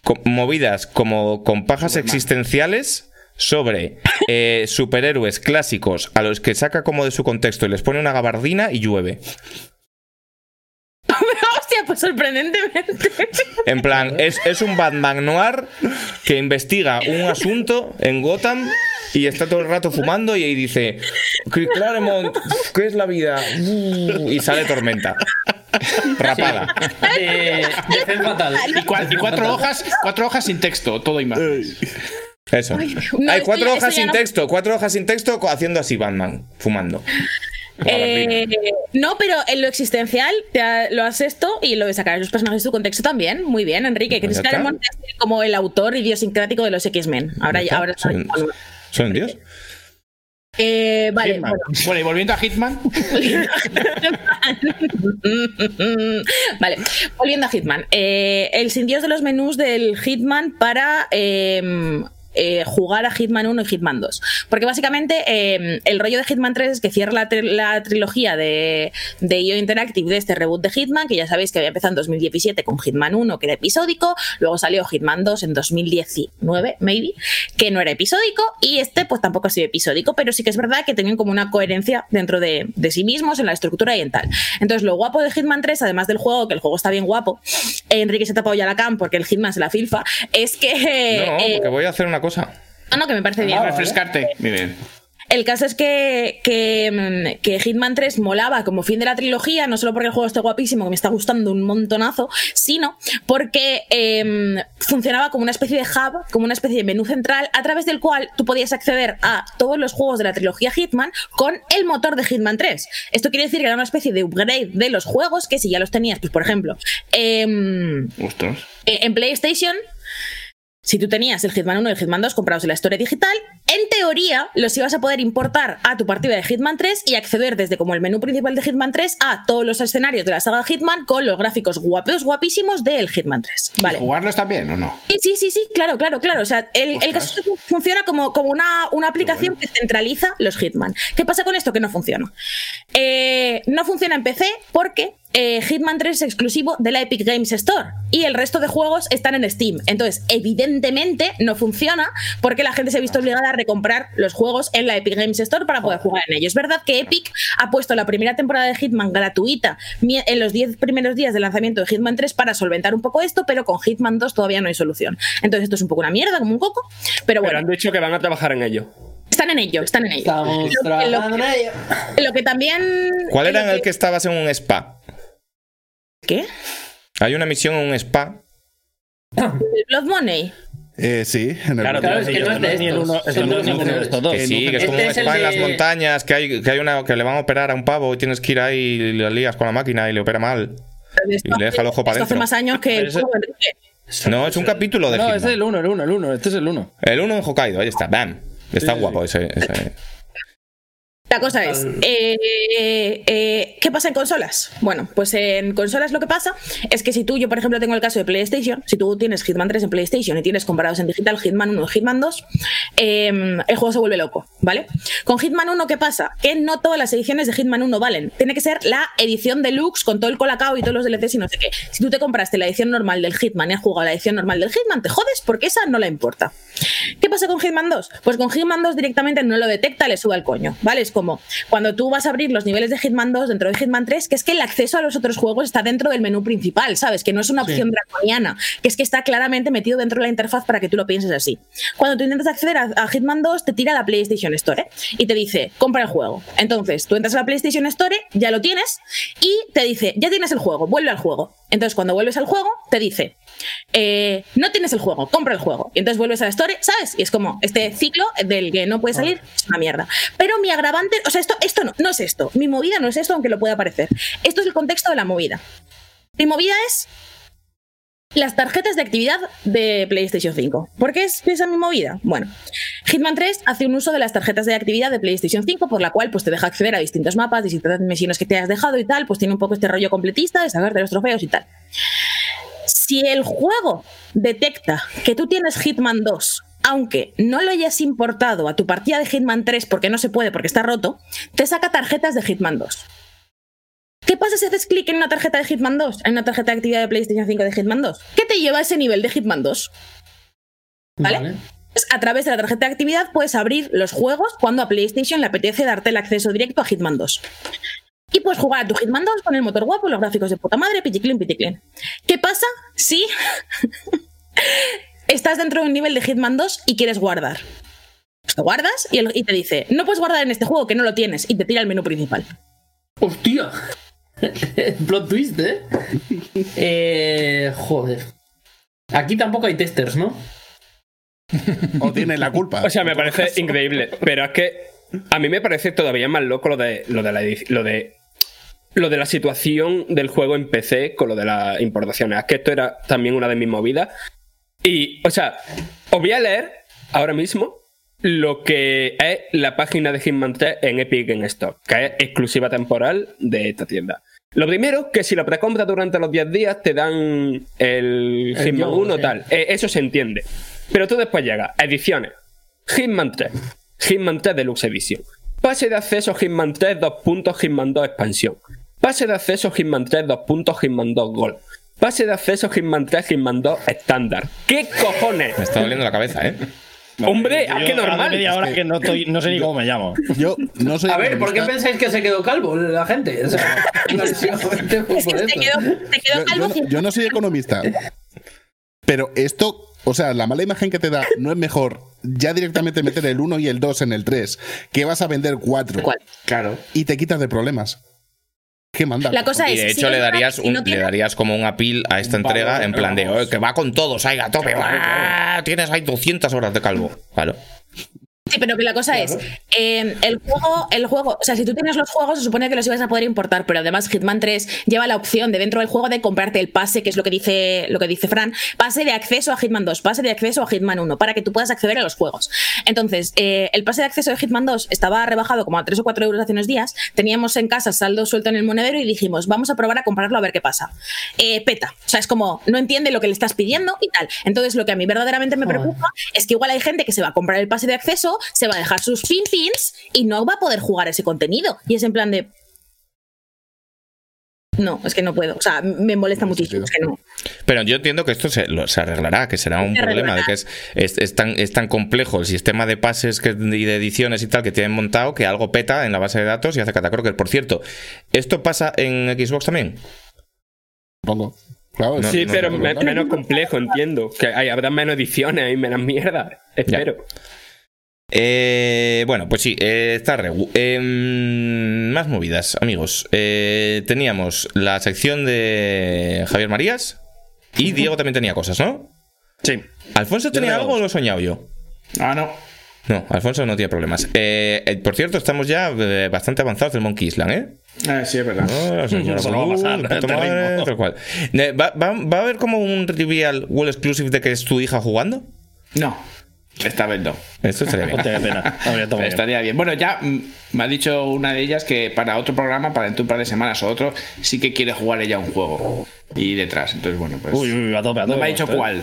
co- movidas como con pajas existenciales sobre eh, superhéroes clásicos a los que saca como de su contexto y les pone una gabardina y llueve. Hostia, pues sorprendentemente. En plan, es, es un Batman noir que investiga un asunto en Gotham y está todo el rato fumando y ahí dice, Chris Claremont, ¿qué es la vida? Uh, Y sale tormenta. Rapada. Eh, Fatal. y, cua- y cuatro hojas, cuatro hojas sin texto, todo imágenes. Eso. no, Hay cuatro hojas sin no- texto, cuatro hojas sin texto haciendo así Batman, fumando. Eh, no, pero en lo existencial te ha- lo has esto y lo de sacar a los personajes de su contexto también. Muy bien, Enrique. Pues Chris. Claremont es como el autor idiosincrático de los X-Men. Ahora, ya- ahora Son, son Dios. Eh, vale, Hitman. bueno. Bueno, y volviendo a Hitman, vale, volviendo a Hitman. Eh, el sin Dios de los menús del Hitman para eh, eh, jugar a Hitman 1 y Hitman 2. Porque básicamente eh, el rollo de Hitman 3 es que cierra la, tri- la trilogía de, de IO Interactive de este reboot de Hitman, que ya sabéis que había empezado en 2017 con Hitman 1, que era episódico, luego salió Hitman 2 en 2019, maybe, que no era episódico, y este pues tampoco ha sido episódico, pero sí que es verdad que tenían como una coherencia dentro de, de sí mismos en la estructura y en tal. Entonces lo guapo de Hitman 3, además del juego, que el juego está bien guapo, Enrique se ha tapado ya la cam porque el Hitman se la filfa, es que... No, eh, porque voy a hacer una cosa. Ah, no, que me parece bien. refrescarte. Muy bien. El caso es que, que, mm, que Hitman 3 molaba como fin de la trilogía, no solo porque el juego esté guapísimo, que me está gustando un montonazo, sino porque em, funcionaba como una especie de hub, como una especie de menú central, a través del cual tú podías acceder a todos los juegos de la trilogía Hitman con el motor de Hitman 3. Esto quiere decir que era una especie de upgrade de los juegos que si ya los tenías, pues por ejemplo, em, eh, en PlayStation, si tú tenías el Hitman 1 y el Hitman 2 comprados en la historia digital, en teoría los ibas a poder importar a tu partida de Hitman 3 y acceder desde como el menú principal de Hitman 3 a todos los escenarios de la saga Hitman con los gráficos guapos, guapísimos del Hitman 3. Vale. ¿Jugarlos también o no? Sí, sí, sí, sí, claro, claro, claro. O sea, el, el caso funciona como, como una, una aplicación que centraliza los Hitman. ¿Qué pasa con esto? Que no funciona. Eh, no funciona en PC porque eh, Hitman 3 es exclusivo de la Epic Games Store y el resto de juegos están en Steam. Entonces, evidentemente no funciona porque la gente se ha visto obligada a recomprar los juegos en la Epic Games Store para poder jugar en ellos. Es verdad que Epic ha puesto la primera temporada de Hitman gratuita en los 10 primeros días de lanzamiento de Hitman 3 para solventar un poco esto, pero con Hitman 2 todavía no hay solución. Entonces, esto es un poco una mierda, como un coco, pero Pero bueno, han dicho que van a trabajar en ello. están en ello, están en ello. Estamos Lo- lo- trabajando en ello. Lo que también. ¿Cuál era en el que estabas en un spa? ¿Qué? Hay una misión en un spa. ¿El Blood Money? Eh, sí, en el Claro, Claro, claro, es que no es de ni el uno, estos, es son el de los uno, ninguno de estos dos. Sí, que es como Este un spa en las montañas, que hay, que hay una que le van a operar a un pavo y tienes que ir ahí y le lías con la máquina y le opera mal. Esto Y le deja el ojo para esto hace adentro. más años que el. No, es un capítulo de No, este es el uno, el uno, el uno. Este es el uno. El uno en Hokkaido, ahí está, bam. Está guapo ese. ese. La cosa es, eh, eh, ¿qué pasa en consolas? Bueno, pues en consolas lo que pasa es que si tú, yo por ejemplo tengo el caso de PlayStation, si tú tienes Hitman 3 en PlayStation y tienes comprados en digital Hitman 1 y Hitman 2, eh, el juego se vuelve loco, ¿vale? Con Hitman 1, ¿qué pasa? Que no todas las ediciones de Hitman 1 valen. Tiene que ser la edición deluxe con todo el colacao y todos los DLCs y no sé qué. Si tú te compraste la edición normal del Hitman y has jugado la edición normal del Hitman, te jodes porque esa no la importa. ¿Qué pasa con Hitman 2? Pues con Hitman 2 directamente no lo detecta, le sube al coño, ¿vale? Es como cuando tú vas a abrir los niveles de Hitman 2 dentro de Hitman 3, que es que el acceso a los otros juegos está dentro del menú principal, ¿sabes? Que no es una opción draconiana, que es que está claramente metido dentro de la interfaz para que tú lo pienses así. Cuando tú intentas acceder a, a Hitman 2, te tira a la PlayStation Store ¿eh? y te dice, compra el juego. Entonces, tú entras a la PlayStation Store, ya lo tienes, y te dice, ya tienes el juego, vuelve al juego. Entonces, cuando vuelves al juego, te dice, eh, no tienes el juego, compra el juego. Y entonces vuelves a la story, ¿sabes? Y es como este ciclo del que no puede salir, es una mierda. Pero mi agravante, o sea, esto, esto no, no es esto. Mi movida no es esto, aunque lo pueda parecer. Esto es el contexto de la movida. Mi movida es las tarjetas de actividad de PlayStation 5. ¿Por qué es esa mi movida? Bueno, Hitman 3 hace un uso de las tarjetas de actividad de PlayStation 5, por la cual pues, te deja acceder a distintos mapas, distintas misiones que te has dejado y tal, pues tiene un poco este rollo completista de sacarte los trofeos y tal. Si el juego detecta que tú tienes Hitman 2, aunque no lo hayas importado a tu partida de Hitman 3 porque no se puede, porque está roto, te saca tarjetas de Hitman 2. ¿Qué pasa si haces clic en una tarjeta de Hitman 2? En una tarjeta de actividad de PlayStation 5 de Hitman 2. ¿Qué te lleva a ese nivel de Hitman 2? ¿Vale? Vale. Pues a través de la tarjeta de actividad puedes abrir los juegos cuando a PlayStation le apetece darte el acceso directo a Hitman 2. Y puedes jugar a tu Hitman 2 con el motor guapo, los gráficos de puta madre, piticlin, piticlin. ¿Qué pasa si estás dentro de un nivel de Hitman 2 y quieres guardar? Pues te guardas y, el- y te dice, no puedes guardar en este juego que no lo tienes y te tira el menú principal. Hostia. Plot twist, ¿eh? ¿eh? Joder. Aquí tampoco hay testers, ¿no? O tiene la culpa. O sea, me parece increíble. Pero es que a mí me parece todavía más loco lo de, lo de la lo de lo de la situación del juego en PC con lo de las importaciones. Es que esto era también una de mis movidas. Y, o sea, os voy a leer ahora mismo lo que es la página de Hitman 3 en Epic en Stock, que es exclusiva temporal de esta tienda. Lo primero, que si lo precompras durante los 10 días te dan el, El Hitman yogo, 1 sí. tal. Eh, eso se entiende. Pero tú después llegas, ediciones. Hitman 3. Hitman 3 Deluxe Edition. Pase de acceso Hitman 3 2 puntos Hitman 2 expansión. Pase de acceso Hitman 3 2 puntos Hitman 2 Gold. Pase de acceso Hitman 3 Hitman 2 estándar. ¿Qué cojones? Me está doliendo la cabeza, ¿eh? Hombre, Yo ¿a qué hace normal? media hora que no, estoy, no sé ni cómo me llamo. Yo no soy A ver, ¿por qué pensáis que se quedó calvo la gente? O sea, Es que quedó, quedó Yo, calvo yo no, yo no soy economista. Pero esto, o sea, la mala imagen que te da no es mejor ya directamente meter el 1 y el 2 en el 3, que vas a vender 4 ¿Cuál? Claro. y te quitas de problemas. ¿Qué manda? La cosa Y de hecho le darías, que un- no le darías como un apil a esta entrega en plan de, "Oye, que va con todos, ahí a tope, ¡buah! tienes ahí 200 horas de calvo. Claro. Sí, pero que la cosa es, eh, el juego, el juego, o sea, si tú tienes los juegos, se supone que los ibas a poder importar, pero además Hitman 3 lleva la opción de dentro del juego de comprarte el pase, que es lo que dice, lo que dice Fran, pase de acceso a Hitman 2, pase de acceso a Hitman 1, para que tú puedas acceder a los juegos. Entonces, eh, el pase de acceso de Hitman 2 estaba rebajado como a 3 o 4 euros hace unos días, teníamos en casa saldo suelto en el monedero y dijimos, vamos a probar a comprarlo a ver qué pasa. Eh, peta, o sea, es como, no entiende lo que le estás pidiendo y tal. Entonces, lo que a mí verdaderamente me preocupa es que igual hay gente que se va a comprar el pase de acceso, se va a dejar sus pin pins y no va a poder jugar ese contenido. Y es en plan de. No, es que no puedo. O sea, me molesta No, muchísimo. Es que no. Pero yo entiendo que esto se, lo- se arreglará, que será un Se problema, de que es, es, es tan, es tan complejo el sistema de pases que, y de ediciones y tal que tienen montado que algo peta en la base de datos y hace catacroker. Por cierto, ¿esto pasa en Xbox también? Supongo. Claro, No, Sí, no, pero no, me- no. menos complejo, entiendo. Que hay, habrá menos ediciones y menos mierda. Espero. Eh, bueno, pues sí, eh, está Regu. Em, más movidas, amigos. Eh, teníamos la sección de Javier Marías y Diego también tenía cosas, ¿no? Sí. ¿Alfonso tenía algo o lo he soñado yo? Ah, no. No, Alfonso no tiene problemas. Eh, eh, por cierto, estamos ya eh, bastante avanzados del Monkey Island, ¿eh? Ah, sí, es verdad. Señora va a pasar, Balú, puta te madre, ritmo. tal cual. Eh, ¿Va, va, va a haber como un trivial Wall Exclusive de que es tu hija jugando? No. Esta vez no. Esto estaría bien. Estaría bien. Bueno, ya mm, me ha dicho una de ellas que para otro programa, para dentro de un par de semanas o otro, sí que quiere jugar ella un juego. Y detrás. Entonces, bueno, pues. Uy, uy, a tope, a no tope. me ha dicho cuál.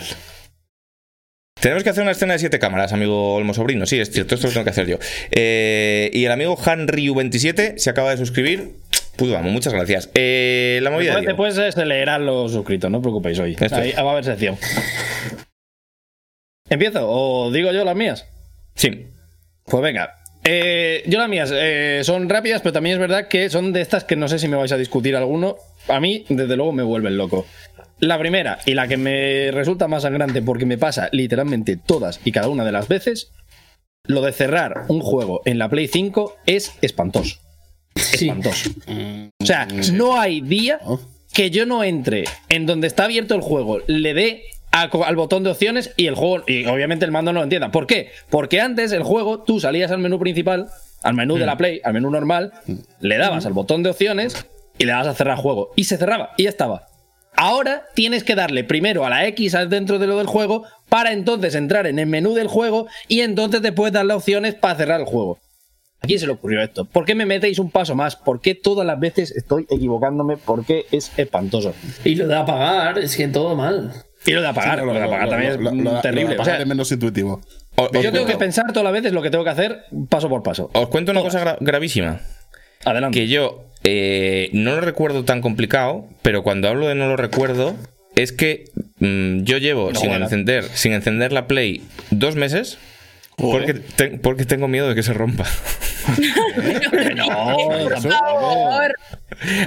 Tenemos que hacer una escena de siete cámaras, amigo Olmo Sobrino. Sí, es cierto, esto lo tengo que hacer yo. Eh, y el amigo HanRyu27 se acaba de suscribir. Pues vamos, muchas gracias. Eh, la movida. de Después, después se leerán los suscritos, no os preocupéis hoy. Ahí va a haber sección. ¿Empiezo? ¿O digo yo las mías? Sí. Pues venga. Eh, yo las mías eh, son rápidas, pero también es verdad que son de estas que no sé si me vais a discutir alguno. A mí, desde luego, me vuelven loco. La primera, y la que me resulta más sangrante porque me pasa literalmente todas y cada una de las veces, lo de cerrar un juego en la Play 5 es espantoso. Espantoso. O sea, no hay día que yo no entre en donde está abierto el juego, le dé a- al botón de opciones y el juego, y obviamente el mando no lo entienda. ¿Por qué? Porque antes el juego, tú salías al menú principal, al menú de la Play, al menú normal, le dabas al botón de opciones y le dabas a cerrar juego. Y se cerraba, y ya estaba. Ahora tienes que darle primero a la X dentro de lo del juego para entonces entrar en el menú del juego y entonces después darle opciones para cerrar el juego. ¿A quién se le ocurrió esto? ¿Por qué me metéis un paso más? ¿Por qué todas las veces estoy equivocándome? ¿Por qué es espantoso? Y lo de apagar, es que todo mal. Y lo de apagar, Sí, lo de apagar también es lo- lo- lo- terrible. lo de O sea, es menos intuitivo. Os, yo tengo que pensar todas las veces lo que tengo que hacer paso por paso. os cuento una cosa gra- gravísima. Adelante. Que yo eh, no lo recuerdo tan complicado, pero cuando hablo de no lo recuerdo, es que mm, yo llevo No, sin, encender, sin encender la Play dos meses porque, te- porque tengo miedo de que se rompa. no, Por favor.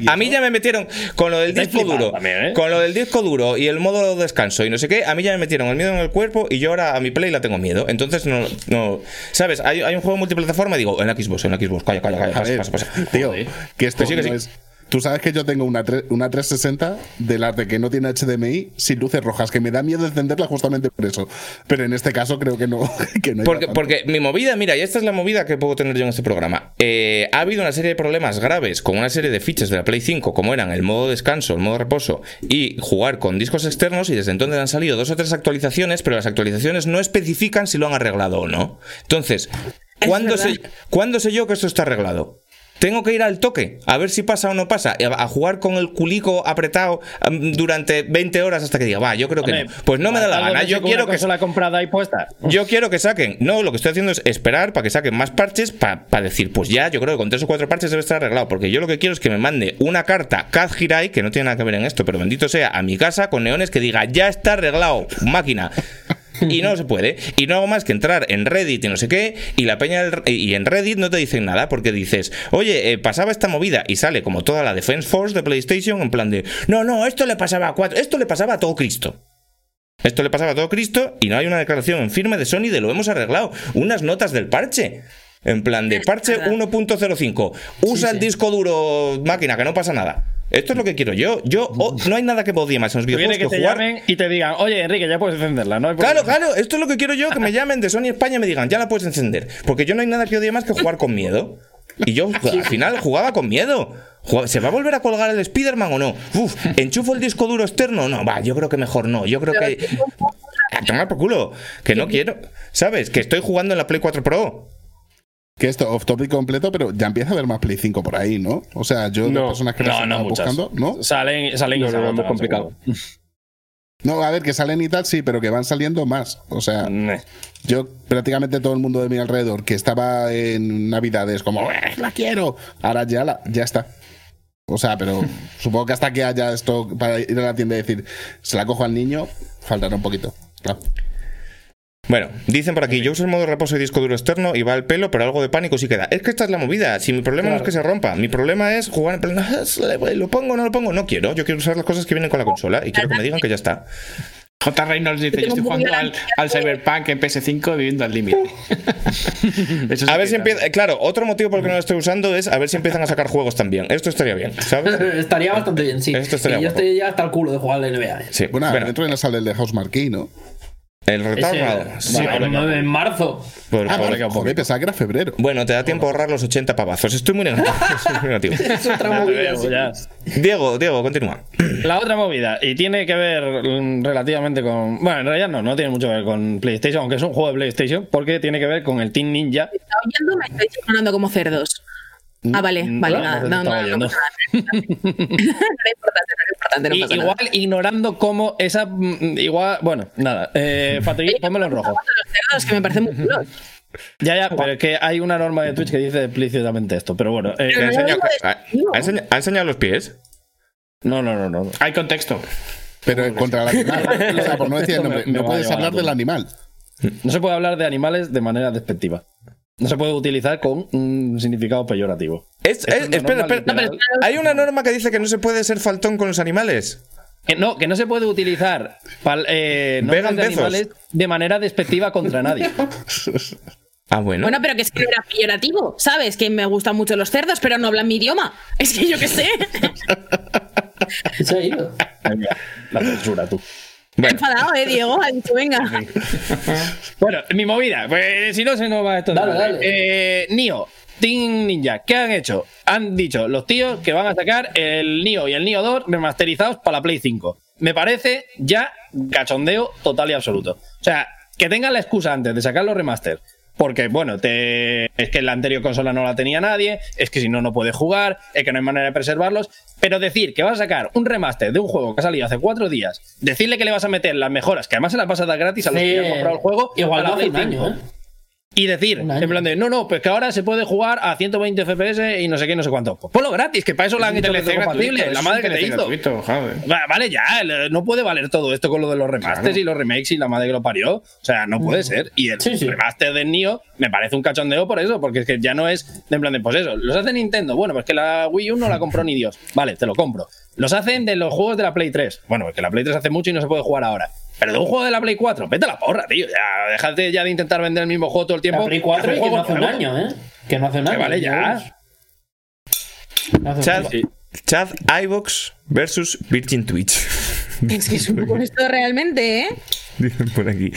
A mí ya me metieron con lo del disco duro, también, ¿eh? con lo del disco duro y el modo descanso y no sé qué, a mí ya me metieron el miedo en el cuerpo y yo ahora a mi Play la tengo miedo. Entonces no, no ¿sabes? Hay, hay un juego multiplataforma y digo, en la Xbox, en la Xbox, calla, calla, calla, A pasa, ver, pasa, pasa. tío, que esto Que sí, que no sí. es. Tú sabes que yo tengo una, una 360 de las de que no tiene HDMI sin luces rojas, que me da miedo encenderla justamente por eso. Pero en este caso creo que no. Que no Porque, porque mi movida, mira, y esta es la movida que puedo tener yo en este programa. Eh, ha habido una serie de problemas graves con una serie de fichas de la Play 5, como eran el modo descanso, el modo reposo y jugar con discos externos, y desde entonces han salido dos o tres actualizaciones, pero las actualizaciones no especifican si lo han arreglado o no. Entonces, Es ¿cuándo sé, ¿cuándo sé yo que esto está arreglado? Tengo que ir al toque, a ver si pasa o no pasa, a a jugar con el culico apretado durante 20 horas hasta que diga, va, yo creo que Hombre, no. Pues no me da la gana, yo quiero que consola comprada y puesta. yo quiero que saquen. No, lo que estoy haciendo es esperar para que saquen más parches para decir, pues ya, yo creo que con tres o cuatro parches debe estar arreglado. Porque yo lo que quiero es que me mande una carta Kaz Hirai, que no tiene nada que ver en esto, pero bendito sea, a mi casa con neones que diga, ya está arreglado, máquina. Y no se puede. Y no hago más que entrar en Reddit y no sé qué. Y la peña del- y en Reddit no te dicen nada porque dices, oye, eh, pasaba esta movida. Y sale como toda la Defense Force de PlayStation en plan de, no, no, esto le pasaba a cuatro, esto le pasaba a todo Cristo. Esto le pasaba a todo Cristo y no hay una declaración en firme de Sony de lo hemos arreglado. Unas notas del parche. En plan de parche 1.05. Usa el disco duro máquina, que no pasa nada. Esto es lo que quiero yo. Yo oh, no hay nada que me odie más en los videojuegos que que, te jugar. llamen y te digan, oye, Enrique, ya puedes encenderla, ¿no? Claro, problema". claro, esto es lo que quiero yo, que me llamen de Sony España y me digan, ya la puedes encender. Porque yo no hay nada que odie más que jugar con miedo. Y yo al final jugaba con miedo. ¿Se va a volver a colgar el Spider-Man o no? Uf, ¿enchufo el disco duro externo? No, va, yo creo que mejor no. Yo creo que. A tomar por culo. Que no quiero. ¿Sabes? Que estoy jugando en la Play 4 Pro. Que esto, off topic completo, pero ya empieza a haber más Play 5 por ahí, ¿no? O sea, yo de No. personas que No, las no buscando, ¿no? Salen, salen y No, se no, no, complicado. No, a ver, que salen y tal, sí, pero que van saliendo más. O sea, yo prácticamente todo el mundo de mi alrededor que estaba en Navidades como, "Eh, la quiero, ahora ya, la, ya está. O sea, pero supongo que hasta que haya esto para ir a la tienda y decir, se la cojo al niño, faltará un poquito. Claro. Bueno, dicen por aquí, yo uso el modo reposo y disco duro externo y va al pelo, pero algo de pánico sí queda. Es que esta es la movida. Si mi problema no es que se rompa, mi problema es jugar en plan, "Ah, lo pongo, no lo pongo, no quiero. Yo quiero usar las cosas que vienen con la consola y quiero que me digan que ya está. J. Reynolds dice: Yo estoy jugando al, al Cyberpunk en PS5 viviendo al límite. Sí A ver si empieza. Claro, otro motivo por el que no lo estoy usando es a ver si empiezan a sacar juegos también. Esto estaría bien, ¿sabes? estaría bastante bien, sí. Esto estaría Y yo guapo. estoy ya hasta el culo de jugar al NBA. eh. Sí. Bueno, Bueno, dentro de la sala de House Marquee, ¿no? El retardo. Ese- Sí, Bueno, por- en marzo. por- Ah, por- joder, pensaba que era febrero. Bueno, te da tiempo a ahorrar los 80 pavazos. Estoy muy negativo. Estoy muy negativo. Es otra movida, veo, sí. ya. Diego, Diego, continúa. La otra movida, y tiene que ver relativamente con. Bueno, en realidad no, no tiene mucho que ver con PlayStation, aunque es un juego de PlayStation, porque tiene que ver con el Team Ninja. ¿Está oyendo? Me estáis sonando como cerdos. Ah, vale, Mm, vale, nada. no No, no, estaba no, oyendo. pasa nada. No era importante, no era importante, no Y pasa igual nada. ignorando cómo esa. mm, Igual. Bueno, nada. Eh, Patri, pónmelo en rojo. Los cerdos, que me parecen muy. Ya, ya, pero es que hay una norma de Twitch que dice explícitamente esto. Pero bueno, eh, ¿Te ha enseñado, digo ha- despectivo. ha enseñado- ha enseñado los pies? no, no, no, no. Hay contexto. Pero contra el animal. o sea, por no decir el nombre, no puedes hablar del animal. No se puede hablar de animales de manera despectiva. No se puede utilizar con un significado peyorativo. Es- es espera, espera. Hay una norma que dice que no se puede ser faltón con los animales. Que no, que no se puede utilizar pal- eh, Vegan de animales de manera despectiva contra nadie. Ah, bueno. Bueno, pero que es que no era peyorativo, ¿sabes? Que me gustan mucho los cerdos, pero no hablan mi idioma. Es que yo qué sé. Se ha ido. La censura, tú. Bueno, enfadado, eh, Diego. Ha dicho, venga. Bueno, mi movida. Pues si no se nos va esto. Dale, dale. Eh, Nio, Team Ninja, ¿qué han hecho? Han dicho los tíos que van a sacar el Nio y el Nio 2 remasterizados para la Play 5. Me parece ya cachondeo total y absoluto. O sea, que tengan la excusa antes de sacar los remaster. Porque, bueno, te... es que la anterior consola no la tenía nadie, es que si no, no puedes jugar, es que no hay manera de preservarlos. Pero decir que vas a sacar un remaster de un juego que ha salido hace cuatro días, decirle que le vas a meter las mejoras, que además se las vas a dar gratis a los Sí, que han comprado el juego, Igual no hace un 5. año, ¿eh? Y decir, en plan de, no, no, pues que ahora se puede jugar a 120 FPS y no sé qué, no sé cuánto. Pues ponlo gratis, que para eso la han hecho compatible, la es madre que te hizo. gratuito, Vale, ya, no puede valer todo esto con lo de los remasters Claro. y los remakes y la madre que lo parió. O sea, no puede ser. Y el Sí, sí. remaster del Nio me parece un cachondeo por eso, porque es que ya no es de en plan de, pues eso, los hace Nintendo. Bueno, pues que la Wii U no la compró ni Dios. Vale, te lo compro. Los hacen de los juegos de la Play 3. Bueno, pues que la Play 3 hace mucho y no se puede jugar ahora. Pero de un juego de la Play 4, vete a la porra, tío. Ya, déjate ya de intentar vender el mismo juego todo el tiempo. La Play 4 Haz y que no hace un año, ¿eh? Que no hace un Que año. vale, ya. No Chad. Chad iVox versus Virgin Twitch. Es que es un poco esto realmente, ¿eh? Dicen por aquí.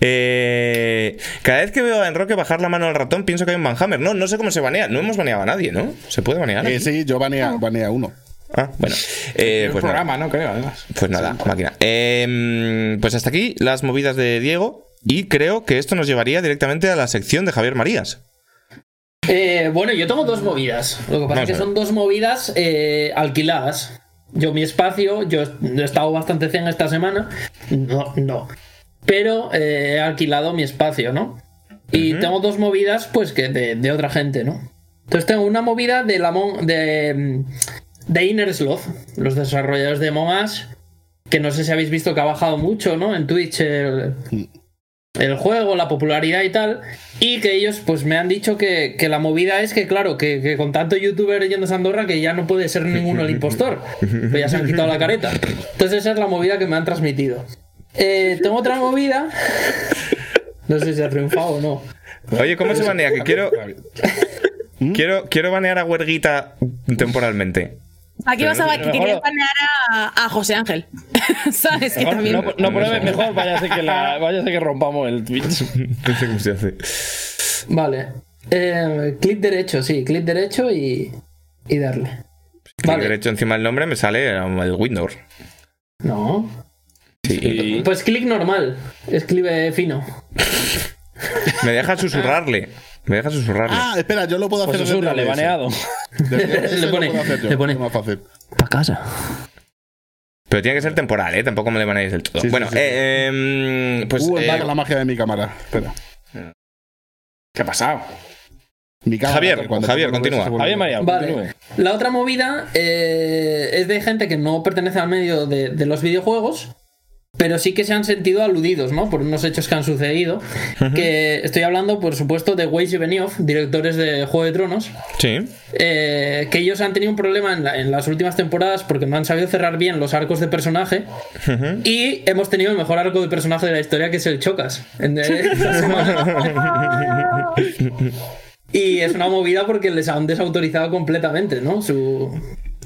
Eh, cada vez que veo a Enroque bajar la mano al ratón, pienso que hay un banhammer. No, no sé cómo se banea. No hemos baneado a nadie, ¿no? ¿Se puede banear? Eh, sí, yo banea, banea uno. Ah, bueno. Eh, el pues nada. programa, ¿no? Creo, además. Pues nada, máquina. Eh, pues hasta aquí las movidas de Diego. Y creo que esto nos llevaría directamente a la sección de Javier Marías. Eh, bueno, yo tengo dos movidas. Lo que pasa Vamos es que son dos movidas eh, alquiladas. Yo mi espacio, yo he estado bastante zen esta semana. No, no. Pero eh, he alquilado mi espacio, ¿no? Y tengo dos movidas, pues, que de, de otra gente, ¿no? Entonces tengo una movida de la Mon- de, mm, de Inner Sloth, los desarrolladores de Us, que no sé si habéis visto que ha bajado mucho, ¿no? En Twitch el, el juego, la popularidad y tal. Y que ellos pues me han dicho que, que la movida es que, claro, que, que con tanto youtuber yendo a Andorra que ya no puede ser ninguno el impostor. Pues ya se han quitado la careta. Entonces esa es la movida que me han transmitido. Eh, tengo otra movida. No sé si ha triunfado o no. Oye, ¿cómo se banea? Que quiero. Quiero, quiero banear a Huerguita temporalmente. Aquí vas a ver que Mejor- quieres banear a, a José Ángel. ¿Sabes? Que Mejor también. no, no pruebes mejor, vaya a ser que, la- vaya a ser que rompamos el Twitch. No sé cómo se hace. Vale. Eh, clic derecho, sí, clic derecho y, y darle. Clic Vale. derecho encima del nombre me sale el Windows. No. Sí. Pues clic normal. Escribe fino. Me deja susurrarle. Me deja susurrarle. Ah, espera, yo lo puedo Pues hacer. susurrale, desde OBS. baneado. Le pone- le pone- más fácil. Pa' casa. Pero tiene que ser temporal, ¿eh? Tampoco me le baneáis del todo. Sí, bueno, sí, sí. eh, em, pues. Uh, eh, la magia de mi cámara. Espera. ¿Qué ha pasado? Mi cámara, Javier, cuando Javier, continúa. Javier María, Vale. continúe. La otra movida eh, es de gente que no pertenece al medio de, de los videojuegos, pero sí que se han sentido aludidos, ¿no? Por unos hechos que han sucedido. Que estoy hablando, por supuesto, de Weiss y Benioff, directores de Juego de Tronos, Sí. eh, que ellos han tenido un problema en, la- en las últimas temporadas porque no han sabido cerrar bien los arcos de personaje. Y hemos tenido el mejor arco de personaje de la historia, que es el Chocas. En- semana. Y es una movida porque les han desautorizado completamente, ¿no? Su,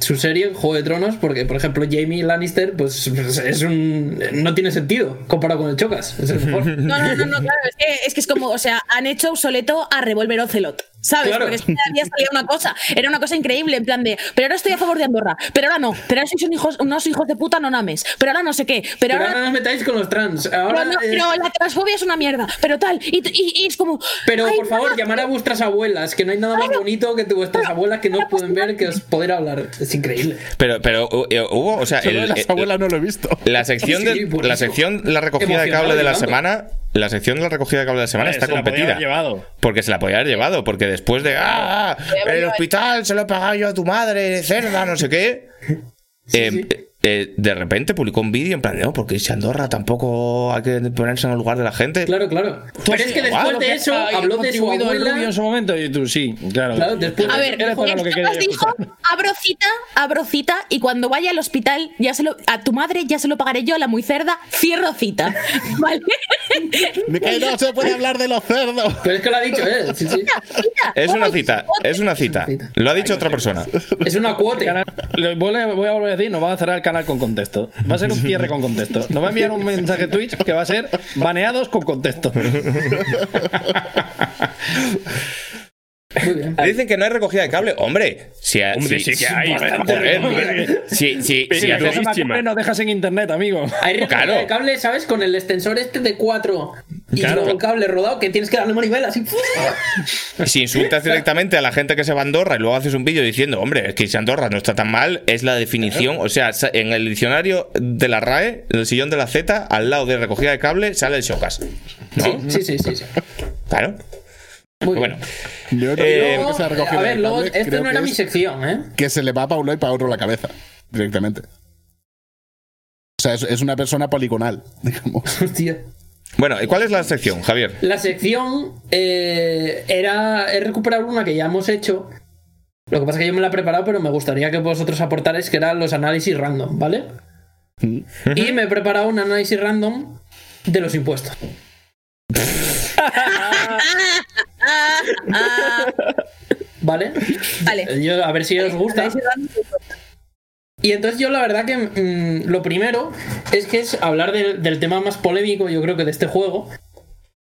su serie, Juego de Tronos, porque, por ejemplo, Jamie Lannister, pues es un. no tiene sentido comparado con el Chocas. Es el mejor. No, no, no, no, claro, es que, es que es como, o sea, han hecho obsoleto a Revolver Ocelot, ¿sabes? Claro. Porque es que había salido una cosa, era una cosa increíble, en plan de, pero ahora estoy a favor de Andorra, pero ahora no, pero ahora sois un hijos, unos hijos de puta no names, pero ahora no sé qué, pero, Pero ahora... ahora no os metáis con los trans. Ahora, pero, no, pero la transfobia es una mierda, pero tal, y, y- y es como... pero, por favor, llamar a vuestras abuelas, que no hay nada más bonito que vuestras abuelas que no os pueden ver que os poder hablar. Es increíble. Pero, pero eh, hubo, o sea, Solo el- de las eh, abuelas no lo he visto. la sección de Sí, la sección la recogida de cable de la semana, la sección de la recogida de cable de la semana Vale, está se la podía competida. haber llevado. Porque se la podía haber llevado, porque después de ah, el hospital se lo he pagado yo a tu madre, cerda, no sé qué. eh, eh, de repente publicó un vídeo en plan, no, porque si Andorra tampoco hay que ponerse en el lugar de la gente. Claro, claro. Pero es que después de eso habló de su abuela. En su momento y tú sí, claro. Claro, después A ver, Era para lo que quería dijo, abro cita, abro cita y cuando vaya al hospital, ya se lo, a tu madre ya se lo pagaré yo, a la muy cerda, cierro cita. ¿Vale? Que no se puede hablar de los cerdos. Pero es que lo ha dicho él. Sí, sí. Cita. Es una cita, es una cita. Lo ha dicho otra persona. Es una cuota. Voy a volver a decir, nos van a cerrar el canal con contexto. Va a ser un cierre con contexto. Nos va a enviar un mensaje Twitch que va a ser baneados con contexto. Muy bien. Dicen que no hay recogida de cable. Hombre, si, Hombre, sí que hay. Si, si, si Si haces- no dejas en internet, amigo. Hay recogida Claro. de cable, ¿sabes? Con el extensor este de 4 y Claro. luego el cable rodado que tienes que darle manivela así. si insultas directamente a la gente que se va a Andorra y luego haces un vídeo diciendo, hombre, es que si Andorra no está tan mal, es la definición. O sea, en el diccionario de la RAE, en el sillón de la Z, al lado de recogida de cable, sale el Shocas. ¿No? Sí, sí, sí, sí. Claro. Muy Bueno. Yo no Eh, creo Luego, que recogida a ver, luego, cable, esto no era es mi sección, ¿eh? Que se le va para uno y para otro la cabeza, directamente. O sea, es, es una persona poligonal, digamos. Hostia. bueno, ¿y cuál es la sección, Javier? La sección eh, era es recuperar una que ya hemos hecho. Lo que pasa es que yo me la he preparado, pero me gustaría que vosotros aportarais que eran los análisis random, ¿vale? Y me he preparado un análisis random de los impuestos. ¿Vale? Vale. Yo, a ver si os gusta. Y entonces yo la verdad que mm, lo primero es que es hablar del, del tema más polémico, yo creo que de este juego,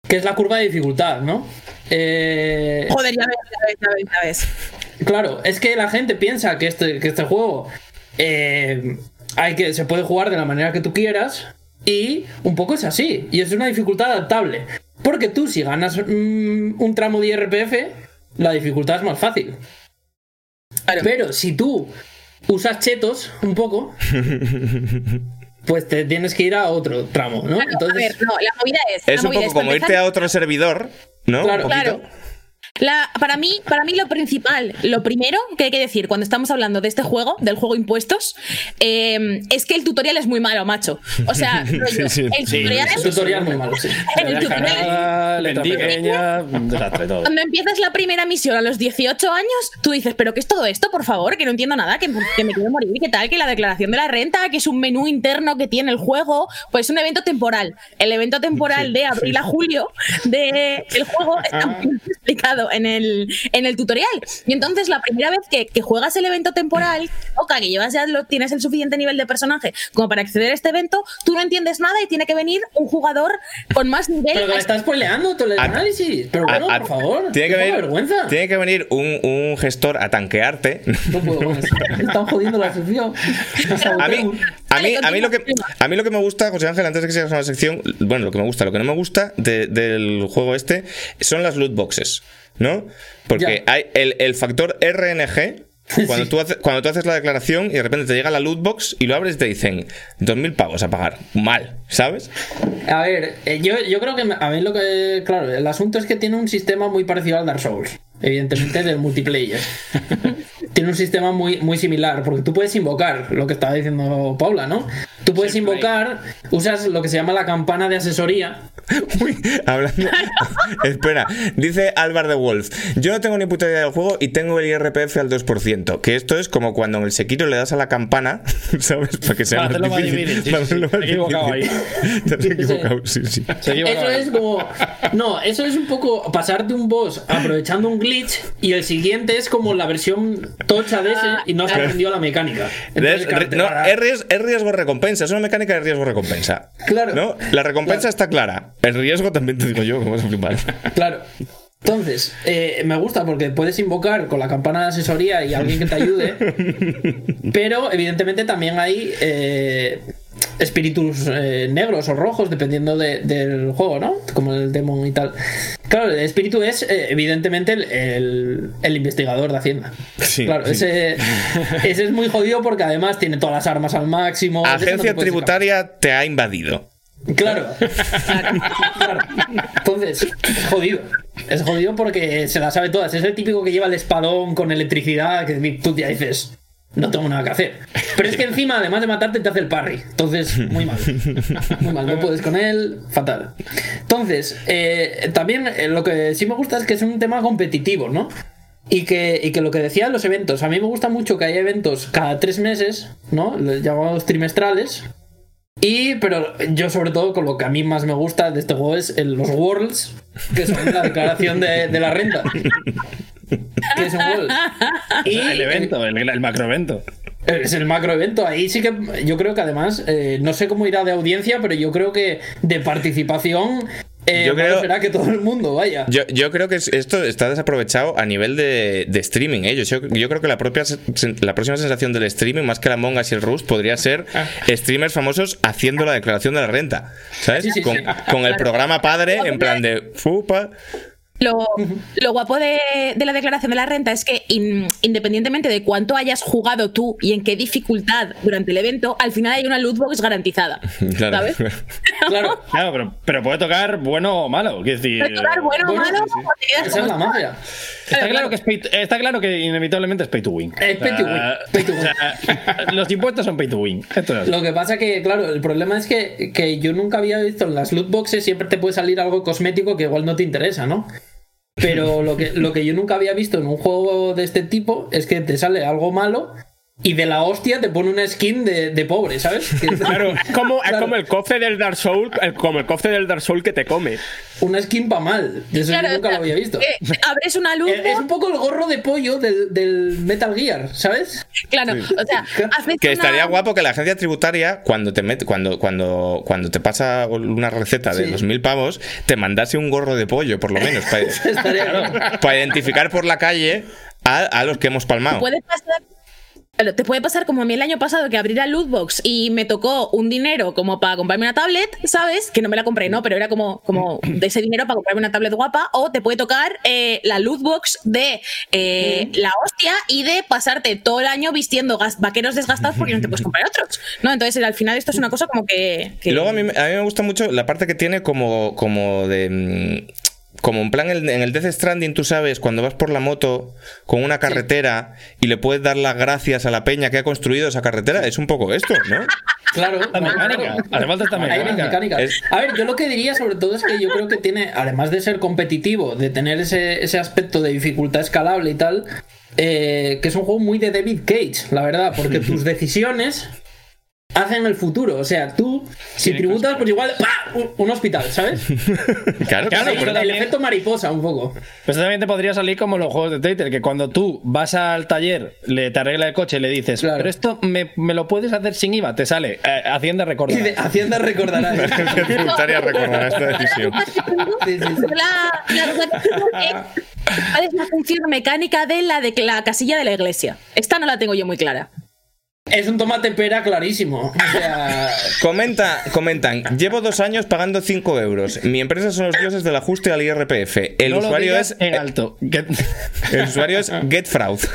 que es la curva de dificultad, ¿no? Eh, Joder, ya ves, ya ves, ya ves, ya ves. claro, es que la gente piensa que este, que este juego eh, hay que, se puede jugar de la manera que tú quieras y un poco es así, y es una dificultad adaptable. Porque tú si ganas mm, un tramo de IRPF, la dificultad es más fácil. Claro. Pero si tú usas chetos un poco, pues te tienes que ir a otro tramo, ¿no? Claro, Entonces, a ver, no, la movida es. Es la un poco como irte a otro servidor, ¿no? Claro. Un. Claro. La, para, mí, para mí lo principal, lo primero que hay que decir cuando estamos hablando de este juego, del juego impuestos, eh, es que el tutorial es muy malo, macho. O sea, rollo, sí, el sí. tutorial el es... tutorial muy malo, sí. el tutorial- Bendiga. pequeña, desastre todo. Cuando empiezas la primera misión a los 18 años, tú dices, ¿pero qué es todo esto? Por favor, que no entiendo nada, que, que me quiero morir, que tal, que la declaración de la renta, que es un menú interno que tiene el juego, pues es un evento temporal. El evento temporal de abril a julio del juego está muy bien explicado en el, en el tutorial. Y entonces la primera vez que, que juegas el evento temporal, toca que llevas ya lo, tienes el suficiente nivel de personaje como para acceder a este evento, tú no entiendes nada y tiene que venir un jugador con más nivel. Pero me estás spoileando todo el A- análisis. Pero bueno, A- a- por favor. Tiene que, venir, vergüenza. tiene que venir un, un gestor a tanquearte. No puedo Están jodiendo la sección. A mí, a, mí, a, mí lo que, a mí lo que me gusta, José Ángel, antes de que sigas con la sección, bueno, lo que me gusta, lo que no me gusta de- del juego este son las loot boxes, ¿no? Porque Ya. hay el, el factor RNG. Cuando, Sí. tú haces, cuando tú haces la declaración y de repente te llega la loot box y lo abres y te dicen 2.000 pavos a pagar. Mal, ¿sabes? A ver, eh, yo, yo creo que a ver lo que. Claro, el asunto es que tiene un sistema muy parecido al Dark Souls. Evidentemente del multiplayer. tiene un sistema muy, muy similar. Porque tú puedes invocar lo que estaba diciendo Paula, ¿no? Tú puedes invocar, usas lo que se llama la campana de asesoría. Uy, hablando. Espera, dice Álvaro de Wolf. Yo no tengo ni puta idea del juego y tengo el IRPF al 2%. Que esto es como cuando en el Sekiro le das a la campana, ¿sabes? Para que sea Para hacerlo más difícil. sí, Para sí, hacerlo sí. más Te he equivocado difícil. Te has equivocado, sí, sí. Eso es como. No, eso es un poco pasarte un boss aprovechando un glitch y el siguiente es como la versión tocha de ese y no has aprendido la mecánica. Entonces, Es, claro, no, es, ries- es riesgo-recompensa, es una mecánica de riesgo-recompensa. Claro. ¿No? La recompensa Claro. está clara. El riesgo también te digo yo, vas a flipar. Claro. Entonces, eh, me gusta porque puedes invocar con la campana de asesoría y alguien que te ayude. pero evidentemente también hay eh, espíritus eh, negros o rojos, dependiendo de- del juego, ¿no? Como el demon y tal. Claro, el espíritu es eh, evidentemente el, el- el investigador de Hacienda. Sí, claro, sí. Ese, ese es muy jodido porque además tiene todas las armas al máximo. no te Agencia tributaria te ha invadido. Claro. Claro. Entonces, es jodido. Es jodido porque se la sabe todas. Es el típico que lleva el espadón con electricidad que tú ya dices. No tengo nada que hacer. Pero es que encima, además de matarte, te hace el parry. Entonces, muy mal. Muy mal, no puedes con él, fatal. Entonces, eh, también eh, lo que sí me gusta es que es un tema competitivo, ¿no? Y que, y que lo que decía los eventos, a mí me gusta mucho que haya eventos cada tres meses, ¿no? Los llamados trimestrales. Y, pero yo sobre todo con lo que a mí más me gusta de este juego es el- los Worlds, que son la declaración de, de la renta. Que es un World. Y el evento, el, el macroevento. es el macro evento. Ahí sí que yo creo que además, eh, no sé cómo irá de audiencia, pero yo creo que de participación eh, Yo creo- será que todo el mundo vaya. Yo, yo creo que es- esto está desaprovechado a nivel de, de streaming. ¿eh? Yo, yo creo que la, propia, la próxima sensación del streaming, más que la Among Us y el Rust, podría ser streamers famosos haciendo la declaración de la renta. ¿Sabes? Sí, sí, con, sí. con el programa padre, en plan de fupa. Lo, lo guapo de, de la declaración de la renta es que in- independientemente de cuánto hayas jugado tú y en qué dificultad durante el evento, al final hay una loot box garantizada. Claro. ¿Sabes? Claro. Claro, pero, pero puede tocar bueno o malo. Quiero decir, Puede tocar bueno o malo, sí, sí. Esa es la estás. magia. Está claro, que es pay to- está claro que inevitablemente es pay to win. Es pay to win, pay to win. o sea, los impuestos son pay to win. Esto es. Lo que pasa que, claro, el problema es que, que yo nunca había visto en las loot boxes, siempre te puede salir algo cosmético que igual no te interesa, ¿no? Pero lo que, lo que yo nunca había visto en un juego de este tipo es que te sale algo malo y de la hostia te pone una skin de, de pobre, ¿sabes? Claro, es como, es Claro. como el cofre del Dark Soul, el- como el cofre del Dark Soul que te come. Una skin pa' mal. Eso Claro, yo nunca lo había visto. eh, abres una loot Es un poco el gorro de pollo del, del Metal Gear, ¿sabes? claro, o sea, Que una- estaría guapo que la agencia tributaria, cuando te mete, cuando, cuando, cuando te pasa una receta de Sí. los mil pavos, te mandase un gorro de pollo, por lo menos, para, para identificar por la calle a, a los que hemos palmado. puede pasar. Te puede pasar como a mí el año pasado que abrí la loot box y me tocó un dinero como para comprarme una tablet, ¿sabes? Que no me la compré, ¿no? Pero era como, como de ese dinero para comprarme una tablet guapa. O te puede tocar eh, la loot box de eh, la hostia y de pasarte todo el año vistiendo vaqueros desgastados porque no te puedes comprar otros. ¿No? Entonces al final esto es una cosa como que. que- Y luego a mí, a mí me gusta mucho la parte que tiene como, como de. Como en plan en el Death Stranding, tú sabes, cuando vas por la moto con una carretera y le puedes dar las gracias a la peña que ha construido esa carretera, es un poco esto, ¿no? Claro, Esta mecánica. Hace falta esta mecánica. Es- A ver, yo lo que diría sobre todo es que yo creo que tiene, además de ser competitivo, de tener ese, ese aspecto de dificultad escalable y tal, eh, que es un juego muy de David Cage, la verdad, porque tus decisiones hacen el futuro. O sea, tú, si tributas, pues igual, ¡pah! Un, hospital, ¿sabes? Claro, Claro, claro. Sí, pero el también- efecto mariposa, un poco. Pero esto también te podría salir como los juegos de Twitter, que cuando tú vas al taller, le te arregla el coche y le dices, Claro. pero esto me, me lo puedes hacer sin IVA, te sale eh, Hacienda Y recordar. de Hacienda recordará. Tributaria recordará esta decisión. Sí, sí, la- ¿Cuál es la función mecánica de la de la casilla de la iglesia? Esta no la tengo yo muy clara. Es un tomate pera clarísimo. O sea, Comenta, comentan, llevo dos años pagando 5 euros. Mi empresa son los dioses del ajuste al IRPF. El No lo usuario digas es. en alto. El usuario es GetFraud.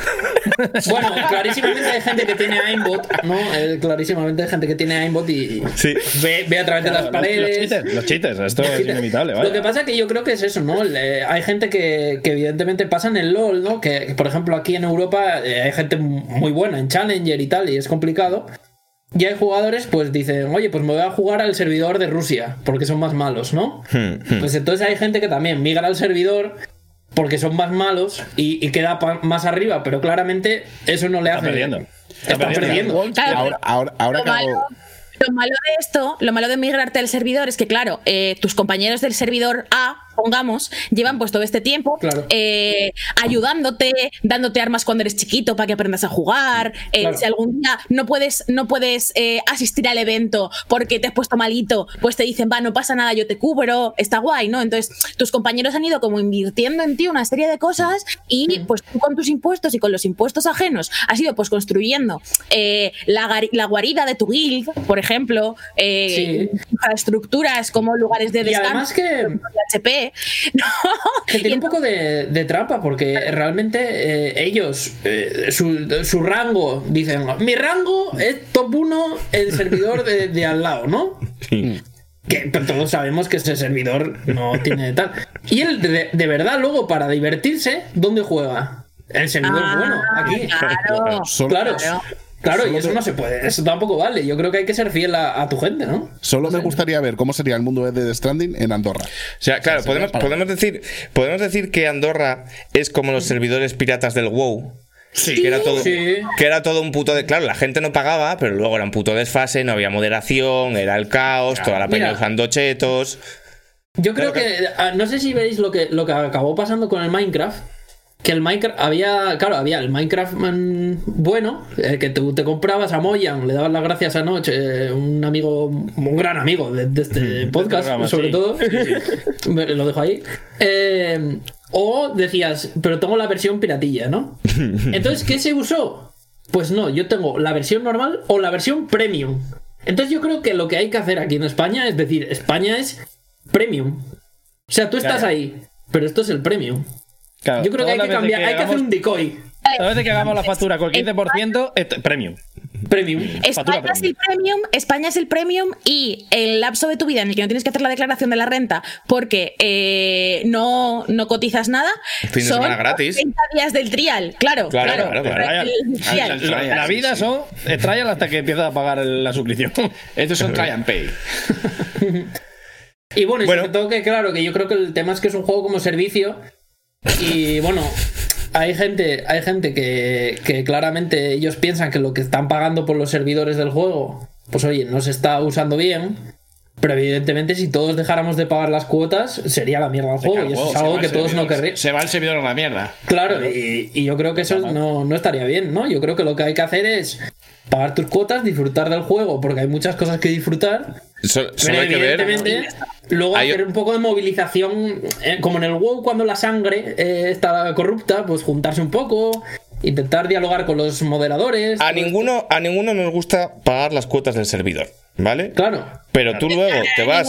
Bueno, clarísimamente hay gente que tiene aimbot, ¿no? Clarísimamente hay gente que tiene aimbot y Sí. ve, ve a través de las paredes. los cheaters, esto Los es cheaters. inevitable. Lo que vaya. pasa es que yo creo que es eso, ¿no? Eh, hay gente que, que evidentemente pasa en el LOL, ¿no? Que, que, por ejemplo, aquí en Europa eh, hay gente muy buena en Challenger y tal, y es complicado. Y hay jugadores, pues dicen, oye, pues me voy a jugar al servidor de Rusia, porque son más malos, ¿no? Hmm, Pues entonces hay gente que también migra al servidor porque son más malos y, y queda más arriba, pero claramente eso no le Está hace. perdiendo. Está, perdiendo. Claro, Ahora, ahora, ahora malo, lo malo de esto, lo malo de migrarte al servidor es que, claro, eh, tus compañeros del servidor A, pongamos, llevan pues todo este tiempo Claro. eh, ayudándote, dándote armas cuando eres chiquito para que aprendas a jugar. eh, Claro. Si algún día no puedes, no puedes eh, asistir al evento porque te has puesto malito, pues te dicen, va, no pasa nada, yo te cubro, está guay, ¿no? Entonces, tus compañeros han ido como invirtiendo en ti una serie de cosas y pues tú con tus impuestos y con los impuestos ajenos has ido pues construyendo la, la guarida de tu guild, por ejemplo, Sí. infraestructuras como lugares de Y descanso. además que, HP, ¿no? que Y tiene un poco de, de trampa, porque realmente eh, ellos, eh, su, su rango, dicen, mi rango es top 1 el servidor de, de al lado, ¿no? Sí. Que pero todos sabemos que ese servidor no tiene tal. Y él, de, de verdad, luego, para divertirse, ¿dónde juega? El servidor Ah, bueno, aquí. Claro. Claro. Claro. Y eso no se puede. Eso tampoco vale. Yo creo que hay que ser fiel a, a tu gente, ¿no? solo me gustaría ver cómo sería el mundo de The Stranding en Andorra. O sea, claro, podemos, podemos, decir, podemos decir que Andorra es como los servidores piratas del WoW. Sí. Que era, todo, Sí. que era todo un puto de. Claro, la gente no pagaba, pero luego era un puto desfase, no había moderación, era el caos, toda la peña usando chetos. Yo creo que, ah, no sé si veis lo que, lo que acabó pasando con el Minecraft. Que el Minecraft había, claro, había el Minecraft mm, bueno, el que tú te comprabas a Moyan, le dabas las gracias anoche, eh, un amigo, un gran amigo de, de este podcast, programa, sobre sí. todo, Me- lo dejo ahí. Eh, o decías, pero tengo la versión piratilla, ¿no? Entonces, ¿qué se usó? Pues no, yo tengo la versión normal o la versión premium. Entonces yo creo que lo que hay que hacer aquí en España es decir, España es premium. O sea, tú estás Claro. ahí, pero esto es el premium. Claro, Yo creo que hay que cambiar, hay que hacer un decoy. Todas veces que hagamos la factura con el 15%, este, premium. Premium. España es el premium, España es el premium y el lapso de tu vida en el que no tienes que hacer la declaración de la renta porque eh, no, no cotizas nada. Fin de son semana gratis. 30 días del trial, claro. Claro, Claro, claro, claro. El trial. La, la vida son trial hasta que empiezas a pagar la suscripción. Estos son try and pay. Y bueno, y Bueno. sobre todo que claro, que yo creo que el tema es que es un juego como servicio. Y bueno, hay gente, hay gente que, que claramente ellos piensan que lo que están pagando por los servidores del juego, pues oye, no se está usando bien. Pero evidentemente si todos dejáramos de pagar las cuotas, sería la mierda el juego. Y eso es algo que todos no querríamos. Se va el servidor a la mierda. Claro, y, y yo creo que eso no, no estaría bien, ¿no? Yo creo que lo que hay que hacer es pagar tus cuotas, disfrutar del juego, porque hay muchas cosas que disfrutar. So- Pero hay que ver. evidentemente, luego Hay- hacer un poco de movilización, eh, como en el WoW cuando la sangre eh, está corrupta, pues juntarse un poco, intentar dialogar con los moderadores. A ninguno, a ninguno nos gusta pagar las cuotas del servidor, ¿vale? Claro. Pero tú luego te vas.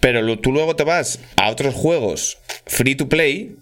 Pero lo- tú luego te vas a otros juegos free to play.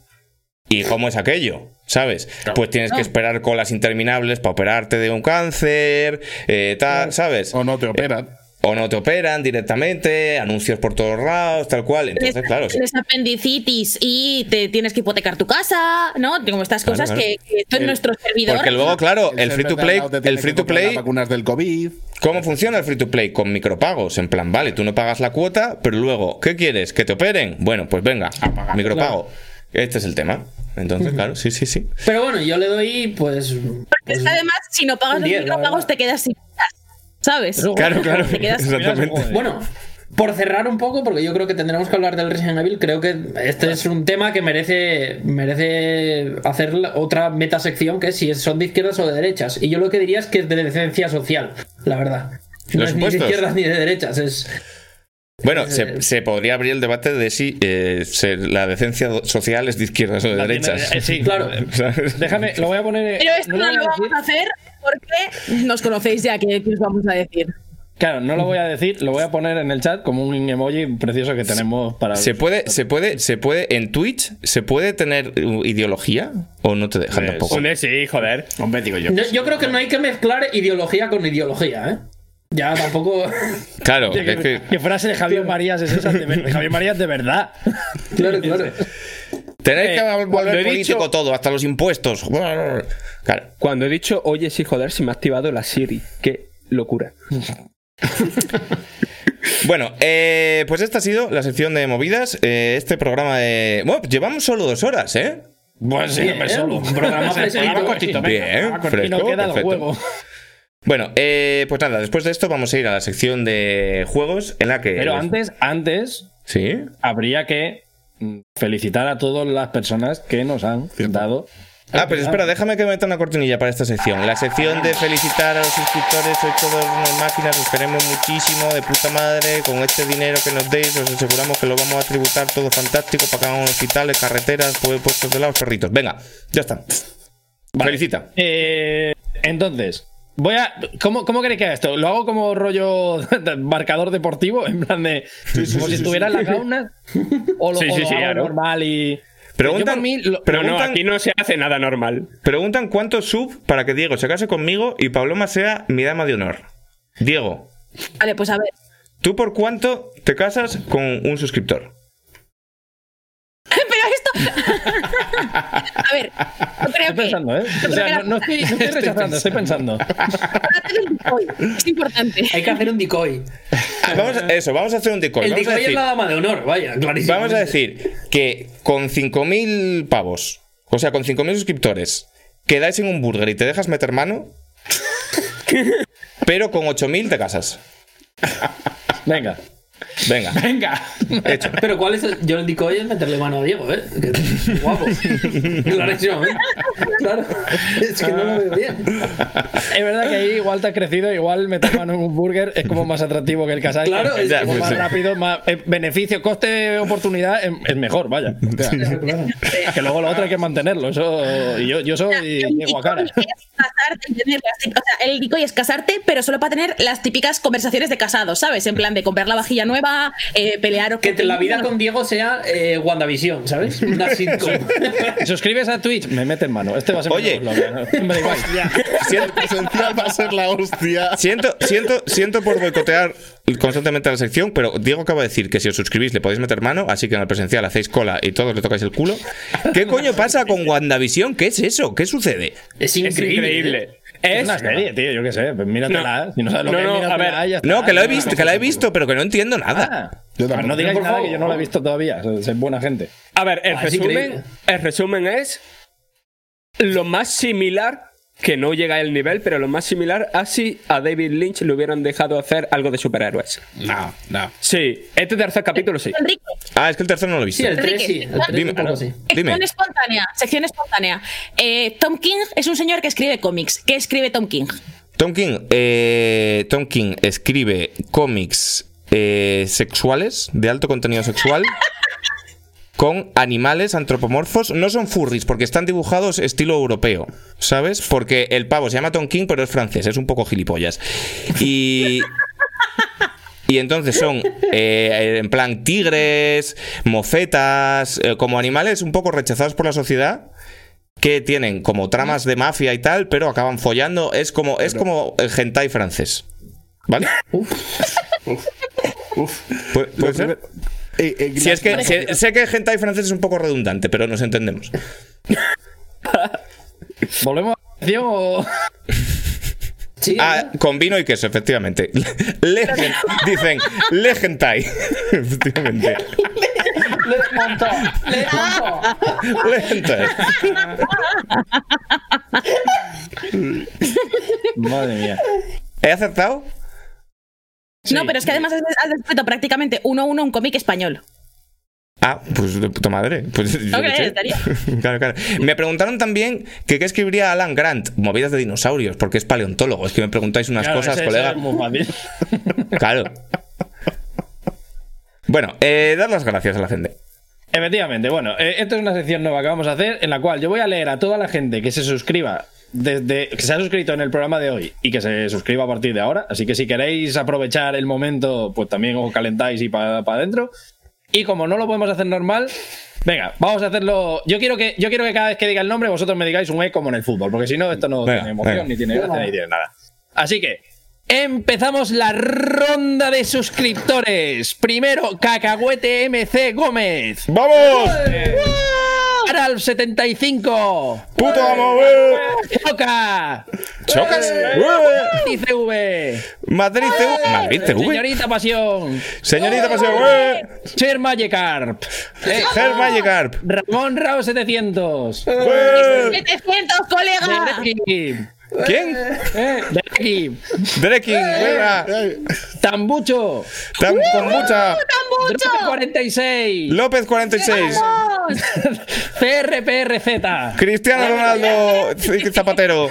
¿Y cómo es aquello? ¿Sabes? Pues tienes que esperar colas interminables para operarte de un cáncer, eh, tal, ¿sabes? O no te operan. O no te operan directamente, anuncios por todos lados, tal cual. Entonces, claro, sí. Tienes apendicitis y te tienes que hipotecar tu casa, ¿no? Como estas Claro, cosas claro. que, que esto en nuestro servidor. Porque luego, claro, el free to play, el free to play, las vacunas del COVID. ¿cómo funciona el free to play? Con micropagos, en plan, vale, tú no pagas la cuota, pero luego, ¿qué quieres? ¿Que te operen? Bueno, pues venga, micropago. Este es el tema. Entonces, claro, sí, sí, sí. Pero bueno, yo le doy, pues. Es que además, si no pagas los 10, la micropagos, te quedas sin ¿Sabes? Claro, claro, Te quedas sin exactamente. Bueno, por cerrar un poco, porque yo creo que tendremos que hablar del Resident Evil, creo que este es un tema que merece, merece hacer otra metasección, que es si son de izquierdas o de derechas. Y yo lo que diría es que es de decencia social, la verdad. No Los es ni de izquierdas ni de derechas, es... Bueno, se, se podría abrir el debate de si eh, se- la decencia social es de izquierdas o de La derechas. tiene- eh, sí, Claro. Déjame, lo voy a poner. Pero esto no lo lo vamos a hacer porque nos conocéis ya, que, que os vamos a decir. Claro, no lo voy a decir, lo voy a poner en el chat como un emoji precioso que tenemos para. ¿Se puede, se puede, se puede, en Twitch, ¿se puede tener uh, ideología? ¿O no te dejan tampoco? Sí, joder. Hombre, digo yo. Yo, yo creo que no hay que mezclar ideología con ideología, ¿eh? Ya tampoco... Claro, Que, es que que frase de Javier Marías es esa, de, Javier Marías de verdad. claro, claro. tenéis Eh, que cuando volver político dicho- todo, hasta los impuestos. Claro. Cuando he dicho, oye, sí, joder, se me ha activado la Siri. Qué locura. Bueno, eh, pues esta ha sido la sección de movidas. eh, este programa de. Bueno, llevamos solo dos horas, ¿eh? Pues sí, solo. Un programa. Programa cortito, venga, Bien, programa cortito. Y no fresco, queda el juego. Bueno, eh, pues nada, después de esto vamos a ir a la sección de juegos en la que. Pero antes, antes, Sí. habría que mm, felicitar a todas las personas que nos han dado. Ah, pero espera, déjame que meta una cortinilla para esta sección. La sección de felicitar a los suscriptores, sois todos unas máquinas, os queremos muchísimo, de puta madre, con este dinero que nos deis, os aseguramos que lo vamos a tributar todo fantástico para que hagan hospitales, carreteras, pu- puestos de lados, perritos. Venga, ya está. Felicita. Eh, entonces, voy a. ¿cómo, ¿Cómo queréis que haga esto? ¿Lo hago como rollo de marcador deportivo? En plan de. como si estuviera en la gauna. ¿O lo, Sí, o sí, lo sí, hago claro. normal y. Preguntan- mí, lo- Pero no, aquí no se hace nada normal. Preguntan cuántos sub para que Diego se case conmigo y Paloma sea mi dama de honor. Diego, Vale, pues a ver. ¿tú por cuánto te casas con un suscriptor? A ver, yo creo Estoy que. pensando, ¿eh? yo O sea, que no, no estoy, no estoy rechazando, estoy pensando. Es importante. Hay que hacer un decoy. Vamos a- eso, vamos a hacer un decoy. El Vamos a decoy es decir- la dama de honor, vaya, clarísimo. Vamos a decir que con 5.000 pavos, o sea, con 5.000 suscriptores, quedáis en un burger y te dejas meter mano, pero con 8.000 te casas. Venga. Venga, Venga. hecho. Pero ¿cuál es el.? Yo el decoy es meterle mano a Diego, ¿eh? Que es guapo. Clarísimamente. Claro. Es que no lo veo bien. Es verdad que ahí igual te has crecido, igual meter mano en un burger es como más atractivo que el casal. Claro, es Ya, como pues más sí. rápido, más eh, beneficio, coste, oportunidad es, es mejor, vaya. que luego lo otro hay que mantenerlo. Eso, y yo, yo soy Diego a cara. decoy es casarte y tener las tip- o sea, el decoy es casarte, pero solo para tener las típicas conversaciones de casados, ¿sabes? En plan de comprar la vajilla nueva, eh, pelearos Que con- la vida con Diego sea eh, WandaVision, ¿sabes? Una sitcom. Suscribes a Twitch, me mete en mano. Este va a ser mi Oye. igual. Siento, Presencial va a ser la hostia. siento, siento, siento por boicotear constantemente la sección, pero Diego acaba de decir que si os suscribís le podéis meter mano, así que en el presencial hacéis cola y todos le tocáis el culo. ¿Qué coño pasa con WandaVision? ¿Qué es eso? ¿Qué sucede? Es Es increíble. Es Es una serie, tío, yo qué sé. Pues míratela. Si no sabes lo No, que no, es, míratela a ver. y ya está. No, que lo he No, visto, no, que la he no, visto, pero que no entiendo nada. Ah, Yo tampoco. no Por nada favor. que yo no la he visto todavía. Soy buena gente. A ver, el Ah, es resumen, el resumen es lo más similar, que no llega al nivel, pero lo más similar a si a David Lynch le hubieran dejado hacer algo de superhéroes. No, no. Sí, este tercer capítulo sí. Enrique, Ah, es que el tercero no lo he visto. Sí, el 3 Enrique, sí. El 3 dime. un poco sí. Dime. sección espontánea. Sección espontánea. Eh, Tom King es un señor que escribe cómics. ¿Qué escribe Tom King? Tom King, eh, Tom King escribe cómics eh, sexuales, de alto contenido sexual, con animales antropomorfos. No son furries, porque están dibujados estilo europeo, ¿sabes? Porque el pavo se llama Tom King, pero es francés, es un poco gilipollas. Y... Y entonces son eh, en plan tigres, mofetas, eh, como animales un poco rechazados por la sociedad que tienen como tramas de mafia y tal, pero acaban follando. Es como, es como el hentai francés. ¿Vale? ¿Puede, puede ser? Eh, eh, Si es que si- sé que el hentai francés es un poco redundante, pero nos entendemos. ¿Volvemos a la o.? Sí, Ah, con vino y queso, efectivamente. Le, dicen le hentai. Efectivamente. le montó, le montó. Le hentai. Madre mía. ¿He acertado? No, pero es que además has has escrito prácticamente uno a uno un cómic español. Ah, pues de puta madre. Pues, yo sé. Claro, claro. Me preguntaron también que qué escribiría Alan Grant, movidas de dinosaurios, porque es paleontólogo. Es que me preguntáis unas Claro, cosas, ese- ese colega. es muy fácil. Claro. Bueno, eh, dar las gracias a la gente. Efectivamente, bueno, eh, esto es una sección nueva que vamos a hacer en la cual yo voy a leer a toda la gente que se suscriba desde que se ha suscrito en el programa de hoy y que se suscriba a partir de ahora. Así que si queréis aprovechar el momento, pues también os calentáis y para adentro. Y como no lo podemos hacer normal, venga, vamos a hacerlo. Yo quiero que yo quiero que cada vez que diga el nombre vosotros me digáis un E como en el fútbol, porque si no esto no Venga, tiene emoción venga. ni tiene gracia ni tiene nada. Así que Empezamos la ronda de suscriptores. Primero, Cacahuete MC Gómez. ¡Vamos! Aral 75. ¡Puto vamos, eh! Choca. ¡Chocas! ¡Eh! ICV. Madrid TV. Madrid TV. Señorita Pasión. Señorita. ¡Eh! Cher Magikarp. Eh, Ger Magikarp. Ramón Rao 700. ¡Eh! 700, colega. ¿Quién? Eh, Dereki. Drekin, venga. Tambucho. Tan con mucha. Drope 46. López 46. CRPRZ. Cristiano Ronaldo Zapatero.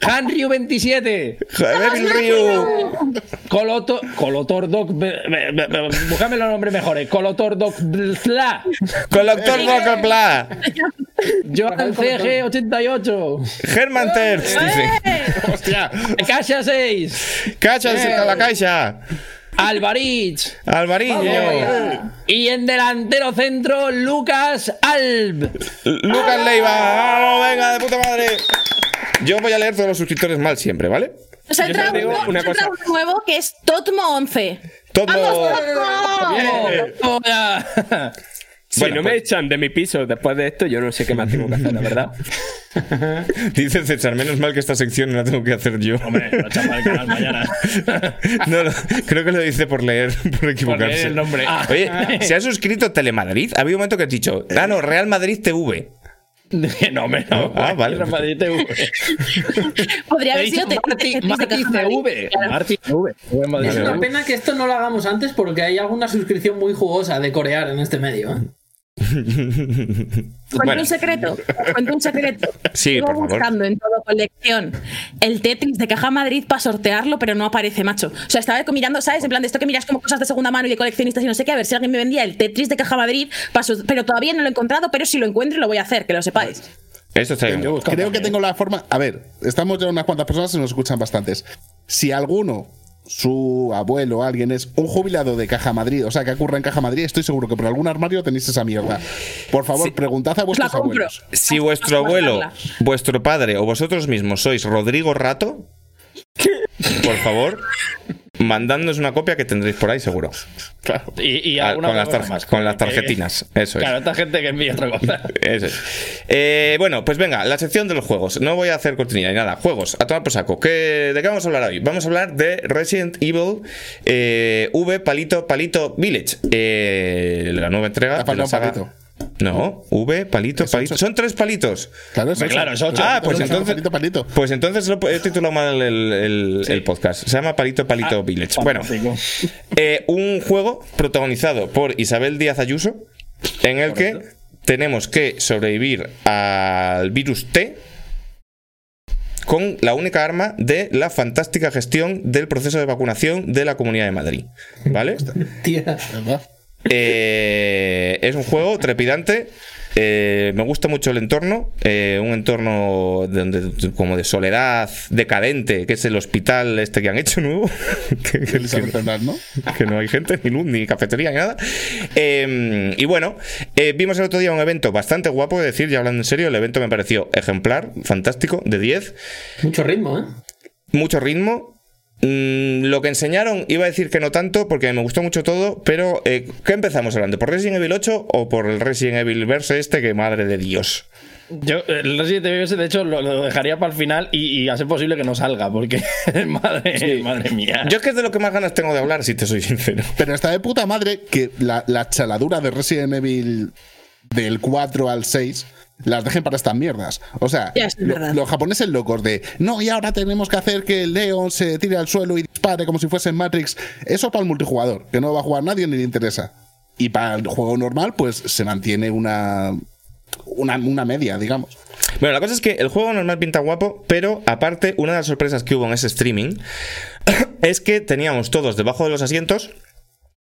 Hanryu 27. Devil Ryu. Coloto, Colotor Doc. Búscame los nombres mejores. Colotor Doc. Zla. Coloctor Vocal Pla. Joan CG 88. Germán Terz. dice. Hostia. Casha 6. Cachas a la caixa. Alvarich. Alvariño. Y en delantero centro, Lucas Alb. Lucas Leiva. Vamos, venga, de puta madre. Yo voy a leer todos los suscriptores mal siempre, ¿vale? Nos ha entrado uno nuevo que es Totmo 11. Todo. ¡Vamos, Totmo! Si Bueno, no me pues- echan de mi piso después de esto, yo no sé qué más tengo que hacer, la verdad. Dice César, menos mal que esta sección no la tengo que hacer yo. Hombre, lo echamos al canal mañana. No, no, creo que lo dice por leer, por equivocarse. leer el nombre. Ah. Oye, ¿se ha suscrito Telemadrid? Ha habido un momento que has dicho, ah, no, Real Madrid TV. no, hombre, no. Ah, vale. Real Madrid TV. Podría haber sido Caja Madrid. TV. Marti TV. Es una pena que esto no lo hagamos antes porque hay alguna suscripción muy jugosa de corear en este medio. Cuento Bueno. un secreto. Cuento un secreto. Sí, Sigo por favor. buscando en todo colección el Tetris de Caja Madrid para sortearlo, pero no aparece, macho. O sea, estaba mirando, ¿sabes? En plan de esto que miras como cosas de segunda mano y de coleccionistas y no sé qué, a ver si alguien me vendía el Tetris de Caja Madrid, pero todavía no lo he encontrado, pero si lo encuentro lo voy a hacer, que lo sepáis. Esto está bien. Creo que tengo la forma. A ver, estamos ya unas cuantas personas y nos escuchan bastantes. Si alguno, su abuelo, alguien es un jubilado de Caja Madrid, o sea, que ocurra en Caja Madrid, estoy seguro que por algún armario tenéis esa mierda. Por favor, preguntad a vuestros abuelos. Si vuestro abuelo, vuestro padre o vosotros mismos sois Rodrigo Rato, por favor, mandadnos una copia que tendréis por ahí seguro. Claro. Y, y Ah, alguna con, las más. con las Que- tarjetinas. Eso es. Claro, esta gente que envía otra cosa. Eso es. Eh, bueno, pues venga, la sección de los juegos. No voy a hacer cortinilla ni nada. Juegos, a tomar por saco. ¿Qué- ¿De qué vamos a hablar hoy? Vamos a hablar de Resident Evil eh, V Palito Palito Village. Eh, la nueva entrega. Ha de faltado la un saga- palito. No, V Palito Es Palito. ocho. Son tres palitos. Claro, es ocho. claro, es ocho. Ah, pues entonces. palito, palito. Pues entonces lo he titulado mal el, el- el podcast. Se llama Palito Palito Ah, Village. Bueno, eh, un juego protagonizado por Isabel Díaz Ayuso, en el que tenemos que sobrevivir al virus T con la única arma de la fantástica gestión del proceso de vacunación de la Comunidad de Madrid. ¿Vale? Tía. Eh, es un juego trepidante. eh, me gusta mucho el entorno, eh, un entorno donde, como de soledad decadente, que es el hospital este que han hecho nuevo, que, ¿no? que no hay gente, ni luz, ni cafetería, ni nada. Eh, y bueno, eh, vimos el otro día un evento bastante guapo, es decir, ya hablando en serio, el evento me pareció ejemplar, fantástico, de 10, Mucho ritmo, ¿eh? mucho ritmo. Mm, lo que enseñaron, iba a decir que no tanto, porque me gustó mucho todo, pero eh, ¿qué empezamos hablando? ¿Por Resident Evil 8 o por el Resident Evil verse este? Que madre de Dios. Yo, el Resident Evil, ese, de hecho, lo, lo dejaría para el final y, y a ser posible que no salga, porque madre, madre mía. Yo es que es de lo que más ganas tengo de hablar, si te soy sincero. Pero está de puta madre que la, la chaladura de Resident Evil del 4 al 6 las dejen para estas mierdas. O sea, lo- los japoneses locos de no, y ahora tenemos que hacer que el Leon se tire al suelo y dispare como si fuese en Matrix. Eso para el multijugador, que no va a jugar nadie ni le interesa. Y para el juego normal, pues se mantiene una, una, una media, digamos. Bueno, la cosa es que el juego normal pinta guapo, pero aparte, una de las sorpresas que hubo en ese streaming es que teníamos todos debajo de los asientos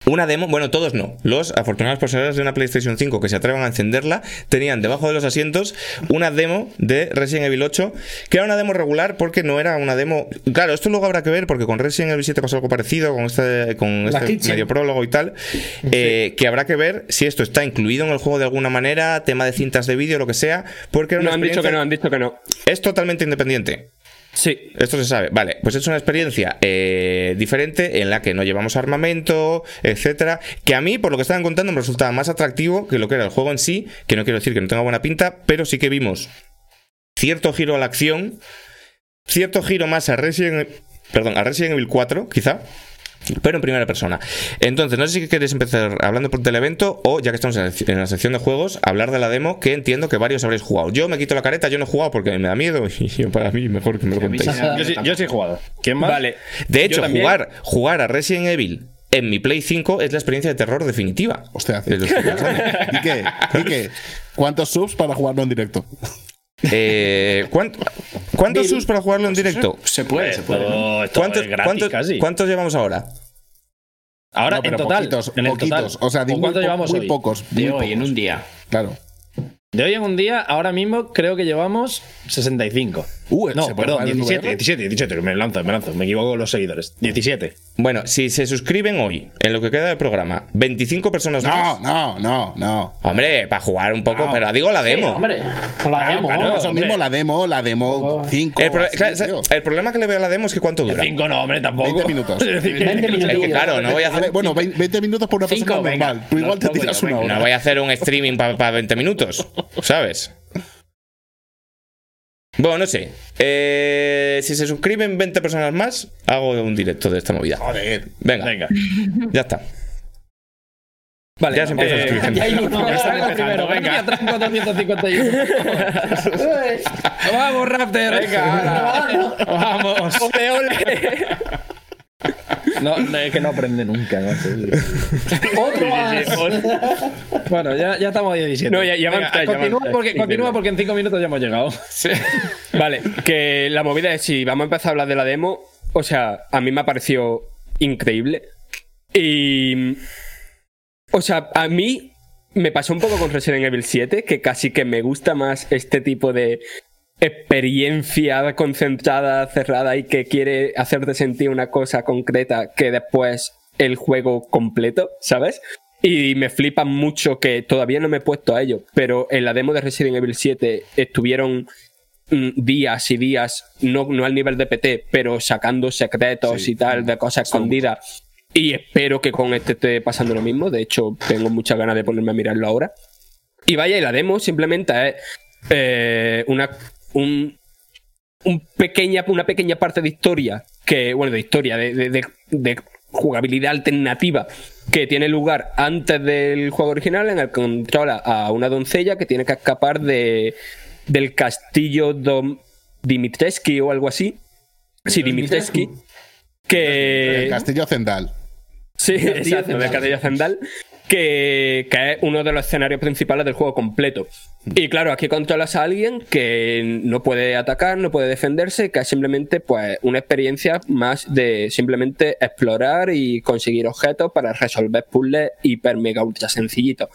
una demo, bueno, todos no. Los afortunados poseedores de una PlayStation 5 que se atrevan a encenderla tenían debajo de los asientos una demo de Resident Evil 8, que era una demo regular porque no era una demo. Claro, esto luego habrá que ver porque con Resident Evil 7 pasó algo parecido, con este, con este medio prólogo y tal, eh, que habrá que ver si esto está incluido en el juego de alguna manera, tema de cintas de vídeo, lo que sea, porque era una No han dicho que no, han dicho que no. es totalmente independiente. Sí. Esto se sabe. Vale, pues es una experiencia eh, diferente en la que no llevamos armamento, etcétera. Que a mí, por lo que estaban contando, me resultaba más atractivo que lo que era el juego en sí. Que no quiero decir que no tenga buena pinta, pero sí que vimos cierto giro a la acción, cierto giro más a Resident, perdón, a Resident Evil 4, quizá. Pero en primera persona. Entonces, no sé si queréis empezar hablando por del evento o, ya que estamos en la- sección de juegos, hablar de la demo que entiendo que varios habréis jugado. Yo me quito la careta, yo no he jugado porque me da miedo y yo, para mí mejor que me lo contéis. Yo sí, yo sí he jugado. ¿Quién más? Vale. De hecho, jugar, jugar a Resident Evil en mi Play 5 es la experiencia de terror definitiva. Hostia. ¿Y qué? ¿Y qué? ¿Cuántos subs para jugarlo en directo? Eh, ¿cuánto- ¿Cuántos subs para jugarlo en directo? Se puede, se puede. ¿Cuántos, cuántos- casi. cuántos llevamos ahora? Ahora, No, en total. poquitos, en poquitos. total. O sea, de muy, ¿Cuánto po- llevamos muy hoy? pocos. De muy hoy, en pocos. un día. Claro. De hoy en un día, ahora mismo creo que llevamos 65. Uh, no, ¿se puede perdón, jugar en 17, VR? 17, 17, me lanzo, me lanzo, me equivoco con los seguidores. 17. Bueno, si se suscriben hoy, en lo que queda del programa, 25 personas No, más. no, no, no. Hombre, para jugar un poco, pero digo la Sí, demo. hombre, con la demo. Claro, eso hombre. mismo la demo, la demo 5. el, pro- claro, el problema que le veo a la demo es que cuánto dura. Cinco no, hombre, tampoco. 20 minutos. Es decir, que- 20 Es que, minutos. claro, no voy a A ver, hacer, bueno, 20 20 minutos por una persona Cinco, venga. normal. Tú igual te No, tiras una hora. no voy a hacer un streaming para 20 minutos, ¿sabes? Bueno, no sé. Eh, si se suscriben 20 personas más, hago un directo de esta movida. Joder. Venga, Venga. ya está. Vale, Ya se empieza a eh, suscribir gente. Ya hay uno. Ya está Venga, empezando, venga. 451. Vamos, Raptor. Venga, Vamos. Ole, ole. No, no, es que no aprende nunca. macho. Otro más. Bueno, ya, ya estamos a 17. No, ya- ya Venga, continúa, porque, continúa porque en 5 minutos ya hemos llegado. Vale, que la movida es si vamos a empezar a hablar de la demo, o sea, a mí me ha parecido increíble. Y. O sea, a mí me pasó un poco con Resident Evil 7, que casi que me gusta más este tipo de experiencia concentrada, cerrada y que quiere hacerte sentir una cosa concreta que después el juego completo, ¿sabes? Y me flipa mucho que todavía no me he puesto a ello, pero en la demo de Resident Evil 7 estuvieron mm, días y días, no, no al nivel de PT, pero sacando secretos y tal, de cosas escondidas. Y espero que con este esté pasando lo mismo. De hecho, tengo muchas ganas de ponerme a mirarlo ahora. Y vaya, y la demo simplemente es eh, una, un, un pequeña, una pequeña parte de historia, que, bueno, de historia, de, de- de- de jugabilidad alternativa que tiene lugar antes del juego original, en el que controla a una doncella que tiene que escapar de, del castillo Dom Dimitrescu o algo así. Sí, Dimitrescu. Que. El Castillo Zendal. Sí, exacto, Zendal. del Castillo Zendal, que, que es uno de los escenarios principales del juego completo. Y claro, aquí controlas a alguien que no puede atacar, no puede defenderse, que es simplemente pues una experiencia más de simplemente explorar y conseguir objetos para resolver puzzles hiper mega ultra sencillitos.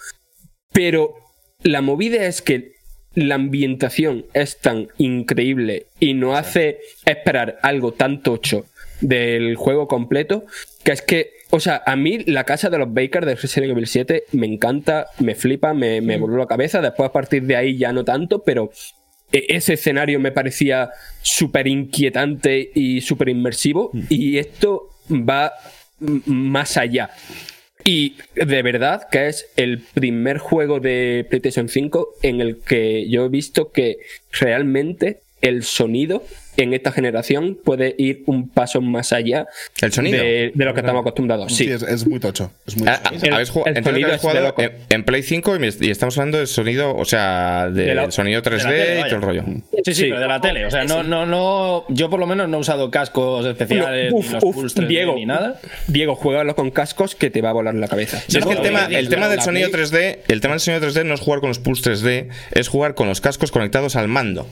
Pero la movida es que la ambientación es tan increíble y nos hace esperar algo tan tocho del juego completo que es que, o sea, a mí la casa de los Bakers de Resident Evil 7 me encanta, me flipa, me, me voló la cabeza. Después a partir de ahí ya no tanto, pero e- ese escenario me parecía súper inquietante y súper inmersivo. Y esto va más allá. Y de verdad que es el primer juego de PlayStation 5 en el que yo he visto que realmente el sonido en esta generación puede ir un paso más allá ¿El sonido? de, de lo que estamos acostumbrados. Sí, Sí. es, es muy tocho. Es muy Ah, tocho. ah, habéis jugado- el entonces sonido habéis jugado en, en Play 5 y, me- y estamos hablando del sonido, o sea, del De sonido 3D tele, y todo el rollo. Sí, sí, Sí. pero de la tele. O sea, no, no, no. Yo por lo menos no he usado cascos especiales, Uf, ni los uf, Pulse 3D, Diego, ni nada. Diego, juégalo con cascos que te va a volar la cabeza. Si es que el tema, la- el tema la- del la sonido Play- 3D, el tema del sonido 3D no es jugar con los Pulse 3D, es jugar con los cascos conectados al mando.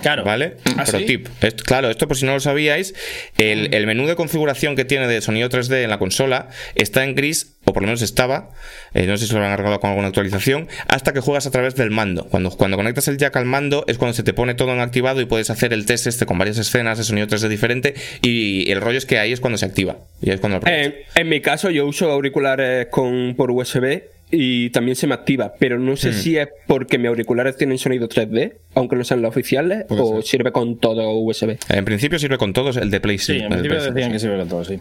Claro. ¿Vale? ¿Ah, sí? tip. Esto- claro, esto por si no lo sabíais, el, el menú de configuración que tiene de sonido 3D en la consola está en gris, o por lo menos estaba, eh, no sé si lo han arreglado con alguna actualización, hasta que juegas a través del mando. Cuando, cuando conectas el jack al mando es cuando se te pone todo en activado y puedes hacer el test este con varias escenas de sonido 3D diferente y el rollo es que ahí es cuando se activa. Y es cuando lo aprovechas. Eh, en mi caso, yo uso auriculares con, por USB y también se me activa, pero no Hmm. sé si es porque mis auriculares tienen sonido 3D, aunque no sean los oficiales, Puede o ser. sirve con todo USB. En principio sirve con todos, el de Play Sí, en principio Play decían que sirve con todo, sí.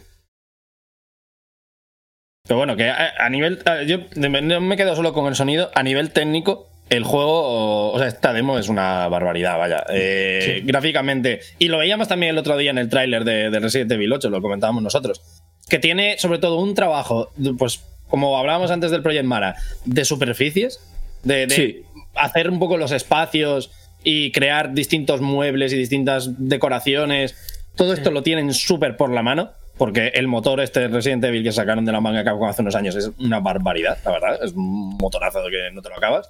Pero bueno, que a, a nivel. a- yo no me quedo solo con el sonido. A nivel técnico, el juego. O sea, esta demo es una barbaridad, vaya. Eh, Gráficamente. Y lo veíamos también el otro día en el tráiler de, de Resident Evil 8, lo comentábamos nosotros. Que tiene, sobre todo, un trabajo, pues, como hablábamos antes del Project Mara, de superficies. De, de Sí. hacer un poco los espacios y crear distintos muebles y distintas decoraciones. Todo esto lo tienen súper por la mano, porque el motor este Resident Evil que sacaron de la manga Capcom hace unos años es una barbaridad, la verdad. Es un motorazo que no te lo acabas.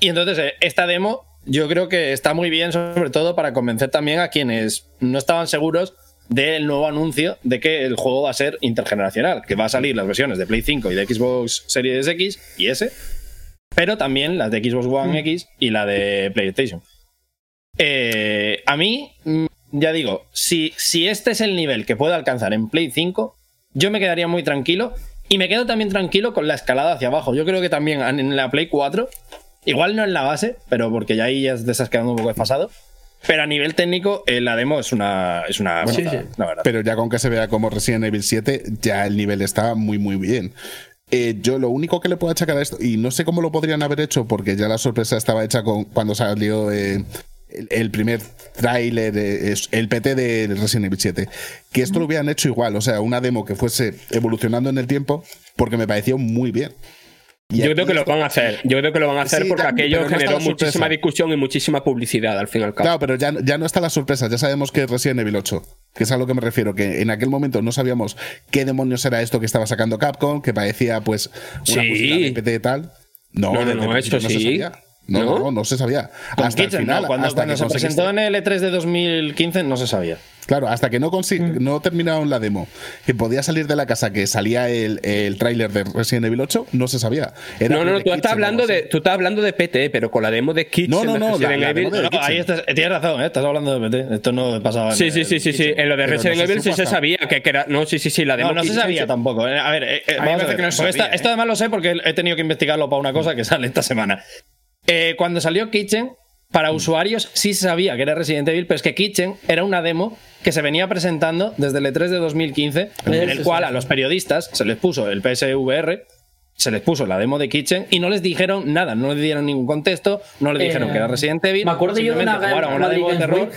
Y entonces, eh, esta demo yo creo que está muy bien, sobre todo para convencer también a quienes no estaban seguros del nuevo anuncio de que el juego va a ser intergeneracional, que va a salir las versiones de Play 5 y de Xbox Series X y S, pero también las de Xbox One X y la de PlayStation. Eh, a mí mm, ya digo, si, si este es el nivel que puede alcanzar en Play 5, yo me quedaría muy tranquilo. Y me quedo también tranquilo con la escalada hacia abajo. Yo creo que también en la Play 4, igual no en la base, pero porque ya ahí ya te estás quedando un poco desfasado. Pero a nivel técnico, eh, la demo es una, es una Sí, gozada, sí. la verdad. Pero ya con que se vea como Resident Evil 7, ya el nivel está muy, muy bien. Eh, yo lo único que le puedo achacar a esto, y no sé cómo lo podrían haber hecho, porque ya la sorpresa estaba hecha con, cuando salió eh, el, el primer tráiler, eh, el PT de Resident Evil 7, que esto lo hubieran hecho igual, o sea, una demo que fuese evolucionando en el tiempo, porque me pareció muy bien. Y Yo creo que lo van a hacer. Yo creo que lo van a hacer Sí, porque ya, aquello no generó muchísima discusión y muchísima publicidad al fin y al cabo. Claro, pero ya, ya no está la sorpresa, ya sabemos que es Resident Evil 8, que es a lo que me refiero, que en aquel momento no sabíamos qué demonios era esto que estaba sacando Capcom, que parecía pues una Sí. música de PT y tal. No, No, no, no, eso sí. No, ¿No? no, no, se sabía. Con hasta Kitchen, el final, no, cuando, hasta cuando que se presentó en el E3 de 2015 no se sabía. Claro, hasta que no, Mm. no terminaron la demo, que podía salir de la casa, que salía el, el tráiler de Resident Evil 8, no se sabía. Era No, no, no, tú estás hablando de, tú estás hablando de PT, pero con la demo de Kitchen No, no, no, la- Resident la Evil. demo de- No, ahí estás, tienes razón, ¿eh? estás hablando de PT. Esto no pasaba en Sí, sí, sí, sí, sí. En lo de no Resident Evil sí se sabía que, que era. No, sí, sí, sí, la demo No, no se sabía tampoco. Eh, A ver, eh, eh, me vamos a parece ver. que no se Porque esta- sabía, esto además lo sé porque he tenido que investigarlo para una cosa que sale esta semana. Eh, cuando salió Kitchen, para usuarios sí se sabía que era Resident Evil, pero es que Kitchen era una demo que se venía presentando desde el E3 de 2015, en el cual sí. a los periodistas se les puso el PSVR, se les puso la demo de Kitchen y no les dijeron nada, no les dieron ningún contexto, no les dijeron Eh, que era Resident Evil. Me acuerdo yo de una, jugaron una demo de terror. Week,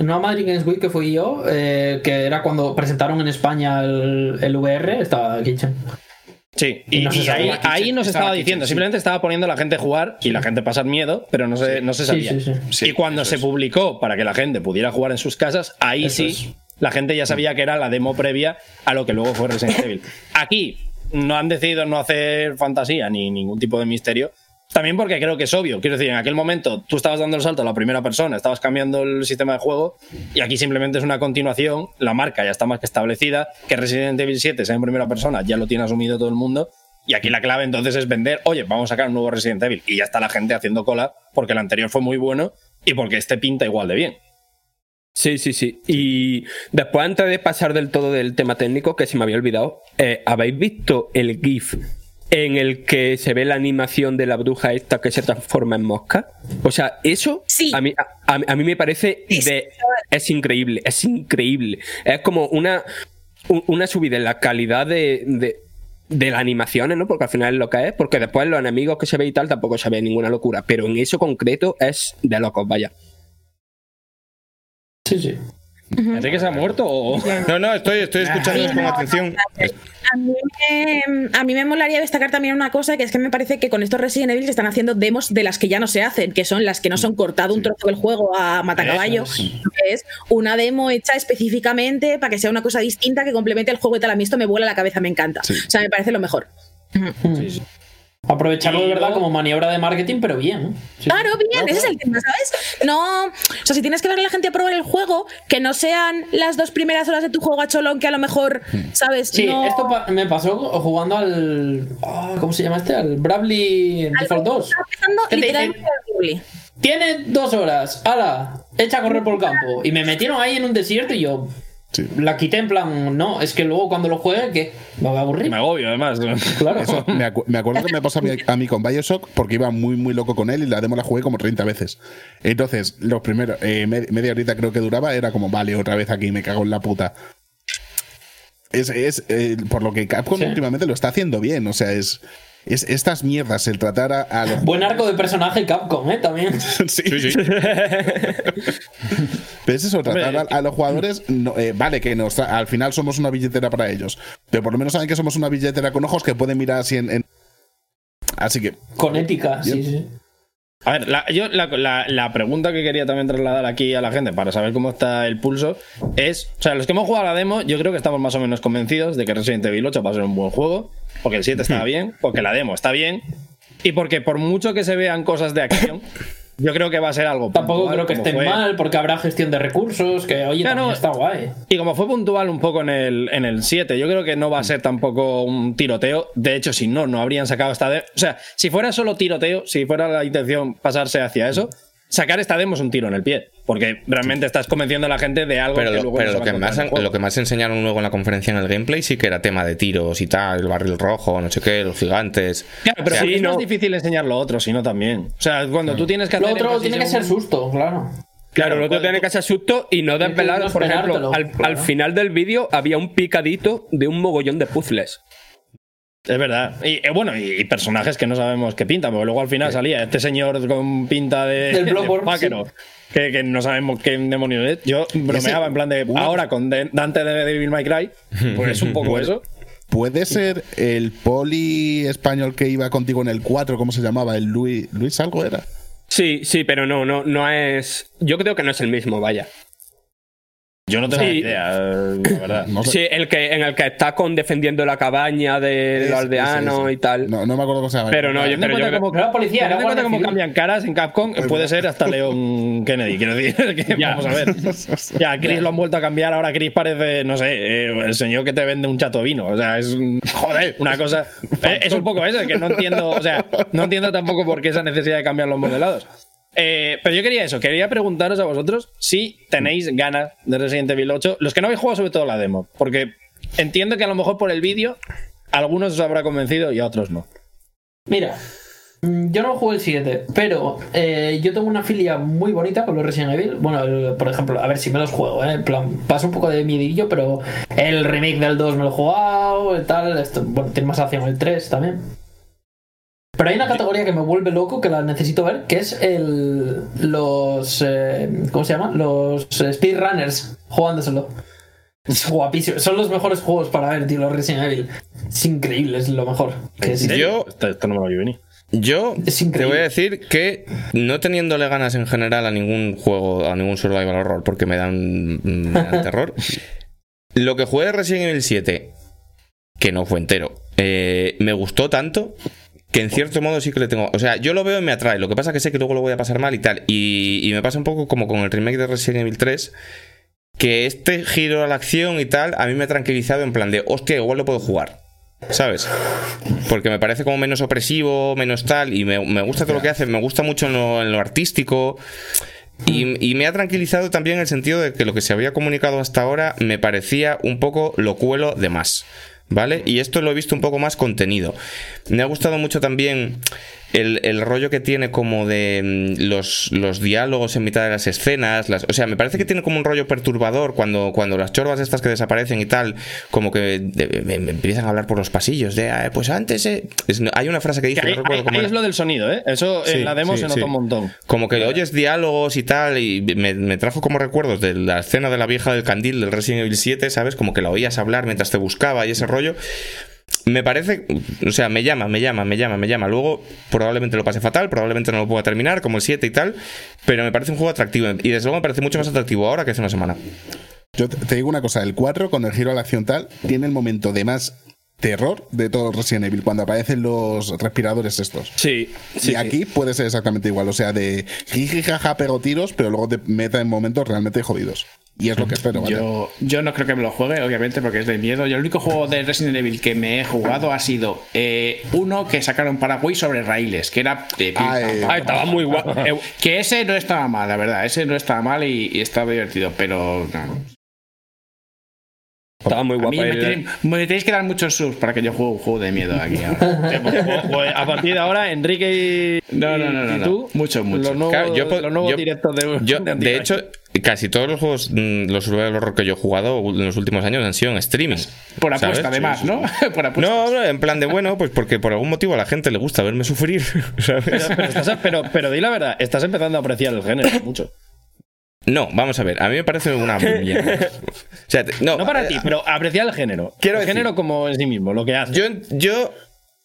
una Madrid Games Week que fui yo, eh, que era cuando presentaron en España el, el VR, estaba Kitchen. Sí, Y y, no se y ahí, sabía. ahí no se Estaba estaba Kitchen, diciendo, sí. simplemente estaba poniendo a la gente a jugar y la gente pasar miedo, pero no se, no se sabía. sí, sí. Sí, y cuando se es. publicó para que la gente pudiera jugar en sus casas, ahí Eso sí es. la gente ya sabía que era la demo previa a lo que luego fue Resident Evil. Aquí no han decidido no hacer fantasía ni ningún tipo de misterio. También porque creo que es obvio. Quiero decir, en aquel momento tú estabas dando el salto a la primera persona, estabas cambiando el sistema de juego y aquí simplemente es una continuación. La marca ya está más que establecida. Que Resident Evil 7 sea en primera persona ya lo tiene asumido todo el mundo. Y aquí la clave entonces es vender, oye, vamos a sacar un nuevo Resident Evil. Y ya está la gente haciendo cola porque el anterior fue muy bueno y porque este pinta igual de bien. Sí, sí, sí. Y después, antes de pasar del todo del tema técnico, que se me había olvidado, eh, ¿habéis visto el GIF en el que se ve la animación de la bruja esta que se transforma en mosca? O sea, eso Sí. a, mí, a, mí me parece Es- de- es increíble, es increíble. Es como una, un- una subida en la calidad de, de, de las animaciones, ¿no? Porque al final es lo que es, porque después los enemigos que se ve y tal tampoco se ve ninguna locura, pero en eso concreto es de locos, vaya. Sí, sí. ¿Enrique se ha muerto o.? No, no, estoy, estoy escuchando con atención. A mí, me, a mí me molaría destacar también una cosa, que es que me parece que con estos Resident Evil se están haciendo demos de las que ya no se hacen, que son las que no son cortado un trozo del juego a matacaballo, sino que es una demo hecha específicamente para que sea una cosa distinta que complemente el juego y tal. A mí esto me vuela la cabeza, me encanta. Sí. O sea, me parece lo mejor. Aprovecharlo de verdad como maniobra de marketing, pero bien. Sí. Claro, bien, ese es el tema, ¿sabes? No, o sea, si tienes que darle a la gente a probar el juego, que no sean las dos primeras horas de tu juego a cholón, que a lo mejor, ¿sabes? Sí, no... esto pa- me pasó jugando al. ah, ¿Cómo se llama este? Al Bravely Default 2. Está empezando ¿Qué te dicen? al Ghibli. Tiene dos horas. ¡Hala! Echa a correr por el campo. Y me metieron ahí en un desierto y yo. Sí. La quité en plan. No, es que luego cuando lo juegue, ¿qué? Me voy a aburrir. Me agobio, además. Claro. Eso, me, acu- me acuerdo que me pasó a mí, a mí con Bioshock porque iba muy, muy loco con él y la demo la jugué como 30 veces. Entonces, los primeros, eh, me- media horita creo que duraba, era como, vale, otra vez aquí, me cago en la puta. Es, es, eh, por lo que Capcom Sí. últimamente lo está haciendo bien, o sea, es, es estas mierdas, el tratar a, a los Buen arco de personaje Capcom, ¿eh? También. Sí, Pero es eso, tratar a, a los jugadores, no, eh, vale, que nos al final somos una billetera para ellos, pero por lo menos saben que somos una billetera con ojos que pueden mirar así en... en- Así que, Con ética, sí, sí. A ver, la, yo la, la- la pregunta que quería también trasladar aquí a la gente para saber cómo está el pulso es, o sea, los que hemos jugado a la demo, yo creo que estamos más o menos convencidos de que Resident Evil 8 va a ser un buen juego, porque el 7 estaba bien, porque la demo está bien, y porque por mucho que se vean cosas de acción, yo creo que va a ser algo Tampoco creo que estén fue- mal, porque habrá gestión de recursos, que oye, no. está guay. Y como fue puntual un poco en el, en el 7, yo creo que no va a ser tampoco un tiroteo. De hecho, si no, no habrían sacado esta demo. O sea, si fuera solo tiroteo, si fuera la intención pasarse hacia eso, sacar esta demo es un tiro en el pie. Porque realmente estás convenciendo a la gente de algo Pero, que lo, luego pero no lo, que más, lo que más enseñaron luego en la conferencia en el gameplay sí que era tema de tiros y tal, el barril rojo, no sé qué, los gigantes. Claro, pero O sea, es no. más difícil enseñar lo otro, sino también. O sea, cuando tú tienes que hacer. Lo otro tiene que ser susto, claro. Claro, no te cuando tiene que hacer susto y no desvelar, por ejemplo, al, claro. al final del vídeo había un picadito de un mogollón de puzzles. Es verdad. Y eh, bueno, y, y personajes que no sabemos qué pintan, porque luego al final salía este señor con pinta de, Del de que, que no sabemos qué demonios es. Yo bromeaba en plan de ahora con De- Dante de Devil May Cry, pues es un poco eso. ¿Puede ser el poli español que iba contigo en el 4, ¿cómo se llamaba? ¿El Luis, Luis algo era? Sí, sí, pero no, no, no es. Yo creo que no es el mismo, vaya. Yo no tengo Sí. ni idea, la verdad. No sé. Sí, el que, en el que está con defendiendo la cabaña del Ese, aldeano y tal. No, no me acuerdo cómo se llama. Pero no, yo, pero yo No era policía, en cuenta cómo cambian caras en Capcom, puede ser hasta Leon Kennedy. Quiero decir, que Ya. vamos a ver. Ya, Chris lo han vuelto a cambiar. Ahora Chris parece, no sé, eh, el señor que te vende un chato vino. O sea, es un- joder, una cosa. eh, es un poco eso, que no entiendo. O sea, no entiendo tampoco por qué esa necesidad de cambiar los modelados. Eh, pero yo quería eso, quería preguntaros a vosotros si tenéis ganas de Resident Evil 8. Los que no habéis jugado, sobre todo la demo. Porque entiendo que a lo mejor por el vídeo, algunos os habrá convencido y a otros no. Mira, yo no jugué el 7, pero eh, yo tengo una filia muy bonita con los Resident Evil. Bueno, el- por ejemplo, a ver si me los juego, ¿eh? En plan, paso un poco de miedillo, pero el remake del 2 me lo he jugado, y tal. Bueno, tiene más acción el 3 también. Pero hay una categoría que me vuelve loco, que la necesito ver, que es el los... eh, ¿Cómo se llama? Los speedrunners jugándoselo. Es guapísimo. Son los mejores juegos para ver, tío, los Resident Evil. Es increíble, es lo mejor. Yo, Esto, esto no me lo vi venir. yo te voy a decir que no teniéndole ganas en general a ningún juego, a ningún survival horror, porque me dan, me dan terror, lo que jugué de Resident Evil 7, que no fue entero, eh, me gustó tanto que en cierto modo sí que le tengo. O sea, yo lo veo y me atrae. Lo que pasa que sé que luego lo voy a pasar mal y tal. Y, me pasa un poco como con el remake de Resident Evil 3. Que este giro a la acción y tal, a mí me ha tranquilizado en plan de, hostia, igual lo puedo jugar. ¿Sabes? Porque me parece como menos opresivo, menos tal, y me, gusta todo lo que hace, me gusta mucho en lo, en lo artístico. Y, y me ha tranquilizado también el sentido de que lo que se había comunicado hasta ahora me parecía un poco locuelo de más. ¿Vale? Y esto lo he visto un poco más contenido. Me ha gustado mucho también el, el rollo que tiene como de mm, los, los diálogos en mitad de las escenas. Las, o sea, me parece que tiene como un rollo perturbador cuando, cuando las chorbas estas que desaparecen y tal, como que de- me- me empiezan a hablar por los pasillos de, "Ah, pues antes... eh". Es- hay una frase que dice, Que ahí, no recuerdo ahí- cómo ahí es lo del sonido, ¿eh? Eso Sí, en la demo sí, se nota sí. un montón. Como que oyes diálogos y tal, y me, me trajo como recuerdos de la escena de la vieja del candil del Resident Evil 7, ¿sabes? Como que la oías hablar mientras te buscaba y ese rollo. Me parece, o sea, me llama, me llama, me llama, me llama. Luego probablemente lo pase fatal, probablemente no lo pueda terminar, como el 7 y tal, pero me parece un juego atractivo. Y desde luego me parece mucho más atractivo ahora que hace una semana. Yo te digo una cosa, el 4 con el giro a la acción tal, tiene el momento de más terror de todo Resident Evil, cuando aparecen los respiradores estos. Sí, sí. y aquí puede ser exactamente igual, o sea, de jiji jaja pego tiros, pero luego te meta en momentos realmente jodidos. Y es lo que espero. Yo, yo no creo que me lo juegue, obviamente, porque es de miedo. Yo el único juego de Resident Evil que me he jugado ha sido eh, uno que sacaron para Wii sobre raíles, que era de pim, Ah, pam, eh, pam, Ah, estaba muy guapo. Eh, Que ese no estaba mal, la verdad. Ese no estaba mal y, y estaba divertido, pero no. Estaba muy A guapo. mí me, el- tienen- me tenéis que dar muchos subs para que yo juegue un juego de miedo aquí ahora. Pues, pues, pues, a partir de ahora, Enrique y, No, no, no, no, y no. tú, Mucho, mucho. Los nuevos, Claro, yo po- los nuevos yo- directos de, Yo, de hecho, casi todos los juegos, mm, los survival horror que yo he jugado en los últimos años han sido en streaming. Por apuesta, ¿sabes? además, ¿no? Por apuesta. No, no, en plan de bueno, pues porque por algún motivo a la gente le gusta verme sufrir, ¿sabes? Pero, pero, estás- pero, pero di la verdad, estás empezando a apreciar el género mucho. No, vamos a ver, a mí me parece una mierda. O sea, te- no, No para eh, ti, pero apreciar el género. Quiero el decir- género como en sí mismo, lo que hace. Yo, yo